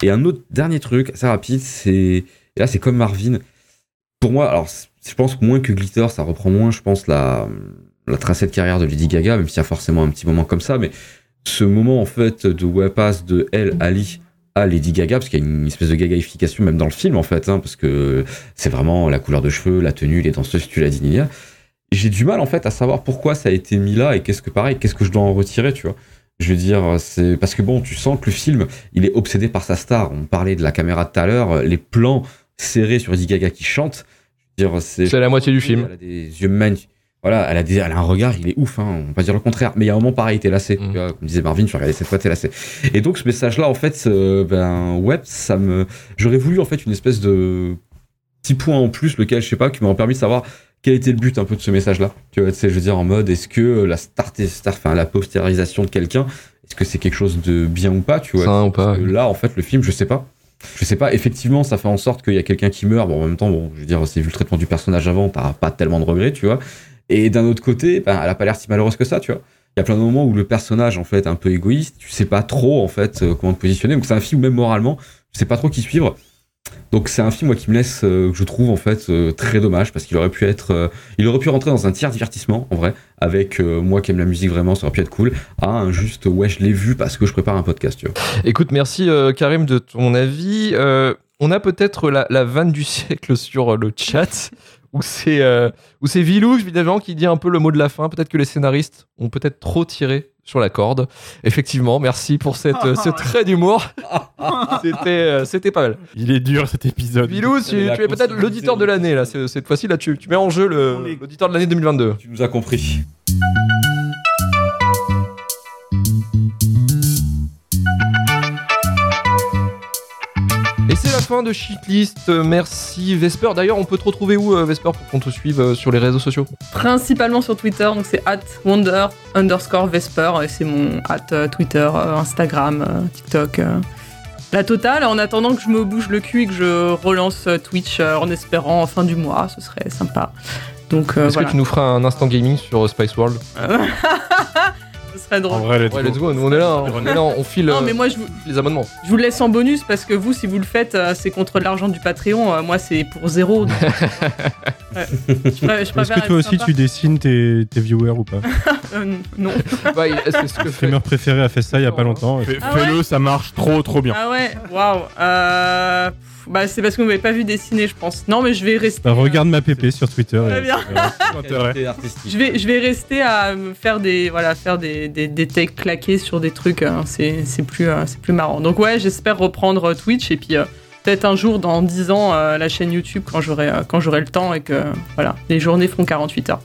Et un autre dernier truc assez rapide, c'est et là c'est comme Marvin. Pour moi, alors je pense moins que Glitter, ça reprend moins, je pense la la tracée de carrière de Lady Gaga, même s'il y a forcément un petit moment comme ça, mais ce moment en fait de où elle passe de elle, Ali, à Lady Gaga, parce qu'il y a une espèce de gagaification même dans le film en fait, hein, parce que c'est vraiment la couleur de cheveux, la tenue, les danseuses, tu l'as dit Ninia. J'ai du mal en fait à savoir pourquoi ça a été mis là et qu'est-ce que pareil, qu'est-ce que je dois en retirer, tu vois. Je veux dire, c'est parce que bon, tu sens que le film, il est obsédé par sa star. On parlait de la caméra tout à l'heure, les plans serrés sur Lady Gaga qui chante. C'est la moitié du film. Elle a des yeux magnifiques. Voilà, elle a, des, elle a un regard, il est ouf, hein, on va pas dire le contraire. Mais il y a un moment pareil, t'es lassé. Mm. Comme disait Marvin, tu regardais cette fois, t'es lassé. Et donc ce message-là, en fait, euh, ben ouais, ça me. J'aurais voulu en fait une espèce de petit point en plus, lequel je sais pas, qui m'aurait permis de savoir quel était le but un peu de ce message-là. Tu vois, je veux dire en mode, est-ce que la star, star enfin la postérisation de quelqu'un, est-ce que c'est quelque chose de bien ou pas, tu vois? Sain ou pas, que Là, en fait, le film, je sais pas. Je sais pas, effectivement, ça fait en sorte qu'il y a quelqu'un qui meurt. Bon, en même temps, bon, je veux dire, c'est vu le traitement du personnage avant, t'as pas tellement de regrets, tu vois. Et d'un autre côté, ben, elle a pas l'air si malheureuse que ça, tu vois. Il y a plein de moments où le personnage, en fait, est un peu égoïste, tu sais pas trop, en fait, euh, comment te positionner. Donc c'est un film, même moralement, tu sais pas trop qui suivre. Donc c'est un film, moi, qui me laisse, euh, que je trouve, en fait, euh, très dommage, parce qu'il aurait pu être, euh, il aurait pu rentrer dans un tiers divertissement, en vrai, avec euh, moi qui aime la musique vraiment, ça aurait pu être cool, à un juste, ouais, je l'ai vu parce que je prépare un podcast, tu vois. Écoute, merci euh, Karim de ton avis. Euh, on a peut-être la, la vanne du siècle sur euh, le chat, où c'est euh, où c'est Vilou, évidemment, qui dit un peu le mot de la fin. Peut-être que les scénaristes ont peut-être trop tiré sur la corde. Effectivement, merci pour cette, euh, ce [LAUGHS] trait d'humour. C'était euh, c'était pas mal. Il est dur cet épisode. Vilou, tu, tu es peut-être l'auditeur de l'année, là. Cette fois-ci, là, tu, tu mets en jeu l'auditeur de l'année 2022. Tu nous as compris. Fin de Shitlist. Euh, Merci Vesper. D'ailleurs, on peut te retrouver où, euh, Vesper, pour qu'on te suive euh, sur les réseaux sociaux? Principalement sur Twitter, donc c'est at wonder underscore Vesper, et c'est mon at Twitter, Instagram, TikTok. la totale, en attendant que je me bouge le cul et que je relance Twitch en espérant en fin du mois, ce serait sympa. Donc Est-ce voilà. que tu nous feras un instant gaming sur Spice World? [LAUGHS] ce serait drôle. En vrai, let's Ouais, go. let's go. Nous, on est là. hein. On est là. On file Non, euh, mais moi je vous, les abonnements. je vous le laisse en bonus parce que vous, si vous le faites, euh, c'est contre l'argent du Patreon. euh, moi, c'est pour zéro. donc- [LAUGHS] Ouais. Est-ce que toi aussi sympa. tu dessines tes, tes viewers ou pas? [LAUGHS] Euh, Non. [LAUGHS] Bah, c'est ce que fait. streamer préféré a fait ça il y a pas longtemps. et- Fais- Ah Fais-le, ça marche trop trop bien. Ah ouais, waouh. Euh, Bah, c'est parce que vous m'avez pas vu dessiner, je pense. Non, mais je vais rester. Bah, regarde ma PP sur Twitter. Très bien. [LAUGHS] Je vais, je vais rester à me faire des, voilà, faire des, des, des takes claqués sur des trucs. hein. C'est, c'est plus, euh, c'est plus marrant. Donc ouais, j'espère reprendre euh, Twitch et puis euh, peut-être un jour dans 10 ans euh, la chaîne YouTube quand j'aurai, euh, quand j'aurai le temps et que voilà, les journées feront 48 heures.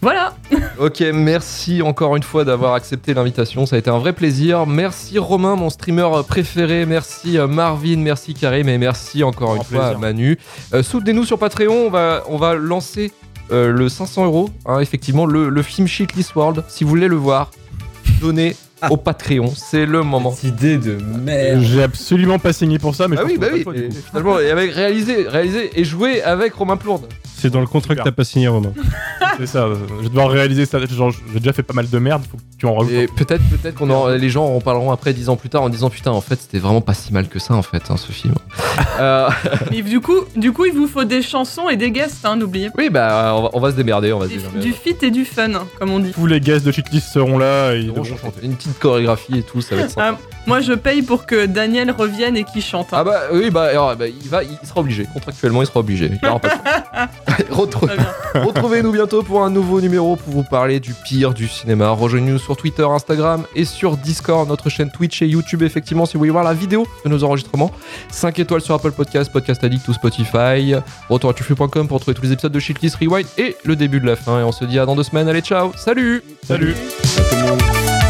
Voilà. Ok, merci encore une fois d'avoir accepté l'invitation. Ça a été un vrai plaisir. Merci Romain, mon streamer préféré. Merci euh, Marvin, merci Karim et merci encore une fois à Manu. Euh, Soutenez-nous sur Patreon. On va, on va lancer euh, le 500 euros. hein, effectivement, le, le film Shitlist World. Si vous voulez le voir, donnez au Patreon. C'est le moment. Cette idée de merde. J'ai absolument pas signé pour ça, mais Ah je oui, bah oui. le Et finalement, et avec réalisé, réalisé et joué avec Romain Plourde. C'est dans le contrat Super. que t'as pas signé, Romain. C'est ça. Je vais devoir réaliser ça. Genre, j'ai déjà fait pas mal de merde. Faut que tu en rajoutes. Et peut-être, peut-être qu'on en- les gens en parleront après dix ans plus tard en disant putain en fait c'était vraiment pas si mal que ça en fait hein, ce film. [LAUGHS] Euh, Mais du coup, du coup, il vous faut des chansons et des guests, hein, n'oubliez pas. oui bah on va, on va se démerder, on va se démerder. Du fit et du fun, comme on dit. Tous les guests de Shitlist seront là et ils devront chanter. chanter. Une petite chorégraphie et tout, ça va être sympa. Ah, moi, je paye pour que Daniel revienne et qu'il chante. hein. Ah bah oui bah, alors, bah, il va, il sera obligé contractuellement il sera obligé. Il. [LAUGHS] Retrouvez-nous bientôt pour un nouveau numéro pour vous parler du pire du cinéma. Rejoignez-nous sur Twitter, Instagram et sur Discord, notre chaîne Twitch et YouTube. Effectivement, si vous voulez voir la vidéo de nos enregistrements, 5 étoiles sur Apple Podcast, Podcast Addict ou Spotify. Retour à tuflu.com pour trouver tous les épisodes de Shitlist Rewind et le début de la fin. Et on se dit à dans deux semaines. Allez, ciao, salut Salut. Ciao tout le monde.